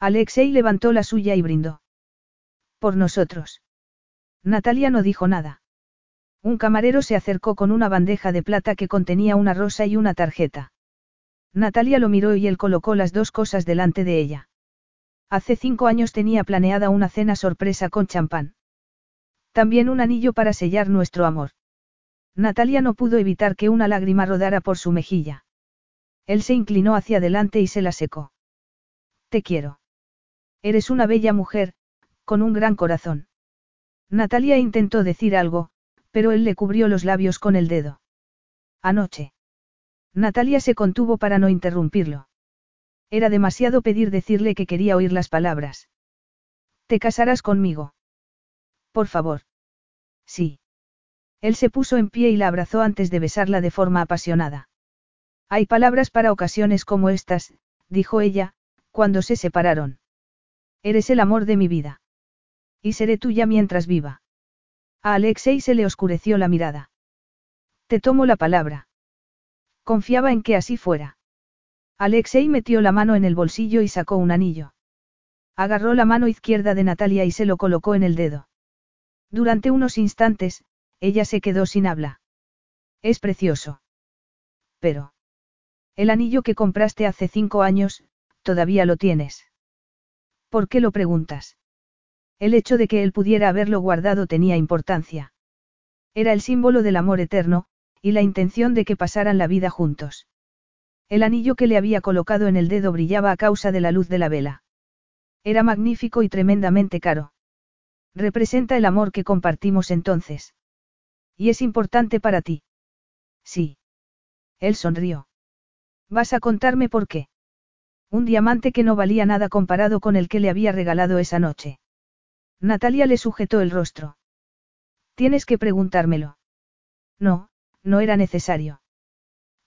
Alexei levantó la suya y brindó. Por nosotros. Natalia no dijo nada. Un camarero se acercó con una bandeja de plata que contenía una rosa y una tarjeta. Natalia lo miró y él colocó las dos cosas delante de ella. Hace cinco años tenía planeada una cena sorpresa con champán. También un anillo para sellar nuestro amor. Natalia no pudo evitar que una lágrima rodara por su mejilla. Él se inclinó hacia adelante y se la secó. Te quiero. Eres una bella mujer, con un gran corazón. Natalia intentó decir algo, pero él le cubrió los labios con el dedo. Anoche. Natalia se contuvo para no interrumpirlo. Era demasiado pedir decirle que quería oír las palabras. ¿Te casarás conmigo? Por favor. Sí. Él se puso en pie y la abrazó antes de besarla de forma apasionada. Hay palabras para ocasiones como estas, dijo ella, cuando se separaron. Eres el amor de mi vida. Y seré tuya mientras viva. A Alexei se le oscureció la mirada. Te tomo la palabra. Confiaba en que así fuera. Alexei metió la mano en el bolsillo y sacó un anillo. Agarró la mano izquierda de Natalia y se lo colocó en el dedo. Durante unos instantes, ella se quedó sin habla. Es precioso. Pero. El anillo que compraste hace cinco años, todavía lo tienes. ¿Por qué lo preguntas? El hecho de que él pudiera haberlo guardado tenía importancia. Era el símbolo del amor eterno, y la intención de que pasaran la vida juntos. El anillo que le había colocado en el dedo brillaba a causa de la luz de la vela. Era magnífico y tremendamente caro. Representa el amor que compartimos entonces. Y es importante para ti. Sí. Él sonrió. ¿Vas a contarme por qué? Un diamante que no valía nada comparado con el que le había regalado esa noche. Natalia le sujetó el rostro. Tienes que preguntármelo. No, no era necesario.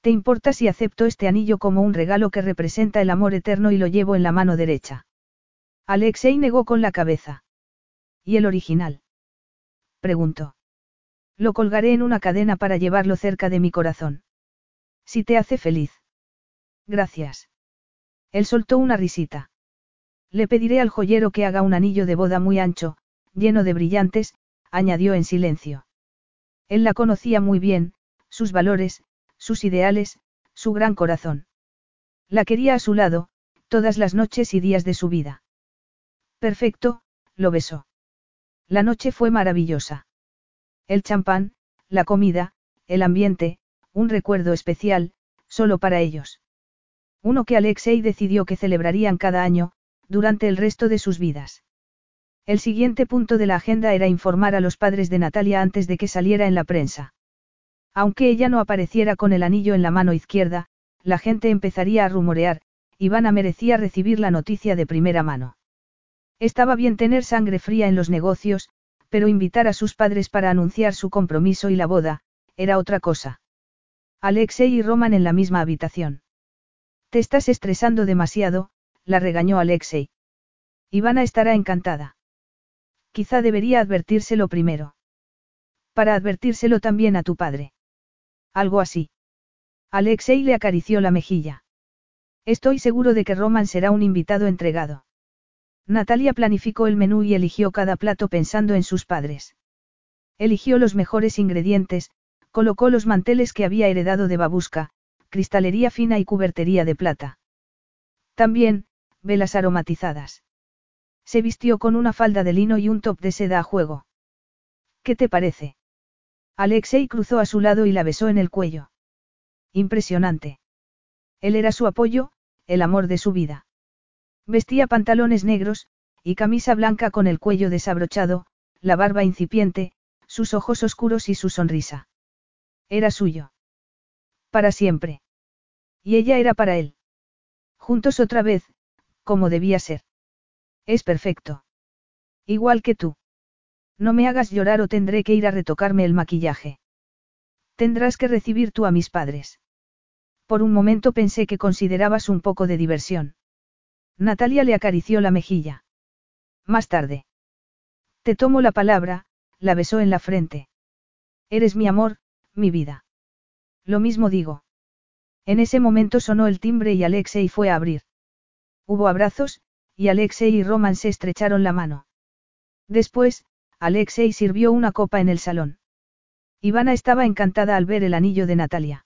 ¿Te importa si acepto este anillo como un regalo que representa el amor eterno y lo llevo en la mano derecha? Alexei negó con la cabeza. ¿Y el original? Preguntó. Lo colgaré en una cadena para llevarlo cerca de mi corazón. Si te hace feliz. Gracias. Él soltó una risita. Le pediré al joyero que haga un anillo de boda muy ancho, lleno de brillantes, añadió en silencio. Él la conocía muy bien, sus valores, sus ideales, su gran corazón. La quería a su lado, todas las noches y días de su vida. Perfecto, lo besó. La noche fue maravillosa. El champán, la comida, el ambiente, un recuerdo especial, solo para ellos. Uno que Alexei decidió que celebrarían cada año, durante el resto de sus vidas. El siguiente punto de la agenda era informar a los padres de Natalia antes de que saliera en la prensa. Aunque ella no apareciera con el anillo en la mano izquierda, la gente empezaría a rumorear, Ivana merecía recibir la noticia de primera mano. Estaba bien tener sangre fría en los negocios, pero invitar a sus padres para anunciar su compromiso y la boda, era otra cosa. Alexei y Roman en la misma habitación. Te estás estresando demasiado, la regañó Alexei. Ivana estará encantada. Quizá debería advertírselo primero. Para advertírselo también a tu padre. Algo así. Alexei le acarició la mejilla. Estoy seguro de que Roman será un invitado entregado. Natalia planificó el menú y eligió cada plato pensando en sus padres. Eligió los mejores ingredientes, colocó los manteles que había heredado de Babuska, cristalería fina y cubertería de plata. También, velas aromatizadas. Se vistió con una falda de lino y un top de seda a juego. ¿Qué te parece? Alexei cruzó a su lado y la besó en el cuello. Impresionante. Él era su apoyo, el amor de su vida. Vestía pantalones negros, y camisa blanca con el cuello desabrochado, la barba incipiente, sus ojos oscuros y su sonrisa. Era suyo. Para siempre. Y ella era para él. Juntos otra vez, como debía ser. Es perfecto. Igual que tú. No me hagas llorar o tendré que ir a retocarme el maquillaje. Tendrás que recibir tú a mis padres. Por un momento pensé que considerabas un poco de diversión. Natalia le acarició la mejilla. Más tarde. Te tomo la palabra, la besó en la frente. Eres mi amor, mi vida. Lo mismo digo. En ese momento sonó el timbre y Alexei fue a abrir. Hubo abrazos, y Alexei y Roman se estrecharon la mano. Después, Alexei sirvió una copa en el salón. Ivana estaba encantada al ver el anillo de Natalia.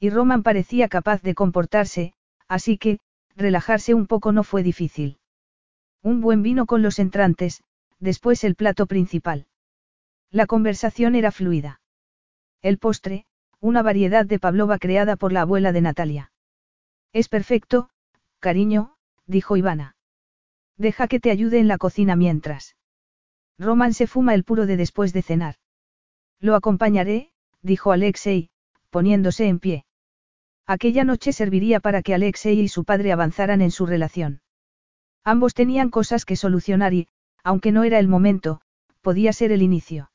Y Roman parecía capaz de comportarse, así que, relajarse un poco no fue difícil. Un buen vino con los entrantes, después el plato principal. La conversación era fluida. El postre, una variedad de pavlova creada por la abuela de Natalia. Es perfecto, cariño, dijo Ivana. Deja que te ayude en la cocina mientras. Roman se fuma el puro de después de cenar. Lo acompañaré, dijo Alexei, poniéndose en pie. Aquella noche serviría para que Alexei y su padre avanzaran en su relación. Ambos tenían cosas que solucionar y, aunque no era el momento, podía ser el inicio.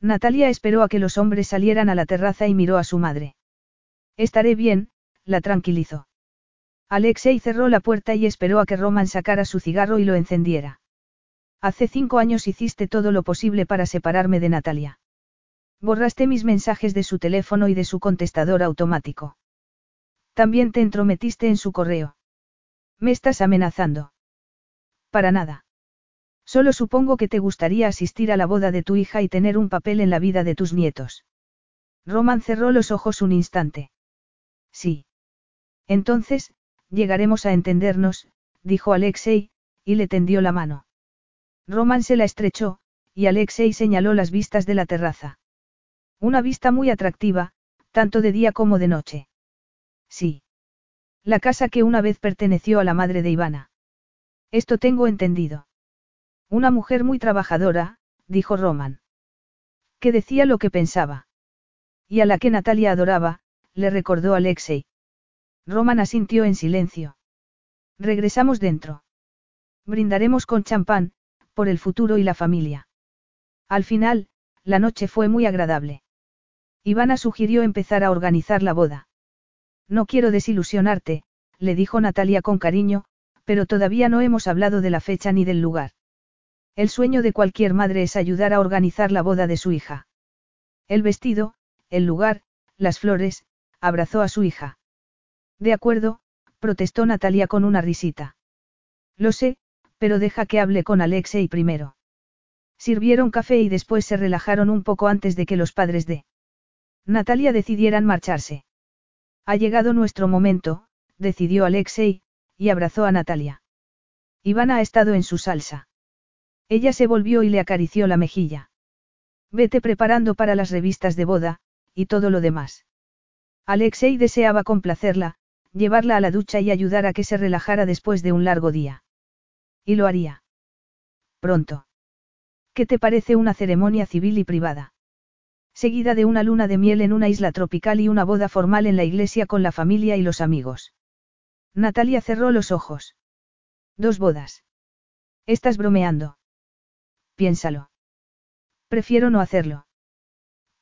Natalia esperó a que los hombres salieran a la terraza y miró a su madre. Estaré bien, la tranquilizó. Alexei cerró la puerta y esperó a que Roman sacara su cigarro y lo encendiera. Hace cinco años hiciste todo lo posible para separarme de Natalia. Borraste mis mensajes de su teléfono y de su contestador automático. También te entrometiste en su correo. Me estás amenazando. Para nada. Solo supongo que te gustaría asistir a la boda de tu hija y tener un papel en la vida de tus nietos. Roman cerró los ojos un instante. Sí. Entonces, llegaremos a entendernos, dijo Alexei, y le tendió la mano. Roman se la estrechó, y Alexei señaló las vistas de la terraza. Una vista muy atractiva, tanto de día como de noche. Sí. La casa que una vez perteneció a la madre de Ivana. Esto tengo entendido. Una mujer muy trabajadora, dijo Roman. Que decía lo que pensaba. Y a la que Natalia adoraba, le recordó Alexei. Roman asintió en silencio. Regresamos dentro. Brindaremos con champán, por el futuro y la familia. Al final, la noche fue muy agradable. Ivana sugirió empezar a organizar la boda. No quiero desilusionarte, le dijo Natalia con cariño, pero todavía no hemos hablado de la fecha ni del lugar. El sueño de cualquier madre es ayudar a organizar la boda de su hija. El vestido, el lugar, las flores, abrazó a su hija. De acuerdo, protestó Natalia con una risita. Lo sé, pero deja que hable con Alexei primero. Sirvieron café y después se relajaron un poco antes de que los padres de Natalia decidieran marcharse. Ha llegado nuestro momento, decidió Alexei, y abrazó a Natalia. Ivana ha estado en su salsa. Ella se volvió y le acarició la mejilla. Vete preparando para las revistas de boda, y todo lo demás. Alexei deseaba complacerla, llevarla a la ducha y ayudar a que se relajara después de un largo día. Y lo haría. Pronto. ¿Qué te parece una ceremonia civil y privada? Seguida de una luna de miel en una isla tropical y una boda formal en la iglesia con la familia y los amigos. Natalia cerró los ojos. Dos bodas. Estás bromeando. Piénsalo. Prefiero no hacerlo.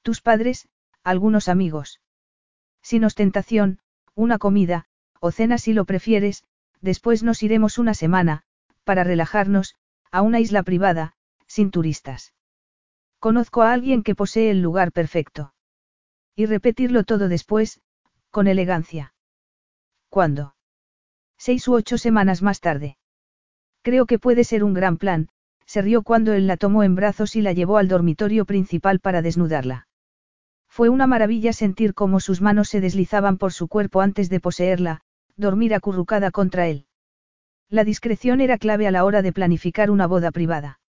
Tus padres, algunos amigos. Sin ostentación, una comida, o cena si lo prefieres, después nos iremos una semana, para relajarnos, a una isla privada, sin turistas. Conozco a alguien que posee el lugar perfecto. Y repetirlo todo después, con elegancia. ¿Cuándo? Seis u ocho semanas más tarde. Creo que puede ser un gran plan, se rió cuando él la tomó en brazos y la llevó al dormitorio principal para desnudarla. Fue una maravilla sentir cómo sus manos se deslizaban por su cuerpo antes de poseerla, dormir acurrucada contra él. La discreción era clave a la hora de planificar una boda privada.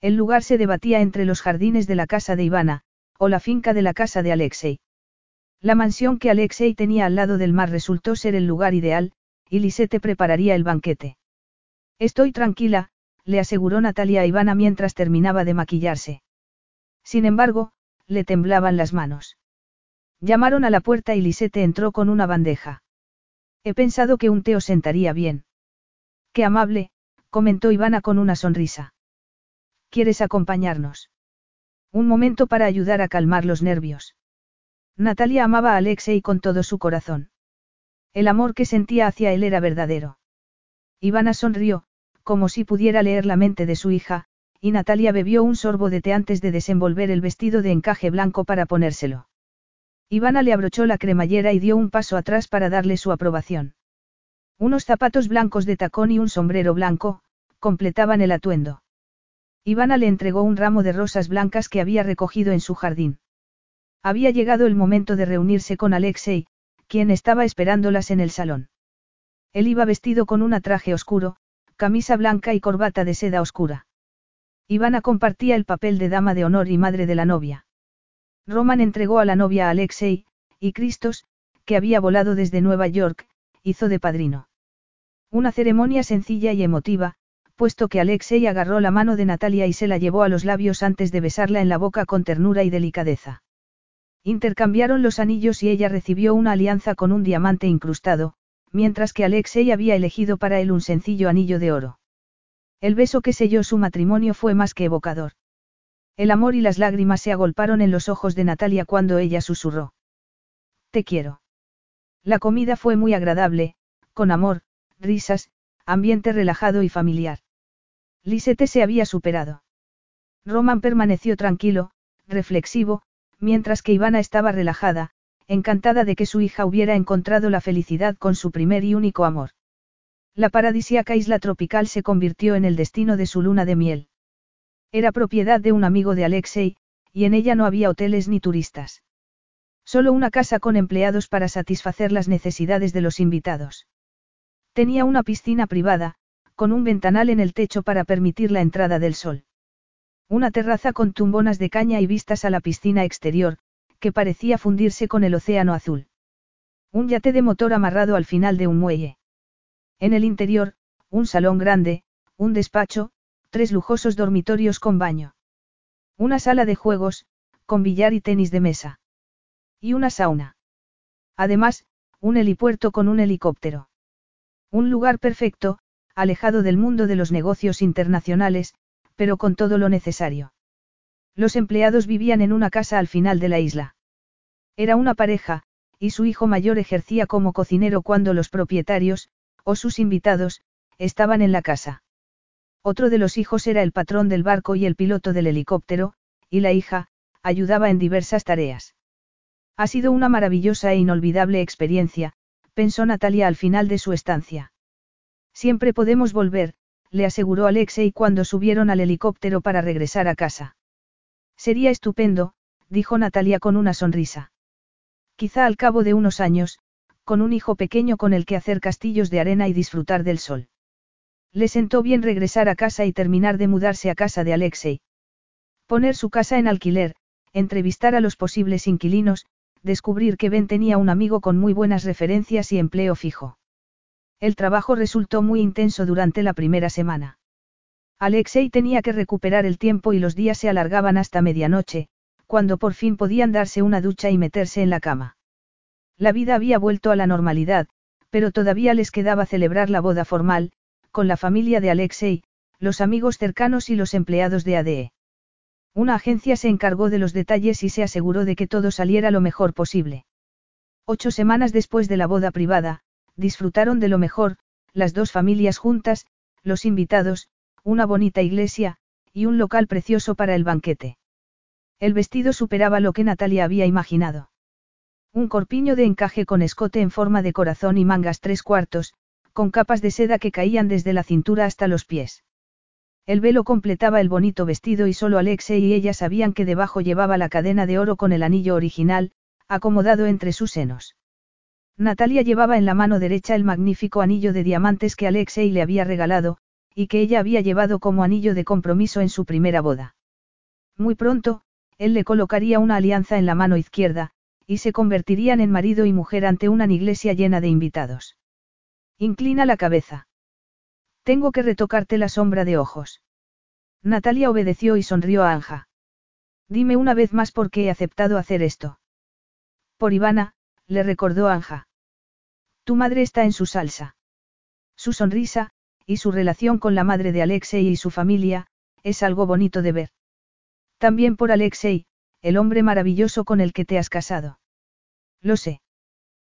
El lugar se debatía entre los jardines de la casa de Ivana, o la finca de la casa de Alexei. La mansión que Alexei tenía al lado del mar resultó ser el lugar ideal, y Lisette prepararía el banquete. Estoy tranquila, le aseguró Natalia a Ivana mientras terminaba de maquillarse. Sin embargo, le temblaban las manos. Llamaron a la puerta y Lisette entró con una bandeja. He pensado que un té os sentaría bien. Qué amable, comentó Ivana con una sonrisa. ¿Quieres acompañarnos? Un momento para ayudar a calmar los nervios. Natalia amaba a Alexei con todo su corazón. El amor que sentía hacia él era verdadero. Ivana sonrió, como si pudiera leer la mente de su hija, y Natalia bebió un sorbo de té antes de desenvolver el vestido de encaje blanco para ponérselo. Ivana le abrochó la cremallera y dio un paso atrás para darle su aprobación. Unos zapatos blancos de tacón y un sombrero blanco, completaban el atuendo. Ivana le entregó un ramo de rosas blancas que había recogido en su jardín. Había llegado el momento de reunirse con Alexei, quien estaba esperándolas en el salón. Él iba vestido con un traje oscuro, camisa blanca y corbata de seda oscura. Ivana compartía el papel de dama de honor y madre de la novia. Roman entregó a la novia a Alexei, y Cristos, que había volado desde Nueva York, hizo de padrino. Una ceremonia sencilla y emotiva, puesto que Alexei agarró la mano de Natalia y se la llevó a los labios antes de besarla en la boca con ternura y delicadeza. Intercambiaron los anillos y ella recibió una alianza con un diamante incrustado, mientras que Alexei había elegido para él un sencillo anillo de oro. El beso que selló su matrimonio fue más que evocador. El amor y las lágrimas se agolparon en los ojos de Natalia cuando ella susurró. Te quiero. La comida fue muy agradable, con amor, risas, ambiente relajado y familiar. Lisette se había superado. Roman permaneció tranquilo, reflexivo, mientras que Ivana estaba relajada, encantada de que su hija hubiera encontrado la felicidad con su primer y único amor. La paradisíaca isla tropical se convirtió en el destino de su luna de miel. Era propiedad de un amigo de Alexei, y en ella no había hoteles ni turistas. Solo una casa con empleados para satisfacer las necesidades de los invitados. Tenía una piscina privada, con un ventanal en el techo para permitir la entrada del sol. Una terraza con tumbonas de caña y vistas a la piscina exterior, que parecía fundirse con el océano azul. Un yate de motor amarrado al final de un muelle. En el interior, un salón grande, un despacho, tres lujosos dormitorios con baño. Una sala de juegos, con billar y tenis de mesa. Y una sauna. Además, un helipuerto con un helicóptero. Un lugar perfecto, alejado del mundo de los negocios internacionales, pero con todo lo necesario. Los empleados vivían en una casa al final de la isla. Era una pareja, y su hijo mayor ejercía como cocinero cuando los propietarios, o sus invitados, estaban en la casa. Otro de los hijos era el patrón del barco y el piloto del helicóptero, y la hija, ayudaba en diversas tareas. Ha sido una maravillosa e inolvidable experiencia, pensó Natalia al final de su estancia. Siempre podemos volver, le aseguró Alexei cuando subieron al helicóptero para regresar a casa. Sería estupendo, dijo Natalia con una sonrisa. Quizá al cabo de unos años, con un hijo pequeño con el que hacer castillos de arena y disfrutar del sol. Le sentó bien regresar a casa y terminar de mudarse a casa de Alexei. Poner su casa en alquiler, entrevistar a los posibles inquilinos, descubrir que Ben tenía un amigo con muy buenas referencias y empleo fijo. El trabajo resultó muy intenso durante la primera semana. Alexei tenía que recuperar el tiempo y los días se alargaban hasta medianoche, cuando por fin podían darse una ducha y meterse en la cama. La vida había vuelto a la normalidad, pero todavía les quedaba celebrar la boda formal, con la familia de Alexei, los amigos cercanos y los empleados de ADE. Una agencia se encargó de los detalles y se aseguró de que todo saliera lo mejor posible. Ocho semanas después de la boda privada, disfrutaron de lo mejor, las dos familias juntas, los invitados, una bonita iglesia, y un local precioso para el banquete. El vestido superaba lo que Natalia había imaginado. Un corpiño de encaje con escote en forma de corazón y mangas tres cuartos, con capas de seda que caían desde la cintura hasta los pies. El velo completaba el bonito vestido y solo Alexe y ella sabían que debajo llevaba la cadena de oro con el anillo original, acomodado entre sus senos. Natalia llevaba en la mano derecha el magnífico anillo de diamantes que Alexei le había regalado, y que ella había llevado como anillo de compromiso en su primera boda. Muy pronto, él le colocaría una alianza en la mano izquierda, y se convertirían en marido y mujer ante una iglesia llena de invitados. Inclina la cabeza. Tengo que retocarte la sombra de ojos. Natalia obedeció y sonrió a Anja. Dime una vez más por qué he aceptado hacer esto. Por Ivana, le recordó Anja. Tu madre está en su salsa. Su sonrisa, y su relación con la madre de Alexei y su familia, es algo bonito de ver. También por Alexei, el hombre maravilloso con el que te has casado. Lo sé.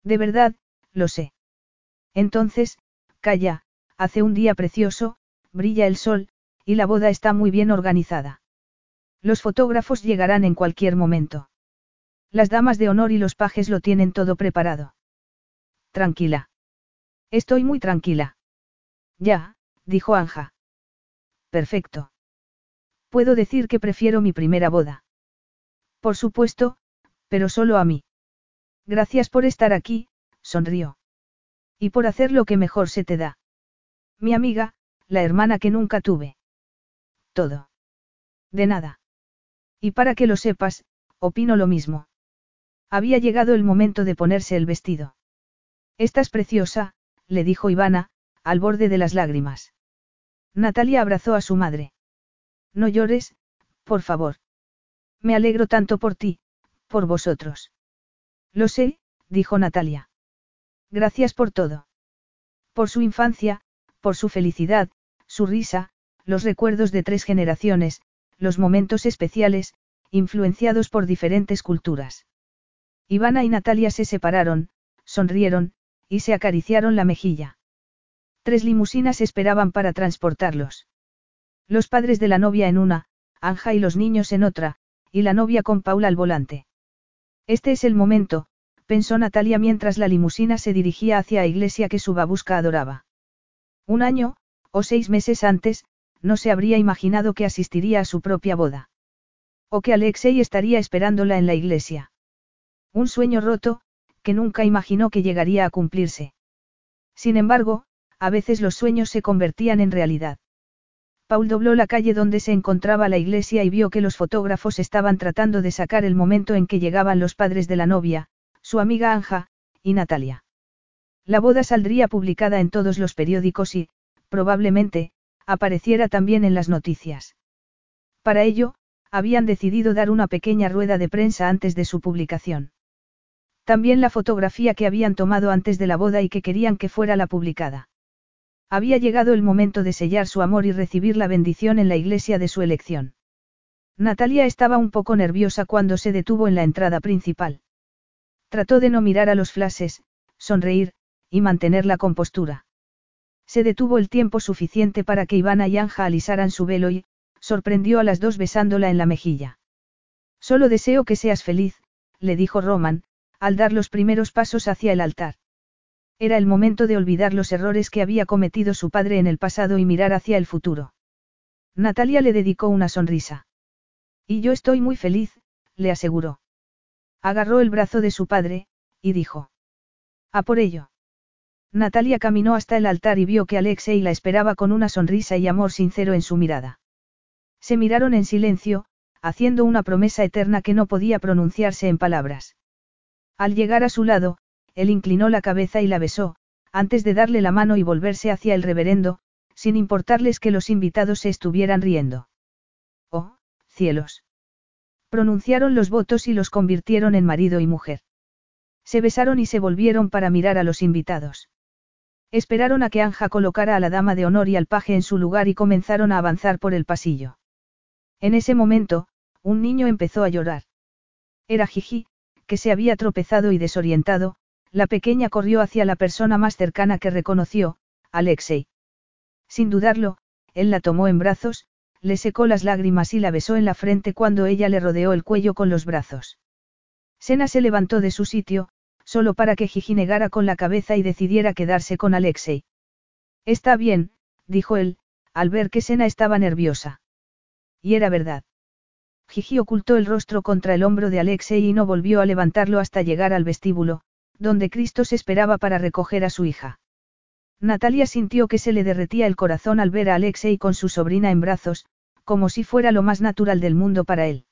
De verdad, lo sé. Entonces, calla, Hace un día precioso, brilla el sol, y la boda está muy bien organizada. Los fotógrafos llegarán en cualquier momento. Las damas de honor y los pajes lo tienen todo preparado. Tranquila. Estoy muy tranquila. Ya, dijo Anja. Perfecto. Puedo decir que prefiero mi primera boda. Por supuesto, pero solo a mí. Gracias por estar aquí, sonrió. Y por hacer lo que mejor se te da. Mi amiga, la hermana que nunca tuve. Todo. De nada. Y para que lo sepas, opino lo mismo. Había llegado el momento de ponerse el vestido. Estás preciosa, le dijo Ivana, al borde de las lágrimas. Natalia abrazó a su madre. No llores, por favor. Me alegro tanto por ti, por vosotros. Lo sé, dijo Natalia. Gracias por todo. Por su infancia, por su felicidad, su risa, los recuerdos de tres generaciones, los momentos especiales, influenciados por diferentes culturas. Ivana y Natalia se separaron, sonrieron, y se acariciaron la mejilla. Tres limusinas esperaban para transportarlos. Los padres de la novia en una, Anja y los niños en otra, y la novia con Paula al volante. Este es el momento, pensó Natalia mientras la limusina se dirigía hacia la iglesia que su babusca adoraba. Un año, o seis meses antes, no se habría imaginado que asistiría a su propia boda. O que Alexei estaría esperándola en la iglesia. Un sueño roto, que nunca imaginó que llegaría a cumplirse. Sin embargo, a veces los sueños se convertían en realidad. Paul dobló la calle donde se encontraba la iglesia y vio que los fotógrafos estaban tratando de sacar el momento en que llegaban los padres de la novia, su amiga Anja, y Natalia. La boda saldría publicada en todos los periódicos y, probablemente, apareciera también en las noticias. Para ello, habían decidido dar una pequeña rueda de prensa antes de su publicación. También la fotografía que habían tomado antes de la boda y que querían que fuera la publicada. Había llegado el momento de sellar su amor y recibir la bendición en la iglesia de su elección. Natalia estaba un poco nerviosa cuando se detuvo en la entrada principal. Trató de no mirar a los flashes, sonreír, y mantener la compostura. Se detuvo el tiempo suficiente para que Ivana y Anja alisaran su velo y, sorprendió a las dos besándola en la mejilla. Solo deseo que seas feliz, le dijo Roman, al dar los primeros pasos hacia el altar. Era el momento de olvidar los errores que había cometido su padre en el pasado y mirar hacia el futuro. Natalia le dedicó una sonrisa. Y yo estoy muy feliz, le aseguró. Agarró el brazo de su padre, y dijo. A por ello. Natalia caminó hasta el altar y vio que Alexei la esperaba con una sonrisa y amor sincero en su mirada. Se miraron en silencio, haciendo una promesa eterna que no podía pronunciarse en palabras. Al llegar a su lado, él inclinó la cabeza y la besó, antes de darle la mano y volverse hacia el reverendo, sin importarles que los invitados se estuvieran riendo. Oh, cielos. Pronunciaron los votos y los convirtieron en marido y mujer. Se besaron y se volvieron para mirar a los invitados. Esperaron a que Anja colocara a la dama de honor y al paje en su lugar y comenzaron a avanzar por el pasillo. En ese momento, un niño empezó a llorar. Era Gigi, que se había tropezado y desorientado, la pequeña corrió hacia la persona más cercana que reconoció, Alexei. Sin dudarlo, él la tomó en brazos, le secó las lágrimas y la besó en la frente cuando ella le rodeó el cuello con los brazos. Sena se levantó de su sitio, solo para que Gigi negara con la cabeza y decidiera quedarse con Alexei. Está bien, dijo él, al ver que Sena estaba nerviosa. Y era verdad. Gigi ocultó el rostro contra el hombro de Alexei y no volvió a levantarlo hasta llegar al vestíbulo, donde Cristo se esperaba para recoger a su hija. Natalia sintió que se le derretía el corazón al ver a Alexei con su sobrina en brazos, como si fuera lo más natural del mundo para él.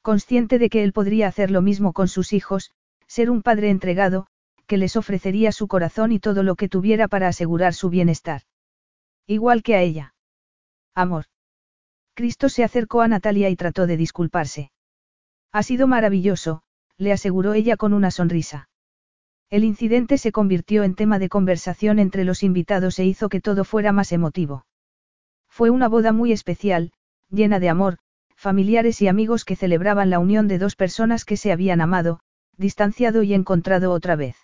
Consciente de que él podría hacer lo mismo con sus hijos, ser un padre entregado, que les ofrecería su corazón y todo lo que tuviera para asegurar su bienestar. Igual que a ella. Amor. Cristo se acercó a Natalia y trató de disculparse. Ha sido maravilloso, le aseguró ella con una sonrisa. El incidente se convirtió en tema de conversación entre los invitados e hizo que todo fuera más emotivo. Fue una boda muy especial, llena de amor, familiares y amigos que celebraban la unión de dos personas que se habían amado, distanciado y encontrado otra vez.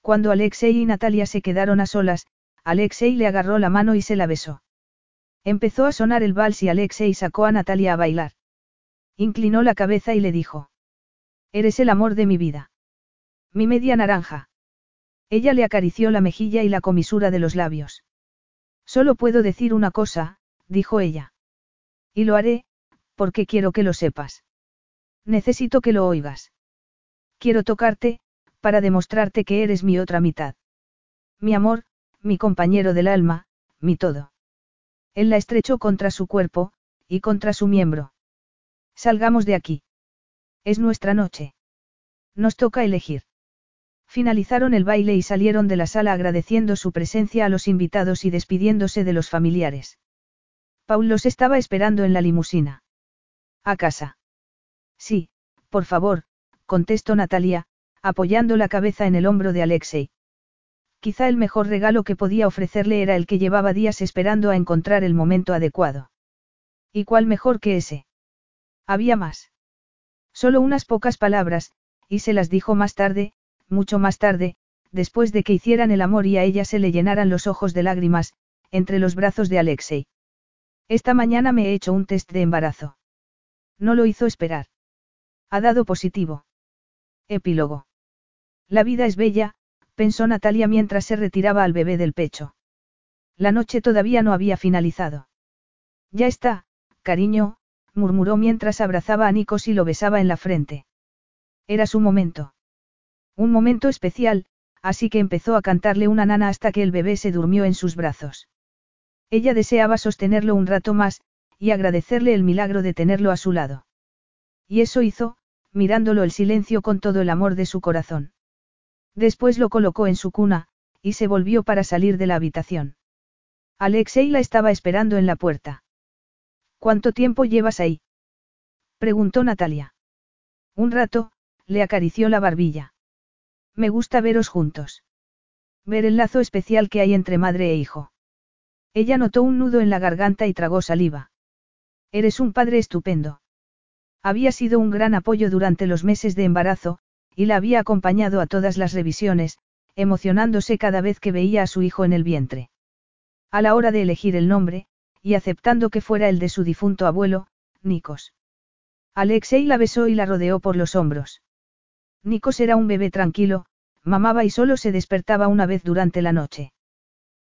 Cuando Alexei y Natalia se quedaron a solas, Alexei le agarró la mano y se la besó. Empezó a sonar el vals y Alexei sacó a Natalia a bailar. Inclinó la cabeza y le dijo. Eres el amor de mi vida. Mi media naranja. Ella le acarició la mejilla y la comisura de los labios. Solo puedo decir una cosa, dijo ella. Y lo haré, porque quiero que lo sepas. Necesito que lo oigas. Quiero tocarte, para demostrarte que eres mi otra mitad. Mi amor, mi compañero del alma, mi todo. Él la estrechó contra su cuerpo, y contra su miembro. Salgamos de aquí. Es nuestra noche. Nos toca elegir. Finalizaron el baile y salieron de la sala agradeciendo su presencia a los invitados y despidiéndose de los familiares. Paul los estaba esperando en la limusina. ¿A casa? Sí, por favor, contestó Natalia, apoyando la cabeza en el hombro de Alexei. Quizá el mejor regalo que podía ofrecerle era el que llevaba días esperando a encontrar el momento adecuado. ¿Y cuál mejor que ese? Había más. Solo unas pocas palabras, y se las dijo más tarde, mucho más tarde, después de que hicieran el amor y a ella se le llenaran los ojos de lágrimas, entre los brazos de Alexei. Esta mañana me he hecho un test de embarazo. No lo hizo esperar. Ha dado positivo. Epílogo. La vida es bella, pensó Natalia mientras se retiraba al bebé del pecho. La noche todavía no había finalizado. Ya está, cariño, murmuró mientras abrazaba a Nikos y lo besaba en la frente. Era su momento. Un momento especial, así que empezó a cantarle una nana hasta que el bebé se durmió en sus brazos. Ella deseaba sostenerlo un rato más, y agradecerle el milagro de tenerlo a su lado. Y eso hizo, mirándolo el silencio con todo el amor de su corazón. Después lo colocó en su cuna, y se volvió para salir de la habitación. Alexei la estaba esperando en la puerta. ¿Cuánto tiempo llevas ahí? preguntó Natalia. Un rato, le acarició la barbilla. Me gusta veros juntos. Ver el lazo especial que hay entre madre e hijo. Ella notó un nudo en la garganta y tragó saliva. Eres un padre estupendo. Había sido un gran apoyo durante los meses de embarazo, y la había acompañado a todas las revisiones, emocionándose cada vez que veía a su hijo en el vientre. A la hora de elegir el nombre, y aceptando que fuera el de su difunto abuelo, Nikos. Alexei la besó y la rodeó por los hombros. Nikos era un bebé tranquilo, mamaba y solo se despertaba una vez durante la noche.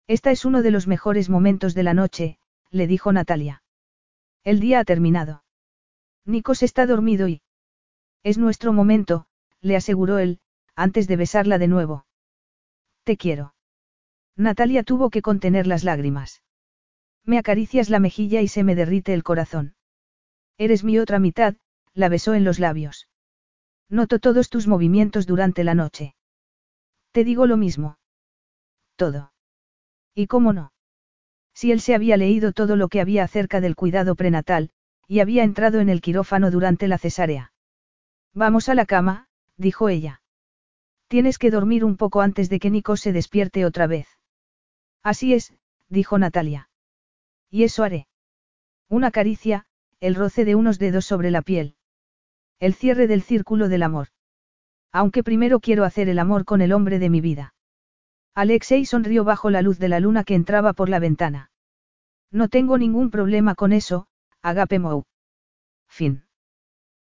Esta es uno de los mejores momentos de la noche, le dijo Natalia. El día ha terminado. Nikos está dormido y... Es nuestro momento, le aseguró él, antes de besarla de nuevo. Te quiero. Natalia tuvo que contener las lágrimas. Me acaricias la mejilla y se me derrite el corazón. Eres mi otra mitad, la besó en los labios. Noto todos tus movimientos durante la noche. Te digo lo mismo. Todo. ¿Y cómo no? Si él se había leído todo lo que había acerca del cuidado prenatal, y había entrado en el quirófano durante la cesárea. Vamos a la cama, dijo ella. Tienes que dormir un poco antes de que Nico se despierte otra vez. Así es, dijo Natalia. Y eso haré. Una caricia, el roce de unos dedos sobre la piel. El cierre del círculo del amor. Aunque primero quiero hacer el amor con el hombre de mi vida. Alexei sonrió bajo la luz de la luna que entraba por la ventana. No tengo ningún problema con eso, Agape Mou. Fin.